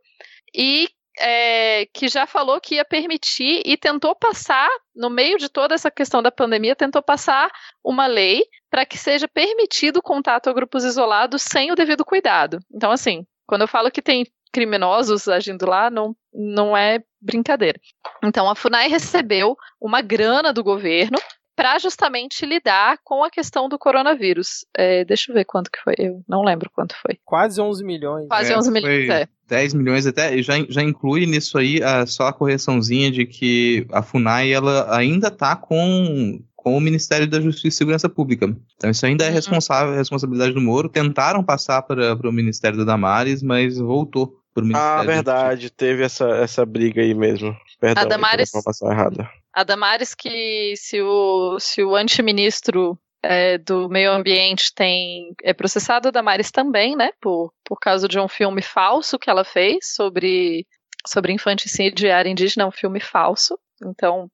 e é, que já falou que ia permitir e tentou passar, no meio de toda essa questão da pandemia, tentou passar uma lei para que seja permitido o contato a grupos isolados sem o devido cuidado. Então, assim, quando eu falo que tem criminosos agindo lá, não, não é brincadeira. Então, a FUNAI recebeu uma grana do governo para justamente lidar com a questão do coronavírus. É, deixa eu ver quanto que foi, eu não lembro quanto foi. Quase 11 milhões. Quase é, 11 milhões, foi, é. 10 milhões até já, já inclui nisso aí a, só a correçãozinha de que a FUNAI ela ainda está com, com o Ministério da Justiça e Segurança Pública. Então isso ainda é responsável, responsabilidade do Moro. Tentaram passar para, para o Ministério da Damares, mas voltou para o Ministério Ah, verdade, teve essa, essa briga aí mesmo. Perdão, A Damares- informação errada. A Damares que se o, se o antiministro é, do meio ambiente tem é processado, a Damares também, né? Por, por causa de um filme falso que ela fez sobre, sobre infanticídio e área indígena, é um filme falso. Então,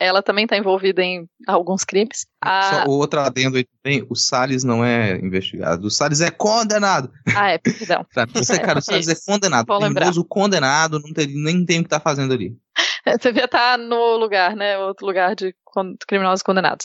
ela também está envolvida em alguns crimes. A- Só o outro adendo aí também, o Salles não é investigado. O Salles é condenado. ah, é, perdão. (laughs) Você, cara, o Salles é condenado. Vou. Criminoso condenado, não tem, nem tem o que estar fazendo ali. (laughs) Devia estar no lugar, né? Outro lugar de criminosos condenados.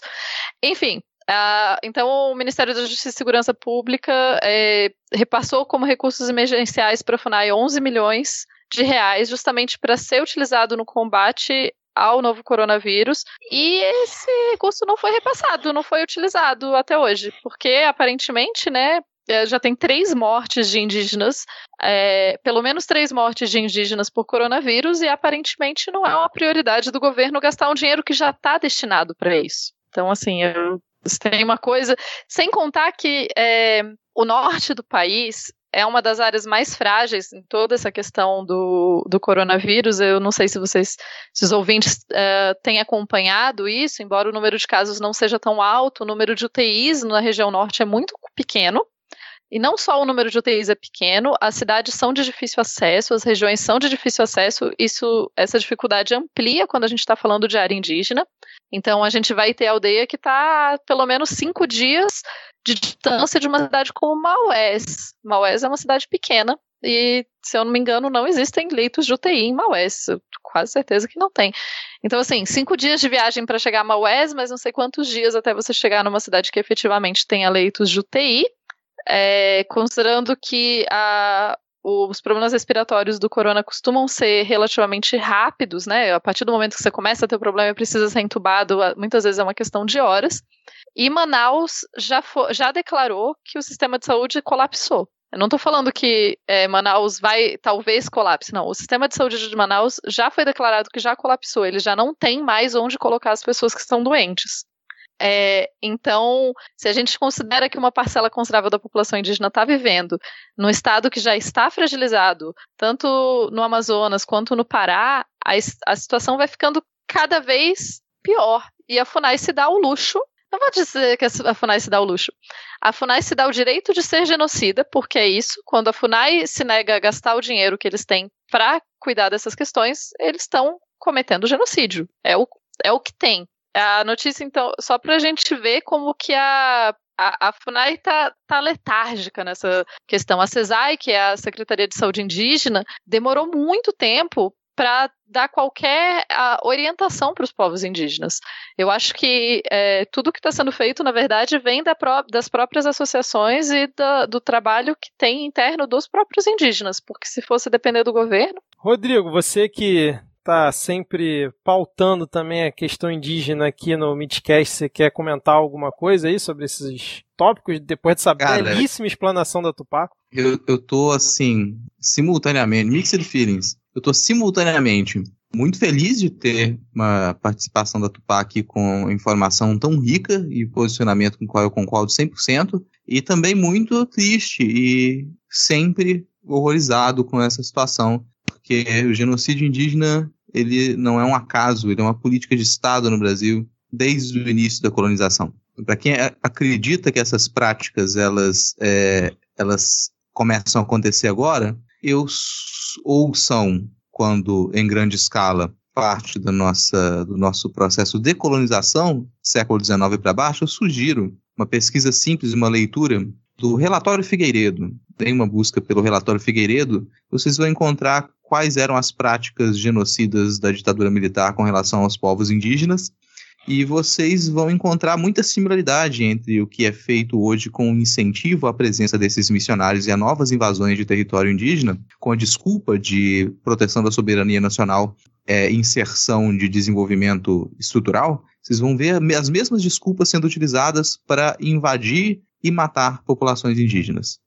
Enfim. Ah, então, o Ministério da Justiça e Segurança Pública eh, repassou como recursos emergenciais para a FUNAI 11 milhões de reais, justamente para ser utilizado no combate ao novo coronavírus. E esse recurso não foi repassado, não foi utilizado até hoje, porque aparentemente, né? eh, Já tem três mortes de indígenas é, pelo menos três mortes de indígenas por coronavírus e aparentemente não é uma prioridade do governo gastar um dinheiro que já está destinado para isso. Então, assim, eu, tem uma coisa. Sem contar que é, o norte do país é uma das áreas mais frágeis em toda essa questão do, do coronavírus. Eu não sei se vocês, se os ouvintes é, têm acompanhado isso, embora o número de casos não seja tão alto, o número de UTIs na região norte é muito pequeno. E não só o número de UTIs é pequeno, as cidades são de difícil acesso, as regiões são de difícil acesso, isso, essa dificuldade amplia quando a gente está falando de área indígena. Então a gente vai ter aldeia que está pelo menos cinco dias de distância de uma cidade como Maués. Maués é uma cidade pequena e, se eu não me engano, não existem leitos de UTI em Maués. Quase certeza que não tem. Então, assim, cinco dias de viagem para chegar a Maués, mas não sei quantos dias até você chegar numa cidade que efetivamente tenha leitos de UTI. É, considerando que a, os problemas respiratórios do corona costumam ser relativamente rápidos, né? A partir do momento que você começa a ter o problema e precisa ser entubado, muitas vezes é uma questão de horas. E Manaus já, fo- já declarou que o sistema de saúde colapsou. Eu não estou falando que é, Manaus vai talvez colapse, não. O sistema de saúde de Manaus já foi declarado que já colapsou. Ele já não tem mais onde colocar as pessoas que estão doentes. É, então, se a gente considera que uma parcela considerável da população indígena está vivendo num estado que já está fragilizado, tanto no Amazonas quanto no Pará, a, a situação vai ficando cada vez pior. E a FUNAI se dá o luxo. Não vou dizer que a FUNAI se dá o luxo. A FUNAI se dá o direito de ser genocida, porque é isso. Quando a FUNAI se nega a gastar o dinheiro que eles têm para cuidar dessas questões, eles estão cometendo genocídio. É o, é o que tem. A notícia, então, só para a gente ver como que a, a, a FUNAI tá, tá letárgica nessa questão. A CESAI, que é a Secretaria de Saúde Indígena, demorou muito tempo para dar qualquer a, orientação para os povos indígenas. Eu acho que é, tudo que está sendo feito, na verdade, vem da pró das próprias associações e da, do trabalho que tem interno dos próprios indígenas, porque se fosse depender do governo. Rodrigo, você que tá sempre pautando também a questão indígena aqui no Midcast, você quer comentar alguma coisa aí sobre esses tópicos, depois dessa Cara, belíssima explanação da Tupac? Eu, eu tô, assim, simultaneamente, mixed feelings. Eu tô simultaneamente muito feliz de ter uma participação da Tupac aqui com informação tão rica e posicionamento com o qual eu concordo 100%, e também muito triste e sempre horrorizado com essa situação, porque o genocídio indígena ele não é um acaso, ele é uma política de Estado no Brasil desde o início da colonização. Para quem acredita que essas práticas elas, é, elas começam a acontecer agora, eu ou são quando em grande escala parte da nossa, do nosso processo de colonização, século XIX para baixo, eu sugiro uma pesquisa simples, uma leitura do relatório Figueiredo. Tem uma busca pelo relatório Figueiredo, vocês vão encontrar quais eram as práticas genocidas da ditadura militar com relação aos povos indígenas e vocês vão encontrar muita similaridade entre o que é feito hoje com o incentivo à presença desses missionários e a novas invasões de território indígena, com a desculpa de proteção da soberania nacional, é, inserção de desenvolvimento estrutural. Vocês vão ver as mesmas desculpas sendo utilizadas para invadir e matar populações indígenas.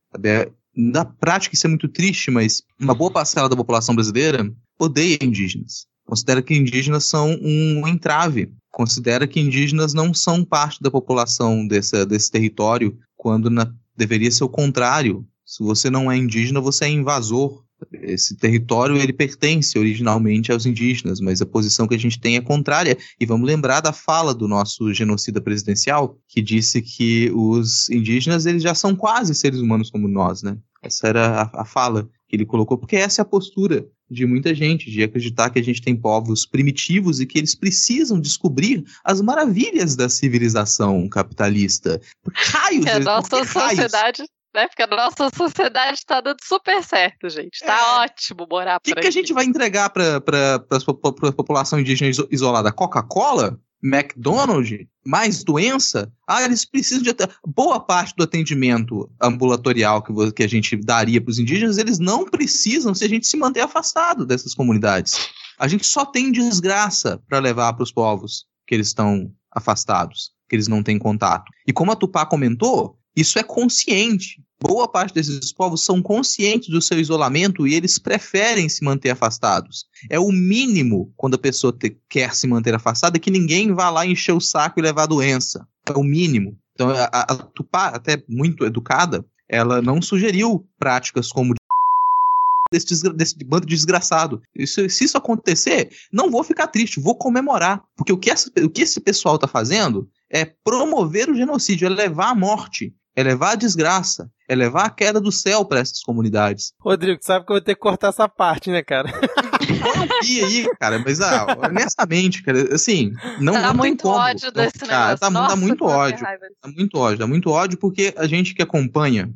Na prática isso é muito triste, mas uma boa parcela da população brasileira odeia indígenas. Considera que indígenas são um entrave. Considera que indígenas não são parte da população desse, território, quando na, deveria ser o contrário. Se você não é indígena, você é invasor. Esse território ele pertence originalmente aos indígenas, mas a posição que a gente tem é contrária. E vamos lembrar da fala do nosso genocida presidencial, que disse que os indígenas eles já são quase seres humanos como nós, né? Essa era a, a fala que ele colocou, porque essa é a postura de muita gente, de acreditar que a gente tem povos primitivos e que eles precisam descobrir as maravilhas da civilização capitalista. Raios! Que a nossa sociedade né? Porque a nossa (laughs) sociedade está dando super certo, gente. Tá é. ótimo morar por O que, que, a gente vai entregar para a população indígena isolada? Coca-Cola? McDonald's? Mais doença? Ah, eles precisam de. Boa parte do atendimento ambulatorial que, que a gente daria para os indígenas, eles não precisam se a gente se manter afastado dessas comunidades. A gente só tem desgraça para levar para os povos que eles estão afastados, que eles não têm contato. E como a Tupá comentou, isso é consciente. Boa parte desses povos são conscientes do seu isolamento e eles preferem se manter afastados. É o mínimo quando a pessoa te, quer se manter afastada que ninguém vá lá encher o saco e levar a doença. É o mínimo. Então, a, a Tupá, até muito educada, ela não sugeriu práticas como (laughs) desse, desse bando de desgraçado. Isso, se isso acontecer, não vou ficar triste, vou comemorar. Porque o que, essa, o que esse pessoal está fazendo é promover o genocídio, é levar à morte é levar a desgraça, é levar a queda do céu para essas comunidades. Rodrigo, sabe que eu vou ter que cortar essa parte, né, cara? E aí, cara, mas ah, honestamente, cara, assim, não, tá não muito tem como. ódio desse negócio. Tá, Nossa, dá muito ódio. Dá muito ódio, dá muito ódio porque a gente que acompanha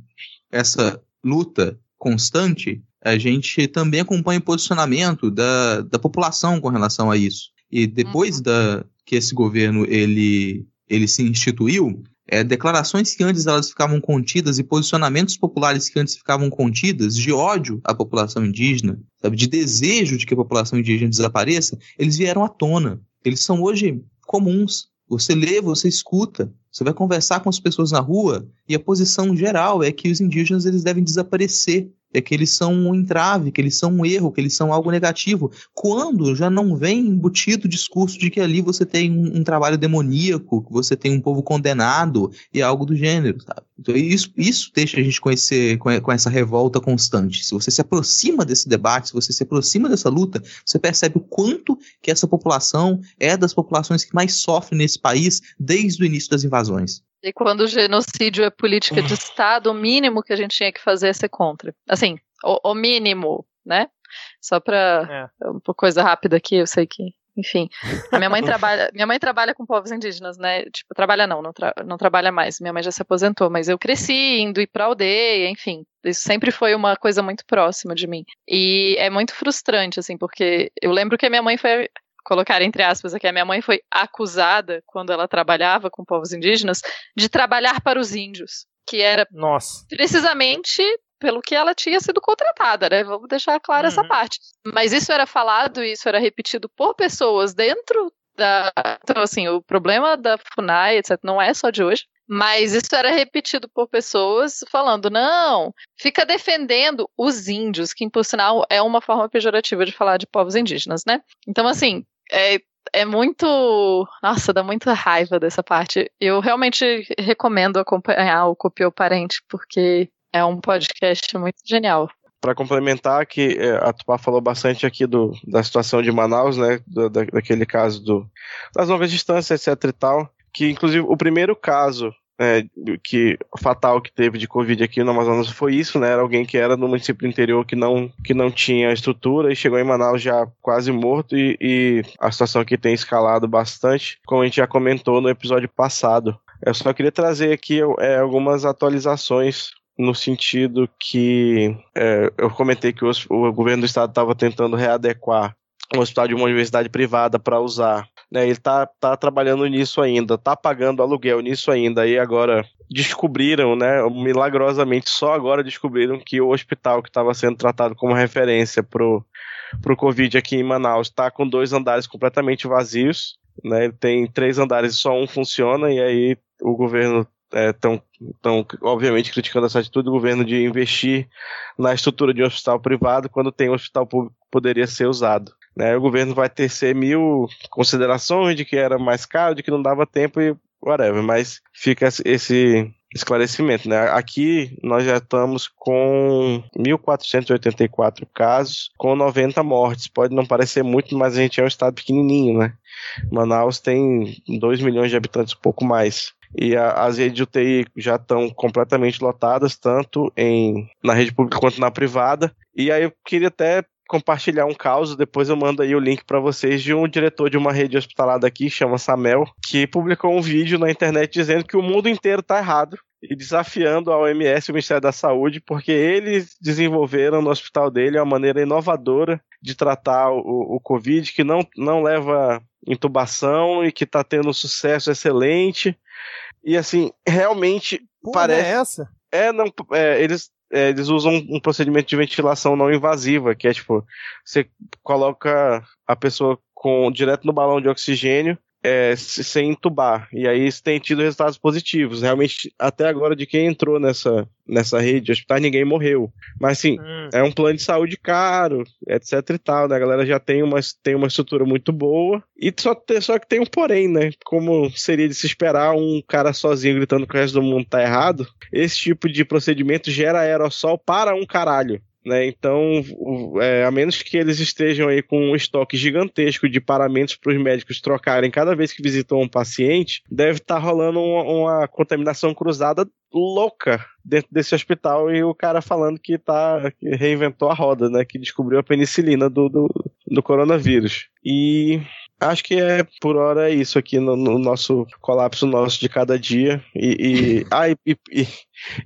essa luta constante, a gente também acompanha o posicionamento da, da população com relação a isso. E depois uhum. da que esse governo ele, ele se instituiu, é, declarações que antes elas ficavam contidas e posicionamentos populares que antes ficavam contidas de ódio à população indígena, sabe, de desejo de que a população indígena desapareça, eles vieram à tona. Eles são hoje comuns. Você lê, você escuta, você vai conversar com as pessoas na rua e a posição geral é que os indígenas eles devem desaparecer é que eles são um entrave, que eles são um erro, que eles são algo negativo. Quando já não vem embutido o discurso de que ali você tem um, um, trabalho demoníaco, que você tem um povo condenado e algo do gênero, sabe? Então isso, isso deixa a gente conhecer com, essa revolta constante. Se você se aproxima desse debate, se você se aproxima dessa luta, você percebe o quanto que essa população é das populações que mais sofrem nesse país desde o início das invasões. E quando o genocídio é política de Estado, o mínimo que a gente tinha que fazer é ser contra. Assim, o, o mínimo, né? Só para é. uma coisa rápida aqui, eu sei que, enfim. A minha mãe (laughs) trabalha, minha mãe trabalha com povos indígenas, né? Tipo, trabalha não, não, tra não trabalha mais. Minha mãe já se aposentou, mas eu cresci indo ir para aldeia, enfim. Isso sempre foi uma coisa muito próxima de mim. E é muito frustrante, assim, porque eu lembro que a minha mãe foi colocar entre aspas aqui, a minha mãe foi acusada, quando ela trabalhava com povos indígenas, de trabalhar para os índios, que era Nossa. precisamente pelo que ela tinha sido contratada, né? Vamos deixar clara uhum. essa parte. Mas isso era falado, isso era repetido por pessoas dentro da. Então, assim, o problema da FUNAI, etc., não é só de hoje. Mas isso era repetido por pessoas falando, não, fica defendendo os índios, que por sinal é uma forma pejorativa de falar de povos indígenas, né? Então, assim, é, é muito. Nossa, dá muita raiva dessa parte. Eu realmente recomendo acompanhar o Copiou Parente, porque é um podcast muito genial. Para complementar, que é, a Tupá falou bastante aqui do, da situação de Manaus, né? Da, daquele caso do, das longas distâncias, etc e tal. Que, inclusive, o primeiro caso é, que fatal que teve de Covid aqui no Amazonas foi isso, né? Era alguém que era no município interior que não, que não tinha estrutura e chegou em Manaus já quase morto e, e a situação aqui tem escalado bastante, como a gente já comentou no episódio passado. Eu só queria trazer aqui é, algumas atualizações no sentido que é, eu comentei que o, o governo do estado estava tentando readequar um hospital de uma universidade privada para usar né? Ele tá, tá trabalhando nisso ainda, tá pagando aluguel nisso ainda, e agora descobriram, né, milagrosamente, só agora descobriram que o hospital que estava sendo tratado como referência pro, pro Covid aqui em Manaus está com dois andares completamente vazios, né? Ele tem três andares e só um funciona, e aí o governo estão, é, obviamente, criticando essa atitude do governo de investir na estrutura de um hospital privado quando tem um hospital público que poderia ser usado. Né? O governo vai tecer mil considerações de que era mais caro, de que não dava tempo e whatever, mas fica esse esclarecimento, né? Aqui nós já estamos com 1.484 casos, com 90 mortes. Pode não parecer muito, mas a gente é um estado pequenininho, né? Manaus tem 2 milhões de habitantes, pouco mais. E a, as redes de UTI já estão completamente lotadas, tanto em, na rede pública quanto na privada. E aí eu queria até compartilhar um caso, depois eu mando aí o link para vocês de um diretor de uma rede hospitalar daqui, chama Samel, que publicou um vídeo na internet dizendo que o mundo inteiro tá errado e desafiando a OMS e o Ministério da Saúde, porque eles desenvolveram no hospital dele uma maneira inovadora de tratar o, o Covid, que não, não leva intubação e que está tendo um sucesso excelente. E assim, realmente Pô, parece. É essa? É, não, é, eles eles usam um procedimento de ventilação não invasiva, que é tipo, você coloca a pessoa com direto no balão de oxigênio é, sem entubar. E aí isso tem tido resultados positivos. Realmente, até agora, de quem entrou nessa, nessa rede de hospitais, ninguém morreu. Mas assim, hum. é um plano de saúde caro, etc e tal, né? A galera já tem uma, tem uma estrutura muito boa. E só, só que tem um porém, né? Como seria de se esperar um cara sozinho gritando que o resto do mundo tá errado, esse tipo de procedimento gera aerossol para um caralho. Né? Então, é, a menos que eles estejam aí com um estoque gigantesco de paramentos para os médicos trocarem cada vez que visitam um paciente, deve estar tá rolando uma, uma, contaminação cruzada louca dentro desse hospital e o cara falando que, tá, que reinventou a roda, né? que descobriu a penicilina do, do, do coronavírus. E Acho que é por hora é isso aqui no, no nosso colapso nosso de cada dia. E, e, ah, e, e,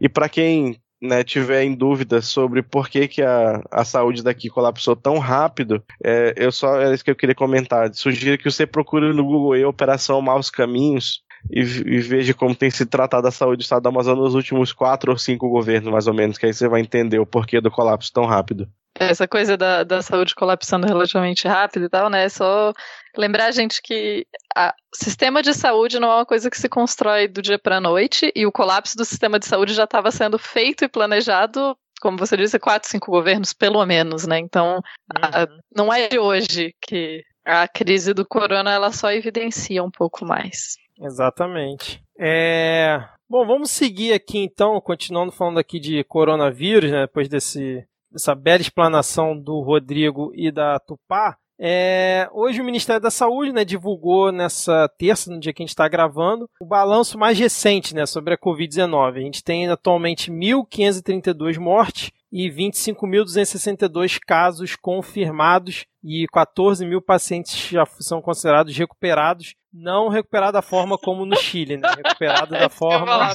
e para quem né, tiver em dúvida sobre por que, que a, a saúde daqui colapsou tão rápido, é, eu só é isso que eu queria comentar. Sugiro que você procure no Google aí Operação Maus Caminhos e, e, veja como tem se tratado a saúde do estado do Amazonas nos últimos quatro ou cinco governos, mais ou menos, que aí você vai entender o porquê do colapso tão rápido. Essa coisa da, da saúde colapsando relativamente rápido e tal, né? É só lembrar a gente que o sistema de saúde não é uma coisa que se constrói do dia para a noite e o colapso do sistema de saúde já estava sendo feito e planejado, como você disse, quatro, cinco governos, pelo menos, né? Então, uhum. a, não é de hoje que a crise do corona ela só evidencia um pouco mais. Exatamente. É... Bom, vamos seguir aqui então, continuando falando aqui de coronavírus, né, depois desse essa bela explanação do Rodrigo e da Tupá. É, hoje o Ministério da Saúde né, divulgou nessa terça, no dia que a gente está gravando, o balanço mais recente né, sobre a Covid-19. A gente tem atualmente 1.532 mortes e 25.262 casos confirmados e 14 mil pacientes já são considerados recuperados, não recuperado da forma como no Chile, né? Recuperado (laughs) da forma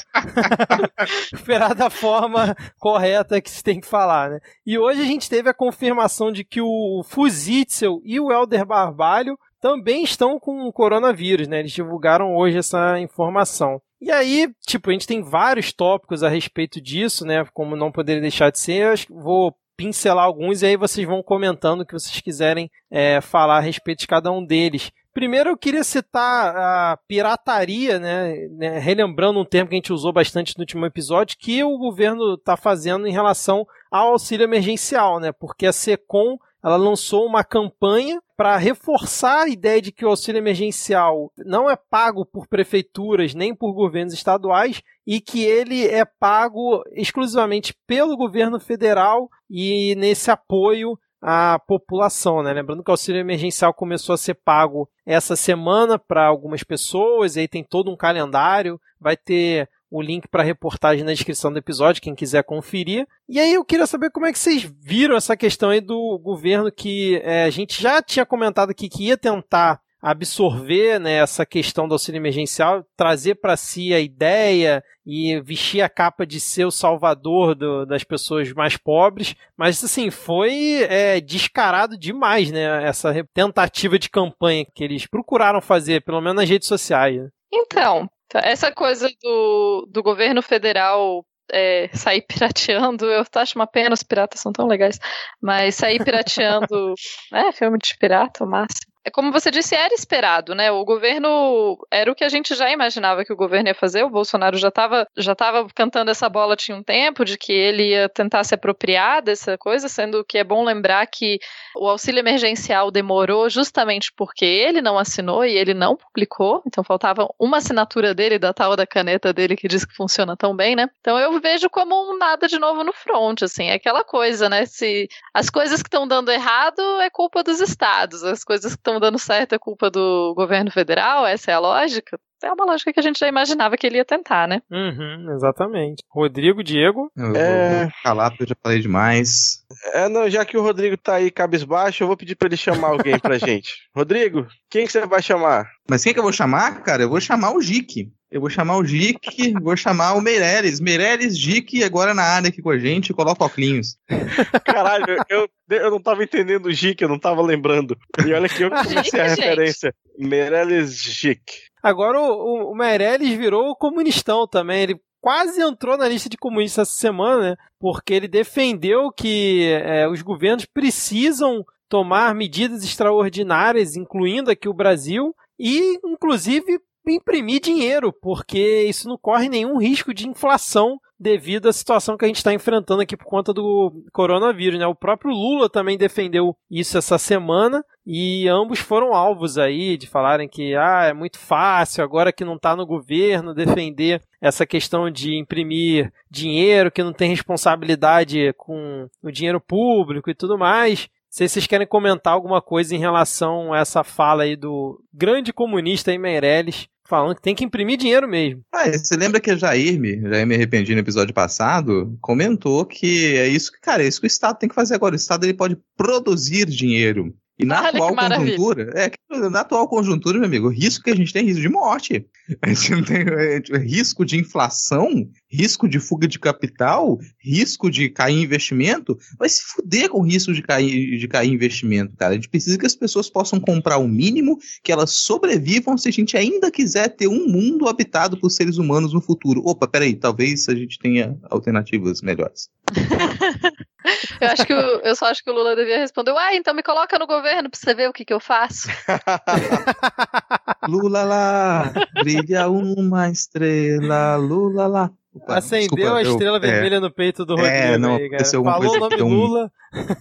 (laughs) recuperado da forma correta que se tem que falar, né? E hoje a gente teve a confirmação de que o Fuzitzel e o Elder Barbalho também estão com o coronavírus, né? Eles divulgaram hoje essa informação. E aí, tipo, a gente tem vários tópicos a respeito disso, né? Como não poderia deixar de ser. Eu vou pincelar alguns e aí vocês vão comentando o que vocês quiserem é, falar a respeito de cada um deles. Primeiro eu queria citar a pirataria, né, né, relembrando um termo que a gente usou bastante no último episódio, que o governo está fazendo em relação ao auxílio emergencial, né, porque a SECOM ela lançou uma campanha para reforçar a ideia de que o auxílio emergencial não é pago por prefeituras nem por governos estaduais e que ele é pago exclusivamente pelo governo federal e nesse apoio à população, né? Lembrando que o auxílio emergencial começou a ser pago essa semana para algumas pessoas, e aí tem todo um calendário, vai ter o link para a reportagem na descrição do episódio, quem quiser conferir. E aí eu queria saber como é que vocês viram essa questão aí do governo que é, a gente já tinha comentado aqui que ia tentar absorver né, essa questão do auxílio emergencial, trazer para si a ideia e vestir a capa de ser o salvador do, das pessoas mais pobres, mas assim foi é, descarado demais, né? Essa tentativa de campanha que eles procuraram fazer, pelo menos nas redes sociais. Né? Então, essa coisa do, do governo federal é, sair pirateando, eu acho uma pena, os piratas são tão legais, mas sair pirateando, (laughs) é, filme de pirata, o máximo. É como você disse, era esperado, né? O governo era o que a gente já imaginava que o governo ia fazer. O Bolsonaro já estava já tava cantando essa bola tinha um tempo de que ele ia tentar se apropriar dessa coisa, sendo que é bom lembrar que o auxílio emergencial demorou justamente porque ele não assinou e ele não publicou. Então faltava uma assinatura dele da tal da caneta dele que diz que funciona tão bem, né? Então eu vejo como um nada de novo no front, assim, é aquela coisa, né? Se as coisas que estão dando errado é culpa dos estados, as coisas que estão dando certo é culpa do governo federal, essa é a lógica é uma lógica que a gente já imaginava que ele ia tentar, né? Uhum, exatamente. Rodrigo, Diego? Eu é... vou calar porque eu já falei demais. É, não, já que o Rodrigo tá aí cabisbaixo, eu vou pedir pra ele chamar alguém pra (laughs) gente. Rodrigo, quem que você vai chamar? Mas quem que eu vou chamar, cara? Eu vou chamar o Jique. Eu vou chamar o Jique, vou chamar o Meirelles. Meirelles, Jique, agora na área aqui com a gente, coloca óculos. Caralho, eu, eu não tava entendendo o Jique, eu não tava lembrando. E olha que eu comecei a referência. Meirelles Jique. Agora o, o Meirelles virou comunistão também. Ele quase entrou na lista de comunistas essa semana, né? Porque ele defendeu que é, os governos precisam tomar medidas extraordinárias, incluindo aqui o Brasil, e inclusive imprimir dinheiro, porque isso não corre nenhum risco de inflação devido à situação que a gente está enfrentando aqui por conta do coronavírus. Né? O próprio Lula também defendeu isso essa semana e ambos foram alvos aí de falarem que ah, é muito fácil agora que não está no governo defender essa questão de imprimir dinheiro, que não tem responsabilidade com o dinheiro público e tudo mais. Se vocês querem comentar alguma coisa em relação a essa fala aí do grande comunista aí, Meirelles, falando que tem que imprimir dinheiro mesmo. Ah, você lembra que a Jair, Jair me arrependi no episódio passado, comentou que é isso que, cara, é isso que o Estado tem que fazer agora. O Estado ele pode produzir dinheiro. E na Olha atual conjuntura, é, na atual conjuntura, meu amigo, o risco que a gente tem é risco de morte. (laughs) A gente não tem é, risco de inflação, risco de fuga de capital, risco de cair investimento. Vai se fuder com o risco de cair, de cair investimento, cara. A gente precisa que as pessoas possam comprar o mínimo, que elas sobrevivam se a gente ainda quiser ter um mundo habitado por seres humanos no futuro. Opa, peraí, talvez a gente tenha alternativas melhores. (laughs) Eu acho que o, eu só acho que o Lula devia responder, uai, então me coloca no governo pra você ver o que, que eu faço. (laughs) Lula lá, brilha uma estrela, Lula lá. Opa, Acendeu desculpa, a estrela eu, vermelha é, no peito do Rodrigo. É, não, aí, Falou o nome um Lula.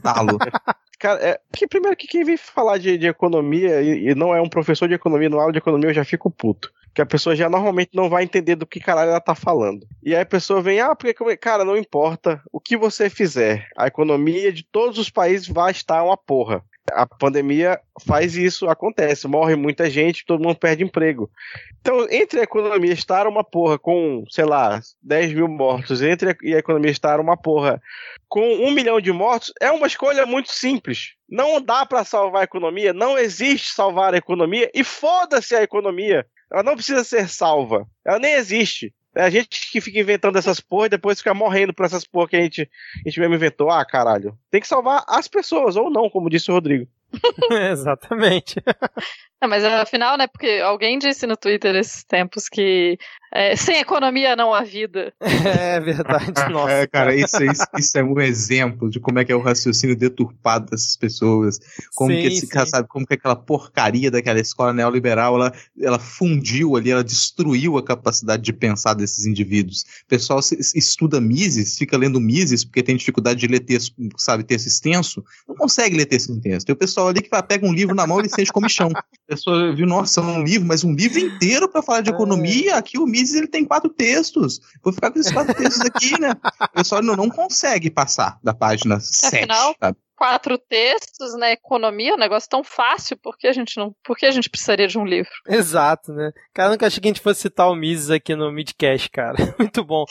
Talo. (laughs) Cara, é, que primeiro que quem vem falar de, de economia e, e, não é um professor de economia, no aula de economia, eu já fico puto que a pessoa já normalmente não vai entender do que caralho ela tá falando. E aí a pessoa vem, ah, porque, cara, não importa o que você fizer, a economia de todos os países vai estar uma porra. A pandemia faz isso, acontece, morre muita gente, todo mundo perde emprego. Então, entre a economia estar uma porra com, sei lá, 10 mil mortos, entre a, e a economia estar uma porra com um milhão de mortos, é uma escolha muito simples. Não dá para salvar a economia, não existe salvar a economia, e foda-se a economia. Ela não precisa ser salva. Ela nem existe. É a gente que fica inventando essas porra e depois fica morrendo por essas porra que a gente, a gente mesmo inventou. Ah, caralho. Tem que salvar as pessoas, ou não, como disse o Rodrigo. (laughs) Exatamente. (laughs) Não, mas afinal, né? Porque alguém disse no Twitter esses tempos que é, sem economia não há vida. (laughs) É verdade, (laughs) nossa. É, cara, isso, isso, isso, é um exemplo de como é que é o raciocínio deturpado dessas pessoas. Como sim, que esse cara sabe, como que aquela porcaria daquela escola neoliberal ela, ela fundiu ali, ela destruiu a capacidade de pensar desses indivíduos. O pessoal estuda Mises, fica lendo Mises porque tem dificuldade de ler texto, sabe, texto extenso, não consegue ler texto extenso. Tem o pessoal ali que pega um livro na mão e sente comichão. A pessoa viu, nossa, um livro, mas um livro inteiro para falar de é. economia, aqui o Mises ele tem quatro textos. Vou ficar com esses quatro textos aqui, (laughs) né? O pessoal não, não consegue passar da página 7. Afinal, quatro textos, né? Economia, um negócio tão fácil, por que a gente não. Por que a gente precisaria de um livro? Exato, né? Cara, nunca achei que a gente fosse citar o Mises aqui no Midcast, cara. (laughs) Muito bom.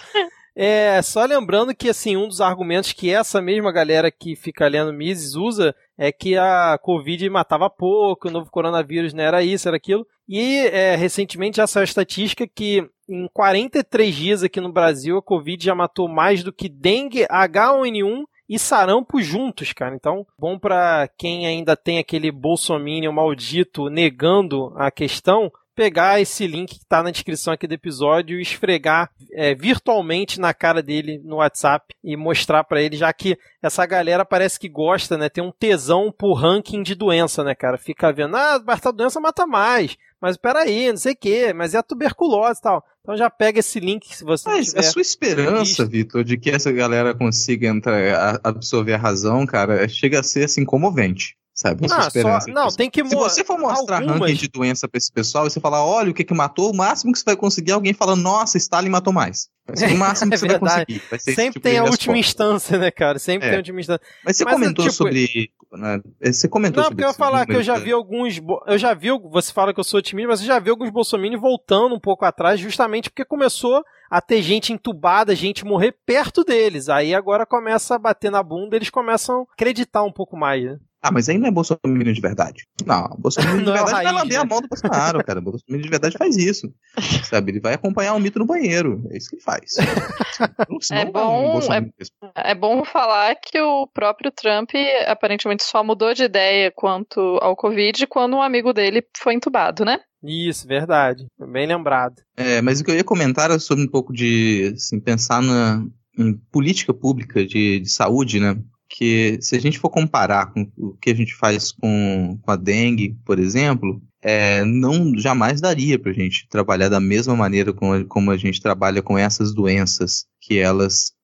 É, só lembrando que assim, um dos argumentos que essa mesma galera que fica lendo Mises usa é que a Covid matava pouco, o novo coronavírus não era isso, era aquilo. E é, recentemente já saiu a estatística que em 43 dias aqui no Brasil a Covid já matou mais do que dengue, H1N1 e sarampo juntos, cara. Então, bom para quem ainda tem aquele bolsominion maldito negando a questão, pegar esse link que está na descrição aqui do episódio e esfregar é, virtualmente na cara dele no WhatsApp e mostrar para ele, já que essa galera parece que gosta, né? Tem um tesão por ranking de doença, né, cara? Fica vendo, ah, mas tal doença mata mais. Mas peraí, não sei o quê, mas é a tuberculose e tal. Então já pega esse link se você Mas a sua esperança, Vitor, de que essa galera consiga entrar, absorver a razão, cara, chega a ser assim comovente sabe? Não, só, não tem que Se você for mostrar algumas... ranking de doença pra esse pessoal e você falar, olha o que que matou, o máximo que você vai conseguir é alguém falando, nossa, Stalin matou mais. O máximo que (laughs) é você vai conseguir. Vai Sempre tipo tem a última instância, né, cara? Sempre é. tem a última instância. Mas você Mas, comentou tipo... sobre. Né? Você comentou não, porque eu ia falar que eu já vi alguns. Eu já vi. Você fala que eu sou otimista, mas eu já vi alguns bolsominions voltando um pouco atrás, justamente porque começou a ter gente entubada, gente morrer perto deles. Aí agora começa a bater na bunda, eles começam a acreditar um pouco mais, né? Ah, mas aí não é Bolsonaro de verdade. Não, Bolsonaro (laughs) de não verdade é vai lamber né? a mão do Bolsonaro, cara. Bolsonaro de verdade faz isso. (laughs) Sabe? Ele vai acompanhar o mito no banheiro. É isso que ele faz. (laughs) é, bom, é, é, bom falar que o próprio Trump aparentemente só mudou de ideia quanto ao Covid quando um amigo dele foi entubado, né? Isso, verdade. Bem lembrado. É, mas o que eu ia comentar era sobre um pouco de assim, pensar na, em política pública de, de saúde, né? que se a gente for comparar com o que a gente faz com, com a dengue, por exemplo, é, não jamais daria para a gente trabalhar da mesma maneira como, como a gente trabalha com essas doenças, que elas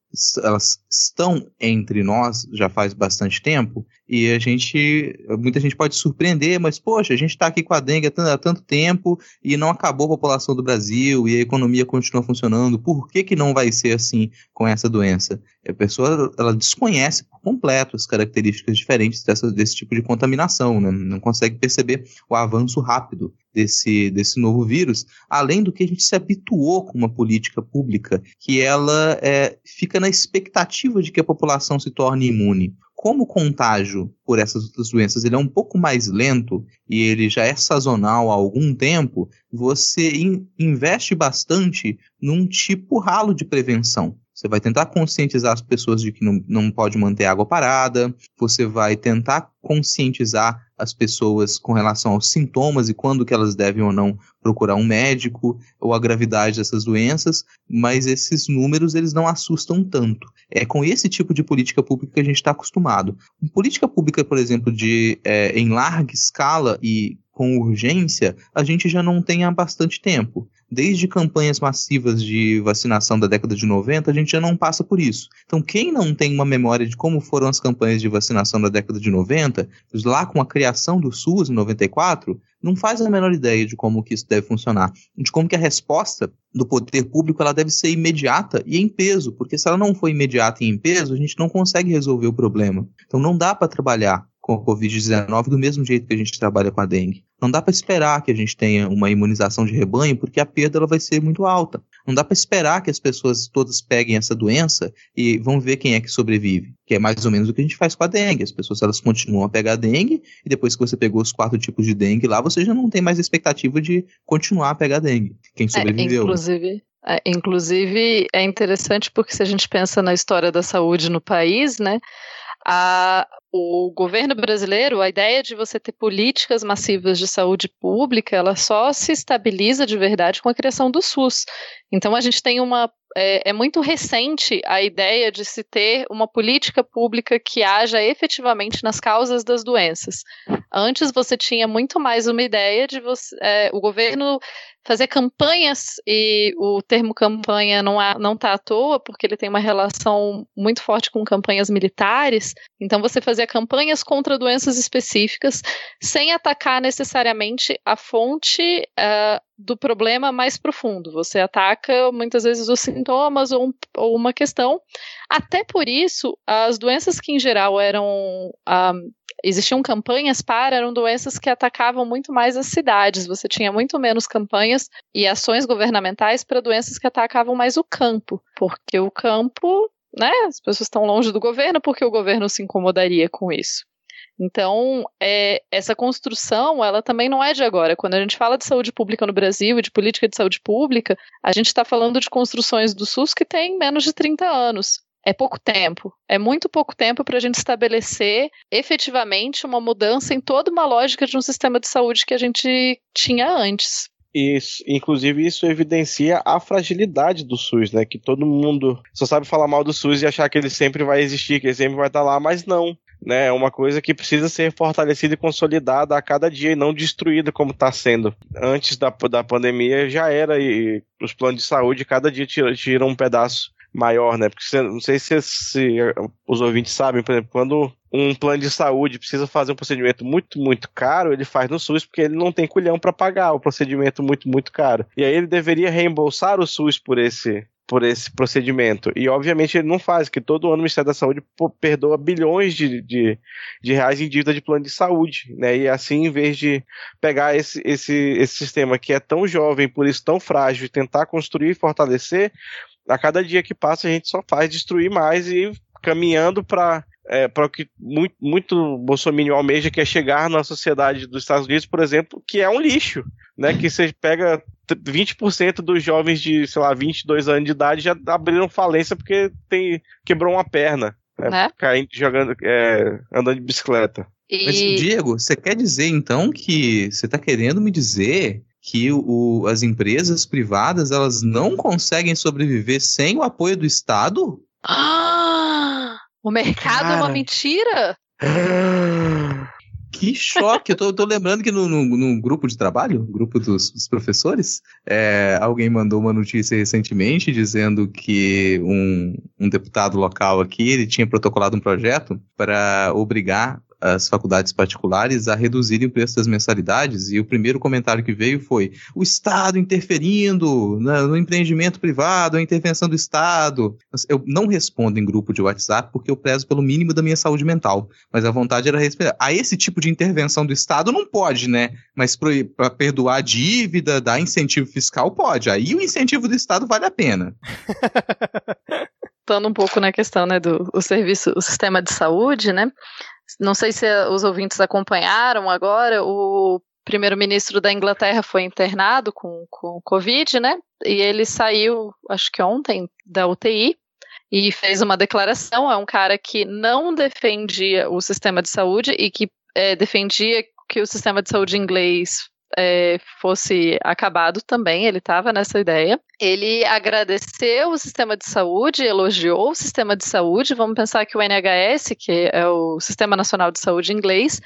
elas estão entre nós já faz bastante tempo e a gente, muita gente pode surpreender, mas poxa, a gente está aqui com a dengue há tanto, tempo e não acabou a população do Brasil e a economia continua funcionando, por que, que não vai ser assim com essa doença? A pessoa ela desconhece por completo as características diferentes dessa, desse tipo de contaminação, né? não consegue perceber o avanço rápido desse, desse novo vírus, além do que a gente se habituou com uma política pública que ela é, fica na expectativa de que a população se torne imune como o contágio por essas outras doenças ele é um pouco mais lento e ele já é sazonal há algum tempo, você in investe bastante num tipo ralo de prevenção. Você vai tentar conscientizar as pessoas de que não, não pode manter água parada, você vai tentar conscientizar as pessoas com relação aos sintomas e quando que elas devem ou não procurar um médico ou a gravidade dessas doenças, mas esses números eles não assustam tanto. É com esse tipo de política pública que a gente está acostumado. Política pública, por exemplo, de é, em larga escala e com urgência, a gente já não tem há bastante tempo. Desde campanhas massivas de vacinação da década de 90, a gente já não passa por isso. Então, quem não tem uma memória de como foram as campanhas de vacinação da década de 90, lá com a criação do SUS em 94, não faz a menor ideia de como que isso deve funcionar, de como que a resposta do poder público ela deve ser imediata e em peso, porque se ela não for imediata e em peso, a gente não consegue resolver o problema. Então não dá para trabalhar com a Covid-19 do mesmo jeito que a gente trabalha com a dengue. Não dá para esperar que a gente tenha uma imunização de rebanho, porque a perda ela vai ser muito alta. Não dá para esperar que as pessoas todas peguem essa doença e vão ver quem é que sobrevive, que é mais ou menos o que a gente faz com a dengue. As pessoas elas continuam a pegar a dengue e depois que você pegou os quatro tipos de dengue lá, você já não tem mais expectativa de continuar a pegar a dengue. Quem é, sobreviveu. É, inclusive, é, inclusive é interessante porque se a gente pensa na história da saúde no país, né? A, o governo brasileiro, a ideia de você ter políticas massivas de saúde pública, ela só se estabiliza de verdade com a criação do SUS. Então a gente tem uma é, é, muito recente a ideia de se ter uma política pública que haja efetivamente nas causas das doenças. Antes você tinha muito mais uma ideia de você, é, o governo fazer campanhas, e o termo campanha não, há, não tá à toa, porque ele tem uma relação muito forte com campanhas militares. Então, você fazia campanhas contra doenças específicas, sem atacar necessariamente a fonte uh, do problema mais profundo. Você ataca muitas vezes os sintomas ou, um, ou uma questão. Até por isso, as doenças que em geral eram. Um, ah, existiam campanhas para, eram doenças que atacavam muito mais as cidades. Você tinha muito menos campanhas e ações governamentais para doenças que atacavam mais o campo, porque o campo, né, as pessoas estão longe do governo, porque o governo se incomodaria com isso. Então, é, essa construção, ela também não é de agora. Quando a gente fala de saúde pública no Brasil e de política de saúde pública, a gente está falando de construções do SUS que têm menos de 30 anos. É pouco tempo. É muito pouco tempo para a gente estabelecer efetivamente uma mudança em toda uma lógica de um sistema de saúde que a gente tinha antes. Isso, inclusive isso evidencia a fragilidade do SUS, né? Que todo mundo só sabe falar mal do SUS e achar que ele sempre vai existir, que ele sempre vai estar lá, mas não. Né, é uma coisa que precisa ser fortalecida e consolidada a cada dia e não destruída como está sendo. Antes da, da pandemia já era e os planos de saúde cada dia tiram tira um pedaço maior, né? Porque não sei se, se, os ouvintes sabem, por exemplo, quando um plano de saúde precisa fazer um procedimento muito, muito caro, ele faz no SUS porque ele não tem culhão para pagar o procedimento muito, muito caro. E aí ele deveria reembolsar o SUS por esse por esse procedimento. E obviamente ele não faz, que todo ano o Ministério da Saúde perdoa bilhões de, de, de, reais em dívida de plano de saúde, né? E assim, em vez de pegar esse, esse, esse sistema que é tão jovem, por isso tão frágil, e tentar construir e fortalecer, a cada dia que passa a gente só faz destruir mais e caminhando para é, para o que muito, muito Bolsonaro almeja, que é chegar na sociedade dos Estados Unidos, por exemplo, que é um lixo, né? Que você pega 20% dos jovens de, sei lá, 22 anos de idade já abriram falência porque tem, quebrou uma perna. Né? né? Caindo, jogando, é, andando de bicicleta. E... Mas, Diego, você quer dizer então que você está querendo me dizer que o, as empresas privadas elas não conseguem sobreviver sem o apoio do Estado? Ah, o mercado Cara. é uma mentira? (gasps) Que choque! Eu tô, tô lembrando que no, no, no, grupo de trabalho, grupo dos, dos professores, é, alguém mandou uma notícia recentemente dizendo que um, um deputado local aqui ele tinha protocolado um projeto para obrigar as faculdades particulares a reduzirem o preço das mensalidades, e o primeiro comentário que veio foi: o Estado interferindo no empreendimento privado, a intervenção do Estado. Eu não respondo em grupo de WhatsApp porque eu prezo pelo mínimo da minha saúde mental, mas a vontade era respeitar. A esse tipo de intervenção do Estado não pode, né? Mas para perdoar a dívida, dar incentivo fiscal, pode. Aí o incentivo do Estado vale a pena. (laughs) Voltando um pouco na questão né, do o serviço, o sistema de saúde, né? Não sei se os ouvintes acompanharam agora, o primeiro-ministro da Inglaterra foi internado com, com Covid, né? E ele saiu, acho que ontem, da UTI e fez uma declaração. É um cara que não defendia o sistema de saúde e que é, defendia que o sistema de saúde inglês é, fosse acabado também, ele estava nessa ideia. Ele agradeceu o sistema de saúde, elogiou o sistema de saúde. Vamos pensar que o NHS, que é o Sistema Nacional de Saúde inglês,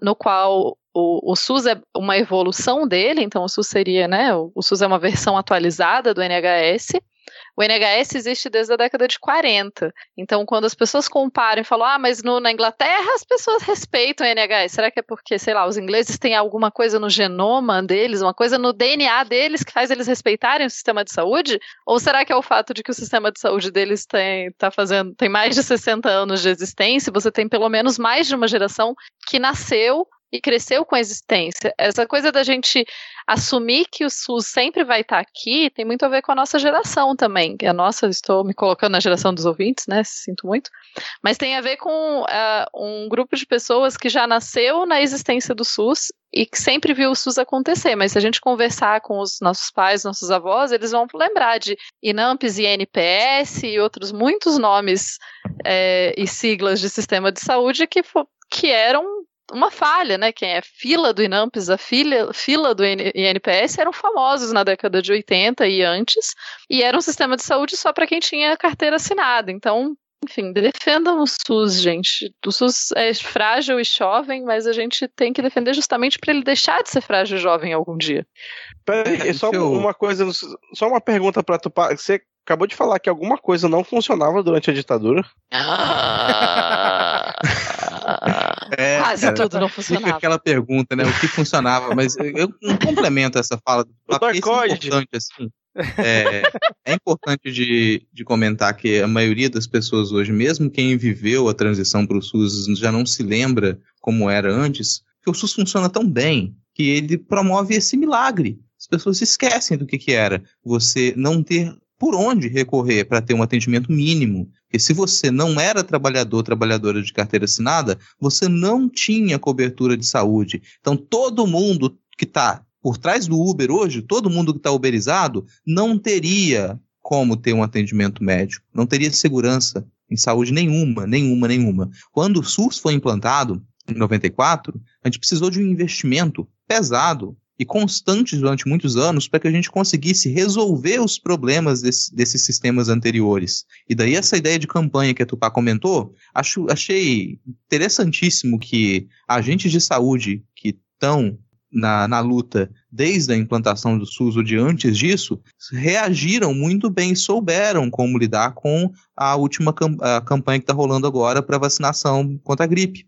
no qual o, o, SUS é uma evolução dele, então o SUS seria, né? O, o SUS é uma versão atualizada do NHS. O NHS existe desde a década de 40. Então, quando as pessoas comparam e falam, ah, mas no, na Inglaterra as pessoas respeitam o NHS, será que é porque, sei lá, os ingleses têm alguma coisa no genoma deles, uma coisa no DNA deles que faz eles respeitarem o sistema de saúde? Ou será que é o fato de que o sistema de saúde deles tem, tá fazendo, tem mais de 60 anos de existência, você tem pelo menos mais de uma geração que nasceu e cresceu com a existência. Essa coisa da gente assumir que o SUS sempre vai estar aqui tem muito a ver com a nossa geração também. A nossa, estou me colocando na geração dos ouvintes, né? Sinto muito. Mas tem a ver com uh, um grupo de pessoas que já nasceu na existência do SUS e que sempre viu o SUS acontecer. Mas se a gente conversar com os nossos pais, nossos avós, eles vão lembrar de INAMPS e NPS e outros muitos nomes é, e siglas de sistema de saúde que, que eram uma falha, né? Quem é fila do INAMPS, a fila, fila do INPS eram famosos na década de 80 e antes, e era um sistema de saúde só para quem tinha carteira assinada. Então, enfim, defendam o SUS, gente. O SUS é frágil e jovem, mas a gente tem que defender justamente para ele deixar de ser frágil e jovem algum dia. Peraí, só uma coisa, só uma pergunta para tu. Você acabou de falar que alguma coisa não funcionava durante a ditadura? Ah, é, (laughs) Quase cara, tudo não funcionava. Fica aquela pergunta, né? O que funcionava, mas eu não complemento essa fala. O é importante, assim. É, é importante de, de comentar que a maioria das pessoas hoje, mesmo quem viveu a transição para o SUS, já não se lembra como era antes, que o SUS funciona tão bem que ele promove esse milagre. As pessoas esquecem do que, que era você não ter por onde recorrer para ter um atendimento mínimo. Porque se você não era trabalhador, trabalhadora de carteira assinada, você não tinha cobertura de saúde. Então, todo mundo que está por trás do Uber hoje, todo mundo que está uberizado, não teria como ter um atendimento médico, não teria segurança em saúde nenhuma, nenhuma, nenhuma. Quando o SUS foi implantado, em 94, a gente precisou de um investimento pesado e constantes durante muitos anos para que a gente conseguisse resolver os problemas desse, desses sistemas anteriores. E daí essa ideia de campanha que a Tupá comentou, acho, achei interessantíssimo que agentes de saúde que estão na, na luta desde a implantação do SUS ou de antes disso, reagiram muito bem, souberam como lidar com a última cam a campanha que está rolando agora para vacinação contra a gripe.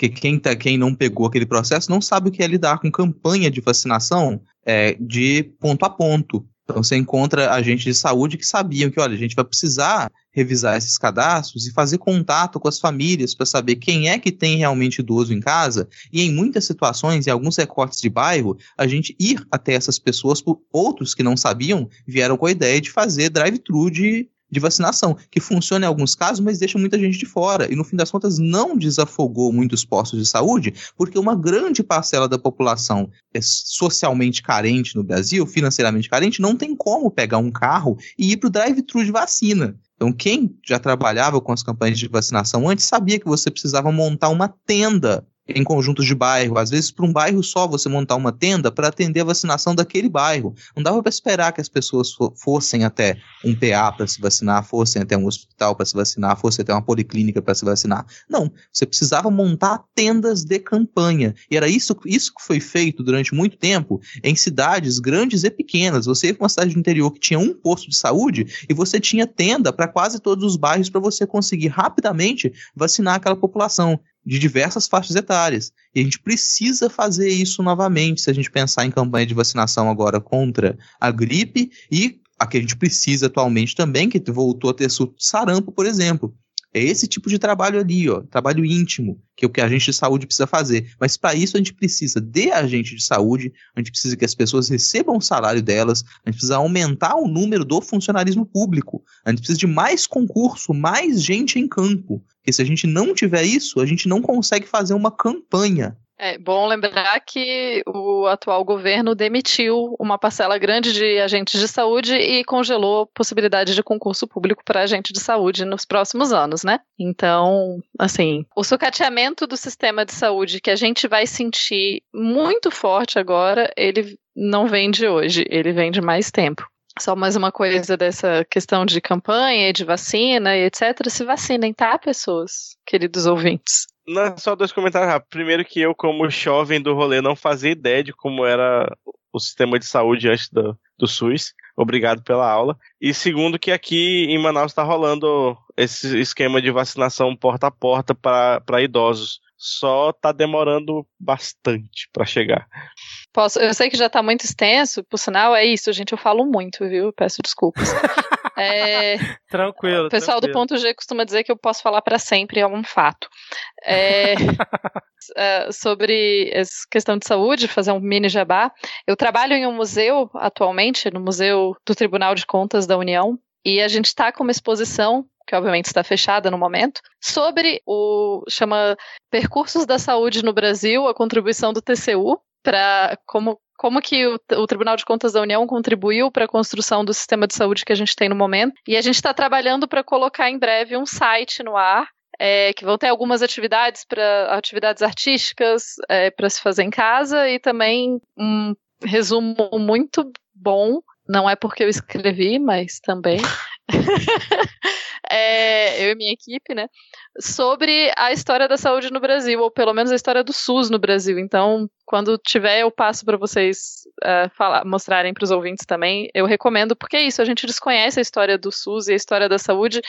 Porque quem, tá, quem não pegou aquele processo não sabe o que é lidar com campanha de vacinação é, de ponto a ponto. Então você encontra agentes de saúde que sabiam que, olha, a gente vai precisar revisar esses cadastros e fazer contato com as famílias para saber quem é que tem realmente idoso em casa. E em muitas situações, em alguns recortes de bairro, a gente ir até essas pessoas, por outros que não sabiam, vieram com a ideia de fazer drive-thru de de vacinação, que funciona em alguns casos, mas deixa muita gente de fora. E no fim das contas, não desafogou muitos postos de saúde, porque uma grande parcela da população é socialmente carente no Brasil, financeiramente carente, não tem como pegar um carro e ir para o drive-thru de vacina. Então, quem já trabalhava com as campanhas de vacinação antes sabia que você precisava montar uma tenda em conjuntos de bairro. Às vezes, para um bairro só, você montar uma tenda para atender a vacinação daquele bairro. Não dava para esperar que as pessoas fossem até um PA para se vacinar, fossem até um hospital para se vacinar, fossem até uma policlínica para se vacinar. Não, você precisava montar tendas de campanha. E era isso, isso que foi feito durante muito tempo em cidades grandes e pequenas. Você ia para uma cidade do interior que tinha um posto de saúde e você tinha tenda para quase todos os bairros para você conseguir rapidamente vacinar aquela população de diversas faixas etárias. E a gente precisa fazer isso novamente se a gente pensar em campanha de vacinação agora contra a gripe e a que a gente precisa atualmente também, que voltou a ter sarampo, por exemplo. É esse tipo de trabalho ali, ó, trabalho íntimo, que é o que a gente de saúde precisa fazer. Mas para isso a gente precisa de agente de saúde, a gente precisa que as pessoas recebam o salário delas, a gente precisa aumentar o número do funcionalismo público, a gente precisa de mais concurso, mais gente em campo. Porque se a gente não tiver isso, a gente não consegue fazer uma campanha. É bom lembrar que o atual governo demitiu uma parcela grande de agentes de saúde e congelou a possibilidade de concurso público para agente de saúde nos próximos anos, né? Então, assim, o sucateamento do sistema de saúde que a gente vai sentir muito forte agora, ele não vem de hoje, ele vem de mais tempo. Só mais uma coisa dessa questão de campanha, de vacina e etc. Se vacinem, tá, pessoas, queridos ouvintes? Não, só dois comentários rápidos. Primeiro que eu, como jovem do rolê, não fazia ideia de como era o sistema de saúde antes do, do SUS. Obrigado pela aula. E segundo que aqui em Manaus está rolando esse esquema de vacinação porta a porta para idosos. Só está demorando bastante para chegar. Posso, eu sei que já está muito extenso, por sinal, é isso, gente. Eu falo muito, viu? Peço desculpas. (laughs) É, tranquilo. O pessoal tranquilo. do ponto G costuma dizer que eu posso falar para sempre, é um fato. É, (laughs) é, sobre essa questão de saúde, fazer um mini jabá. Eu trabalho em um museu atualmente, no Museu do Tribunal de Contas da União, e a gente está com uma exposição que obviamente está fechada no momento, sobre o chama Percursos da Saúde no Brasil, a contribuição do TCU para como como que o, o, Tribunal de Contas da União contribuiu para a construção do sistema de saúde que a gente tem no momento. E a gente está trabalhando para colocar em breve um site no ar. É, que vão ter algumas atividades para atividades artísticas é, para se fazer em casa e também um resumo muito bom não é porque eu escrevi, mas também (laughs) é, eu e minha equipe, né, sobre a história da saúde no Brasil, ou pelo menos a história do SUS no Brasil. Então, quando tiver, eu passo para vocês uh, falar, mostrarem para os ouvintes também. Eu recomendo, porque é isso, a gente desconhece a história do SUS e a história da saúde,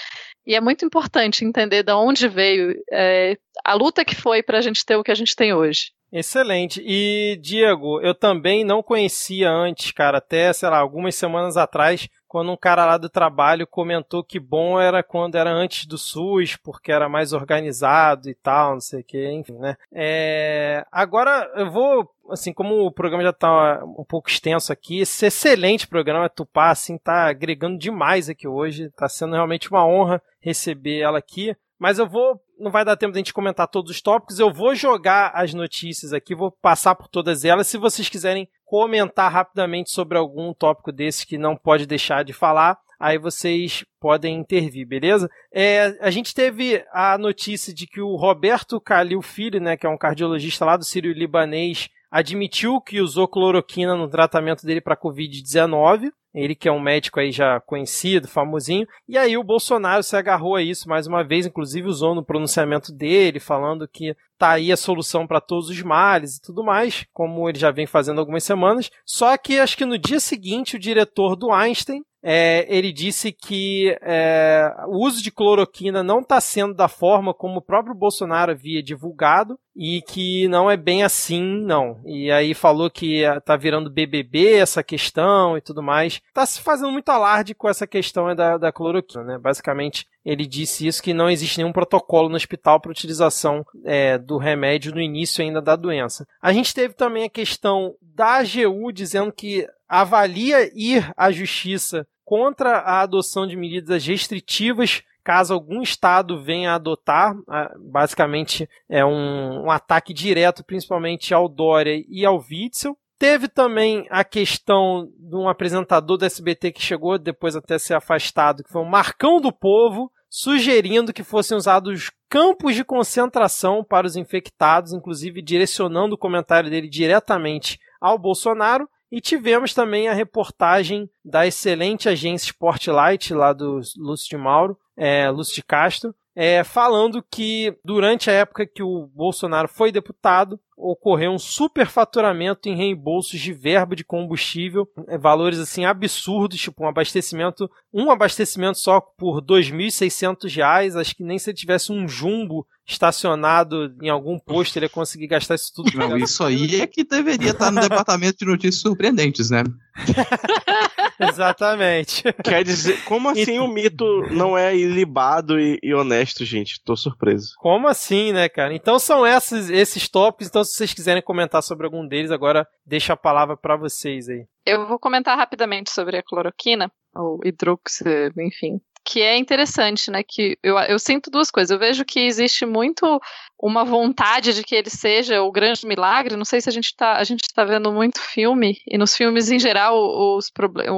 e é muito importante entender de onde veio é, a luta que foi para a gente ter o que a gente tem hoje. Excelente. E, Diego, eu também não conhecia antes, cara, até, sei lá, algumas semanas atrás, quando um cara lá do trabalho comentou que bom era quando era antes do SUS, porque era mais organizado e tal, não sei o que, enfim, né? É... Agora eu vou, assim, como o programa já tá um pouco extenso aqui, esse excelente programa, Tupá, assim, tá agregando demais aqui hoje, tá sendo realmente uma honra receber ela aqui. Mas eu vou. Não vai dar tempo de a gente comentar todos os tópicos. Eu vou jogar as notícias aqui, vou passar por todas elas. Se vocês quiserem comentar rapidamente sobre algum tópico desse que não pode deixar de falar, aí vocês podem intervir, beleza? É, a gente teve a notícia de que o Roberto Calil Filho, né, que é um cardiologista lá do Sírio Libanês, admitiu que usou cloroquina no tratamento dele para Covid-19. Ele que é um médico aí já conhecido, famosinho. E aí o Bolsonaro se agarrou a isso mais uma vez, inclusive usou no pronunciamento dele, falando que tá aí a solução para todos os males e tudo mais, como ele já vem fazendo algumas semanas. Só que acho que no dia seguinte o diretor do Einstein é, ele disse que é, o uso de cloroquina não está sendo da forma como o próprio Bolsonaro havia divulgado e que não é bem assim, não. E aí falou que está virando BBB essa questão e tudo mais. Está se fazendo muito alarde com essa questão da, da cloroquina, né? Basicamente, ele disse isso que não existe nenhum protocolo no hospital para utilização é, do remédio no início ainda da doença. A gente teve também a questão da AGU dizendo que avalia ir à justiça contra a adoção de medidas restritivas caso algum estado venha adotar, basicamente é um, um, ataque direto, principalmente ao Dória e ao Witzel. Teve também a questão de um apresentador do SBT que chegou depois até ser afastado, que foi o Marcão do Povo, sugerindo que fossem usados campos de concentração para os infectados, inclusive direcionando o comentário dele diretamente ao Bolsonaro. E tivemos também a reportagem da excelente agência Sportlight, lá do Lúcio de Mauro, é, Lúcio de Castro, é, falando que durante a época que o Bolsonaro foi deputado, ocorreu um superfaturamento em reembolsos de verba de combustível, é, valores assim absurdos, tipo um abastecimento, um abastecimento só por R$ 2.600, acho que nem se ele tivesse um jumbo estacionado em algum posto, ele ia conseguir gastar isso tudo. Não, isso aí é que deveria estar no departamento de notícias surpreendentes, né? (laughs) (laughs) Exatamente. Quer dizer, como assim o mito não é ilibado e, e, honesto, gente? Tô surpreso. Como assim, né, cara? Então são esses, esses tópicos. Então, se vocês quiserem comentar sobre algum deles, agora deixa a palavra para vocês aí. Eu vou comentar rapidamente sobre a cloroquina, ou hidrox, enfim, que é interessante, né? Que eu, eu sinto duas coisas. Eu vejo que existe muito uma vontade de que ele seja o grande milagre. Não sei se a gente está a gente tá vendo muito filme e nos filmes em geral os problemas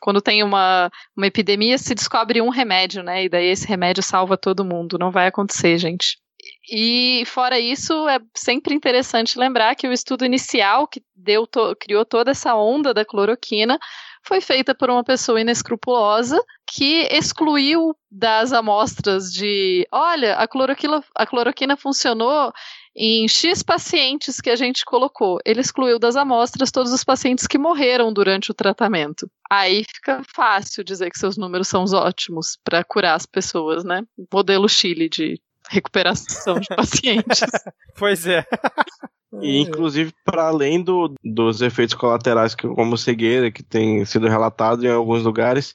quando tem uma, uma epidemia se descobre um remédio, né? E daí esse remédio salva todo mundo. Não vai acontecer, gente. E fora isso, é sempre interessante lembrar que o estudo inicial que deu to criou toda essa onda da cloroquina foi feita por uma pessoa inescrupulosa que excluiu das amostras de, olha, a cloroquina, a cloroquina funcionou em X pacientes que a gente colocou. Ele excluiu das amostras todos os pacientes que morreram durante o tratamento. Aí fica fácil dizer que seus números são ótimos para curar as pessoas, né? Modelo Chile de recuperação de (laughs) pacientes. pois é. (laughs) E, inclusive, para além do, dos efeitos colaterais, como cegueira, que tem sido relatado em alguns lugares,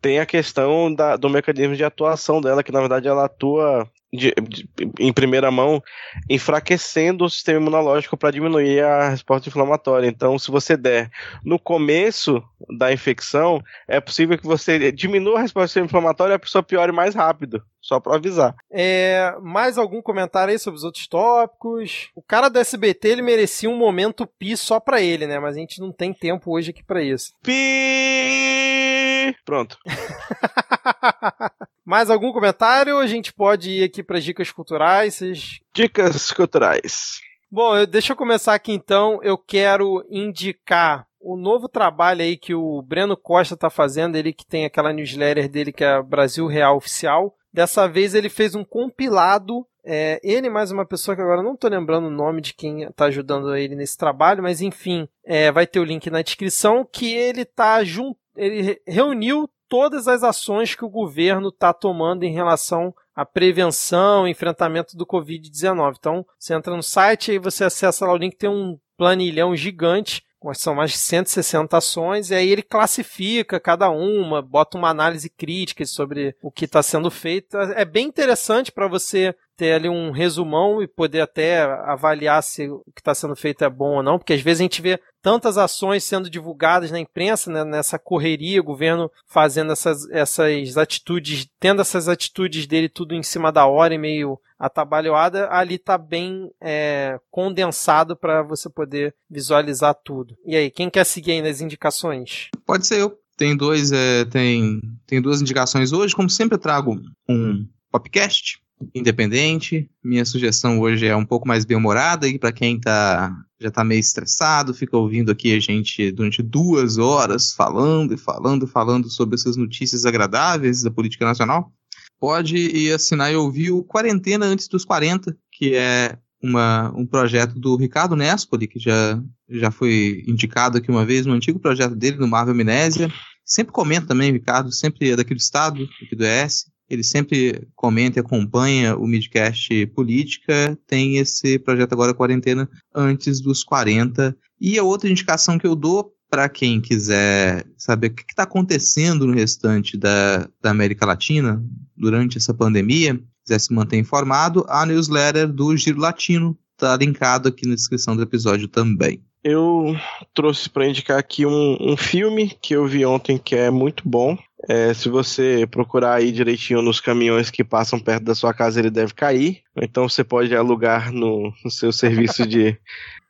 tem a questão da, do mecanismo de atuação dela, que na verdade ela atua de, de, em primeira mão, enfraquecendo o sistema imunológico para diminuir a resposta inflamatória. Então, se você der no começo da infecção, é possível que você diminua a resposta inflamatória e a pessoa piore mais rápido. Só para avisar. É, mais algum comentário aí sobre os outros tópicos? O cara do SBT ele merecia um momento pi só para ele, né? Mas a gente não tem tempo hoje aqui para isso. Pi! Pronto. (laughs) Mais algum comentário? A gente pode ir aqui para dicas culturais. Vocês... Dicas culturais. Bom, eu, deixa eu começar aqui então. Eu quero indicar o novo trabalho aí que o Breno Costa está fazendo, ele que tem aquela newsletter dele que é Brasil Real Oficial. Dessa vez ele fez um compilado. É, ele mais uma pessoa que agora não estou lembrando o nome de quem está ajudando ele nesse trabalho, mas enfim, é, vai ter o link na descrição que ele tá junto, ele reuniu todas as ações que o governo está tomando em relação à prevenção, enfrentamento do Covid-19. Então, você entra no site e você acessa lá o link, tem um planilhão gigante são mais de 160 ações, e aí ele classifica cada uma, bota uma análise crítica sobre o que está sendo feito. É bem interessante para você ter ali um resumão e poder até avaliar se o que está sendo feito é bom ou não, porque às vezes a gente vê tantas ações sendo divulgadas na imprensa, né, nessa correria, o governo fazendo essas, essas atitudes, tendo essas atitudes dele tudo em cima da hora e meio atabalhoada, ali está bem é, condensado para você poder visualizar tudo. E aí, quem quer seguir aí nas indicações? Pode ser eu. Tem dois, é, tem, tem duas indicações hoje. Como sempre, eu trago um podcast independente. Minha sugestão hoje é um pouco mais bem-humorada e para quem tá, já está meio estressado, fica ouvindo aqui a gente durante duas horas falando e falando, falando sobre essas notícias agradáveis da política nacional. Pode ir assinar e ouvir o Quarentena Antes dos 40, que é uma, um projeto do Ricardo Nespoli, que já, já foi indicado aqui uma vez, um antigo projeto dele no Marvel Amnésia. Sempre comenta também, Ricardo, sempre é daqui do estado, aqui do ES. Ele sempre comenta e acompanha o Midcast Política. Tem esse projeto agora, Quarentena, antes dos 40. E a outra indicação que eu dou para quem quiser saber o que está acontecendo no restante da, da América Latina durante essa pandemia, quiser se manter informado, a newsletter do Giro Latino está linkado aqui na descrição do episódio também. Eu trouxe para indicar aqui um, um filme que eu vi ontem que é muito bom. É, se você procurar aí direitinho nos caminhões que passam perto da sua casa, ele deve cair. Então você pode alugar no, no seu (laughs) serviço de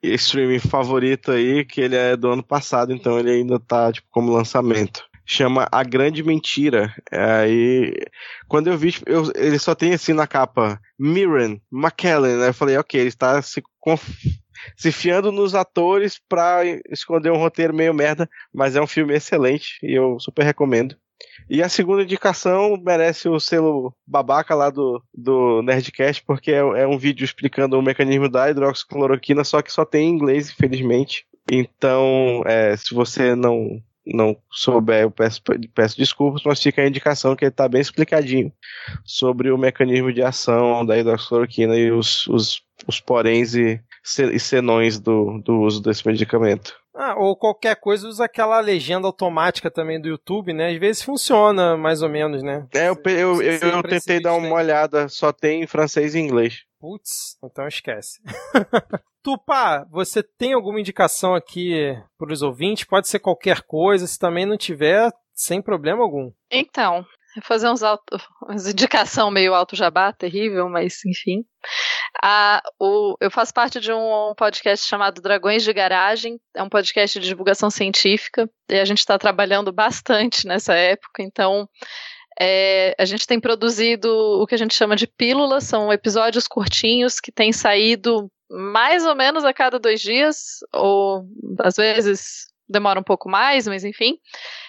streaming favorito aí, que ele é do ano passado, então ele ainda tá tipo, como lançamento chama A Grande Mentira. Aí, quando eu vi, tipo, eu, ele só tem assim na capa Mirren McKellen, né? Eu falei, ok, ele está se, se fiando nos atores pra esconder um roteiro meio merda, mas é um filme excelente e eu super recomendo. E a segunda indicação merece o selo babaca lá do, do Nerdcast, porque é, é um vídeo explicando o mecanismo da hidroxicloroquina, só que só tem em inglês, infelizmente. Então, é, se você não não souber, eu peço, peço desculpas, mas fica a indicação que ele está bem explicadinho sobre o mecanismo de ação da hidroxicloroquina e os, os, os poréns e, senões do, do uso desse medicamento. Ah, ou qualquer coisa usa aquela legenda automática também do YouTube, né? Às vezes funciona mais ou menos, né? É, eu, eu, eu, eu tentei dar uma olhada, só tem em francês e inglês. Putz, então esquece. (laughs) Tupá, você tem alguma indicação aqui para os ouvintes? Pode ser qualquer coisa, se também não tiver, sem problema algum. Então, vou fazer uns auto, (laughs) umas indicação meio alto jabá, terrível, mas enfim. Ah, o, eu faço parte de um podcast chamado Dragões de Garagem, é um podcast de divulgação científica, e a gente está trabalhando bastante nessa época, então é, a gente tem produzido o que a gente chama de pílulas, são episódios curtinhos que têm saído mais ou menos a cada dois dias, ou às vezes demora um pouco mais, mas enfim.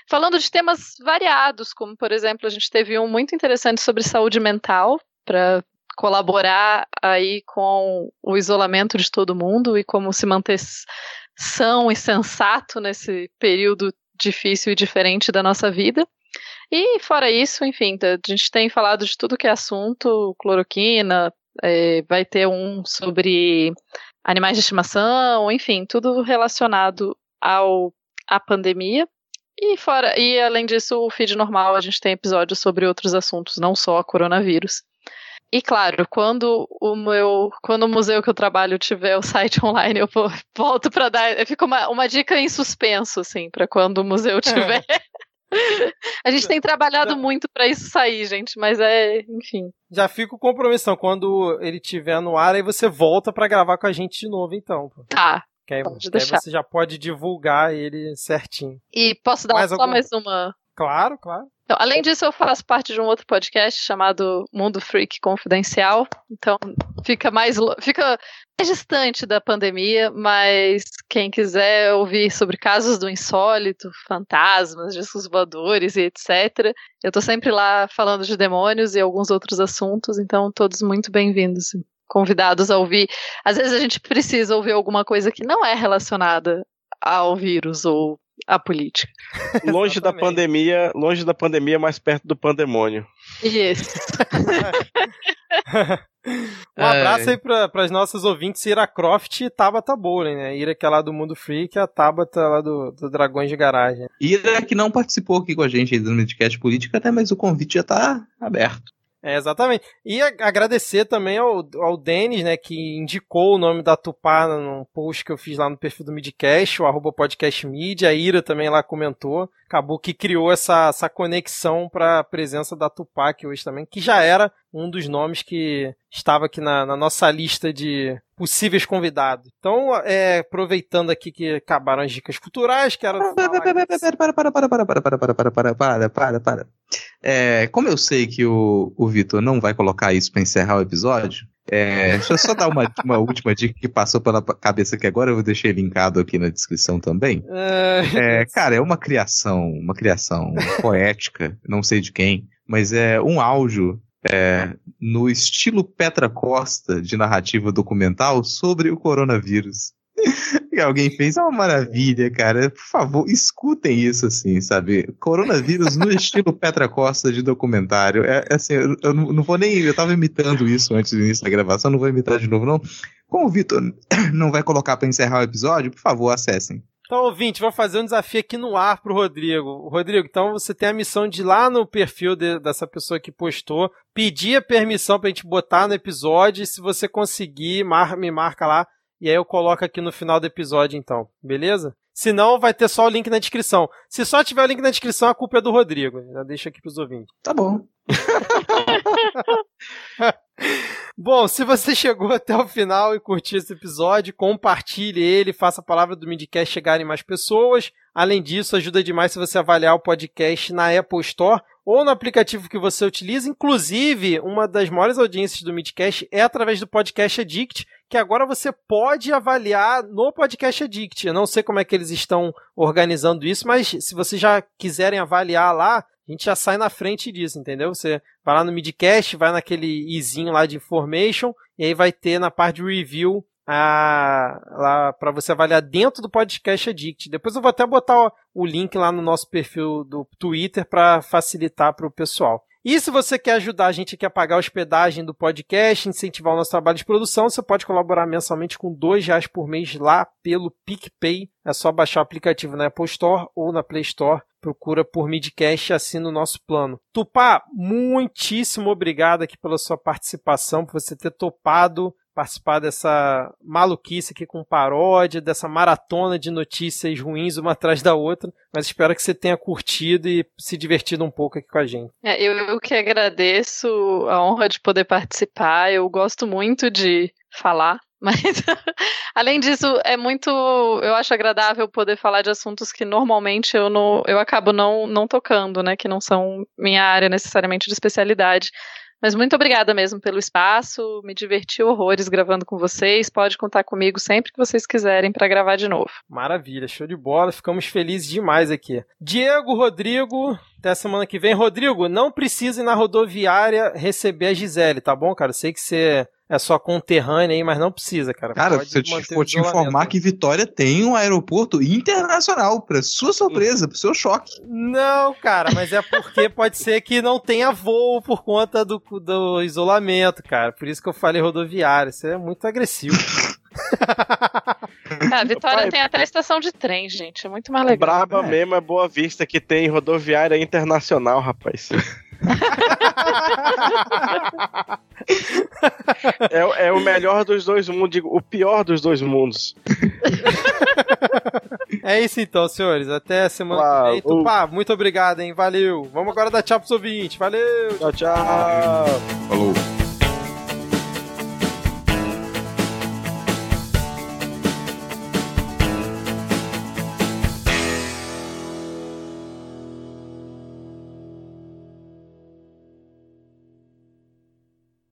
Falando de temas variados, como por exemplo, a gente teve um muito interessante sobre saúde mental, para colaborar aí com o isolamento de todo mundo e como se manter são e sensato nesse período difícil e diferente da nossa vida. E fora isso, enfim, a gente tem falado de tudo que é assunto, cloroquina, é, vai ter um sobre animais de estimação, enfim, tudo relacionado ao à pandemia. E fora, e além disso, o feed normal a gente tem episódios sobre outros assuntos, não só coronavírus. E claro, quando o meu, quando o museu que eu trabalho tiver o site (laughs) online, eu volto para dar, fica uma, uma dica em suspenso assim, para quando o museu tiver. (laughs) A gente tem trabalhado muito para isso sair, gente, mas é, enfim. Já fica o compromisso, quando ele tiver no ar, aí você volta para gravar com a gente de novo, então. Tá. Que aí, aí você já pode divulgar ele certinho. E posso dar mais só algum... mais uma. Claro, claro. Então, além disso, eu faço parte de um outro podcast chamado Mundo Freak Confidencial. Então, fica mais fica mais distante da pandemia, mas quem quiser ouvir sobre casos do insólito, fantasmas, discos voadores e etc. Eu tô sempre lá falando de demônios e alguns outros assuntos, então todos muito bem-vindos. Convidados a ouvir. Às vezes a gente precisa ouvir alguma coisa que não é relacionada ao vírus ou a política. (laughs) Longe da pandemia, longe da pandemia, mais perto do pandemônio. Isso. (laughs) um abraço aí para as nossas ouvintes Ira Croft e Tabata Bowling, né? Ira que é lá do Mundo Freak e a Tabata lá do, do Dragões de Garagem. Ira que não participou aqui com a gente aí do Midcast Política, até mas o convite já tá aberto. É, exatamente. E agradecer também ao, ao Denis, né, que indicou o nome da Tupá no post que eu fiz lá no perfil do Midcast, o arroba podcast A Ira também lá comentou. Acabou que criou essa, essa conexão para a presença da Tupá aqui hoje também, que já era um dos nomes que estava aqui na, na nossa lista de possíveis convidados. Então, é, aproveitando aqui que acabaram as dicas culturais, quero. Para, para, para, para, para, para, para, para, para, para, para, para, para, para. É, como eu sei que o, o Vitor não vai colocar isso pra encerrar o episódio, é, deixa eu só dar uma, (laughs) uma última dica que passou pela cabeça aqui agora, eu vou deixar linkado aqui na descrição também. É, cara, é uma criação, uma criação poética, não sei de quem, mas é um áudio é, no estilo Petra Costa de narrativa documental sobre o coronavírus. Que alguém fez é uma maravilha, cara. Por favor, escutem isso assim, sabe? Coronavírus no estilo (laughs) Petra Costa de documentário. É, é assim, eu, eu não vou nem. Eu tava imitando isso antes do início da gravação, não vou imitar de novo, não. Como o Vitor (coughs) não vai colocar para encerrar o episódio, por favor, acessem. Então, ouvinte, vou fazer um desafio aqui no ar pro Rodrigo. Rodrigo, então você tem a missão de ir lá no perfil de, dessa pessoa que postou, pedir a permissão pra gente botar no episódio, e se você conseguir, mar, me marca lá, e aí eu coloco aqui no final do episódio, então, beleza? Se não, vai ter só o link na descrição. Se só tiver o link na descrição, a culpa é do Rodrigo. Já deixa aqui pros ouvintes. Tá bom. (laughs) Bom, se você (laughs) chegou até o final e curtiu esse episódio, compartilhe ele, faça a palavra do Midcast chegar em mais pessoas. Além disso, ajuda demais se você avaliar o podcast na Apple Store ou no aplicativo que você utiliza. Inclusive, uma das maiores audiências do Midcast é através do Podcast Addict, que agora você pode avaliar no Podcast Addict. Eu não sei como é que eles estão organizando isso, mas se vocês já quiserem avaliar lá, a gente já sai na frente disso, entendeu? Você vai lá no Midcast, vai naquele izinho lá de information, e aí vai ter na parte de review a, lá para você avaliar dentro do podcast Addict. Depois eu vou até botar o, o link lá no nosso perfil do Twitter para facilitar para o pessoal. E se você quer ajudar a gente aqui a pagar a hospedagem do podcast, incentivar o nosso trabalho de produção, você pode colaborar mensalmente com dois reais por mês lá pelo PicPay. É só baixar o aplicativo na Apple Store ou na Play Store. Procura por Midcast e assina o nosso plano. Tupá, muitíssimo obrigado aqui pela sua participação, por você ter topado participar dessa maluquice aqui com paródia, dessa maratona de notícias ruins uma (laughs) atrás da outra. Mas espero que você tenha curtido e se divertido um pouco aqui com a gente. É, eu, eu que agradeço a honra de poder participar. Eu gosto muito de falar. (laughs) Mas, além disso, é muito. Eu acho agradável poder falar de assuntos que normalmente eu, não, eu acabo não, não tocando, né? Que não são minha área necessariamente de especialidade. Mas muito obrigada mesmo pelo espaço, me diverti horrores gravando com vocês. Pode contar comigo sempre que vocês quiserem para gravar de novo. Maravilha, show de bola, ficamos felizes demais aqui. Diego, Rodrigo, até semana que vem. Rodrigo, não precisa ir na rodoviária receber a Gisele, tá bom, cara? Sei que você é só conterrânea aí, mas não precisa, cara. Cara, Pode se eu te, for te informar que Vitória tem um aeroporto internacional, pra sua surpresa, pro seu choque. Não, cara, mas é porque (laughs) pode ser que não tenha voo por conta do, do isolamento, cara. Por isso que eu falei rodoviária. Isso é muito agressivo. (laughs) Ah, (laughs) Vitória Pai, tem até estação de trem, gente. É muito mais legal. Braba é. mesmo é Boa Vista que tem rodoviária internacional, rapaz. (laughs) é, é, o melhor dos dois mundos, digo, o pior dos dois mundos. (laughs) É isso então, senhores. Até semana que vem. Tupá, muito obrigado, hein? Valeu. Vamos agora dar tchau pros ouvintes. Valeu. Tchau, tchau. Falou.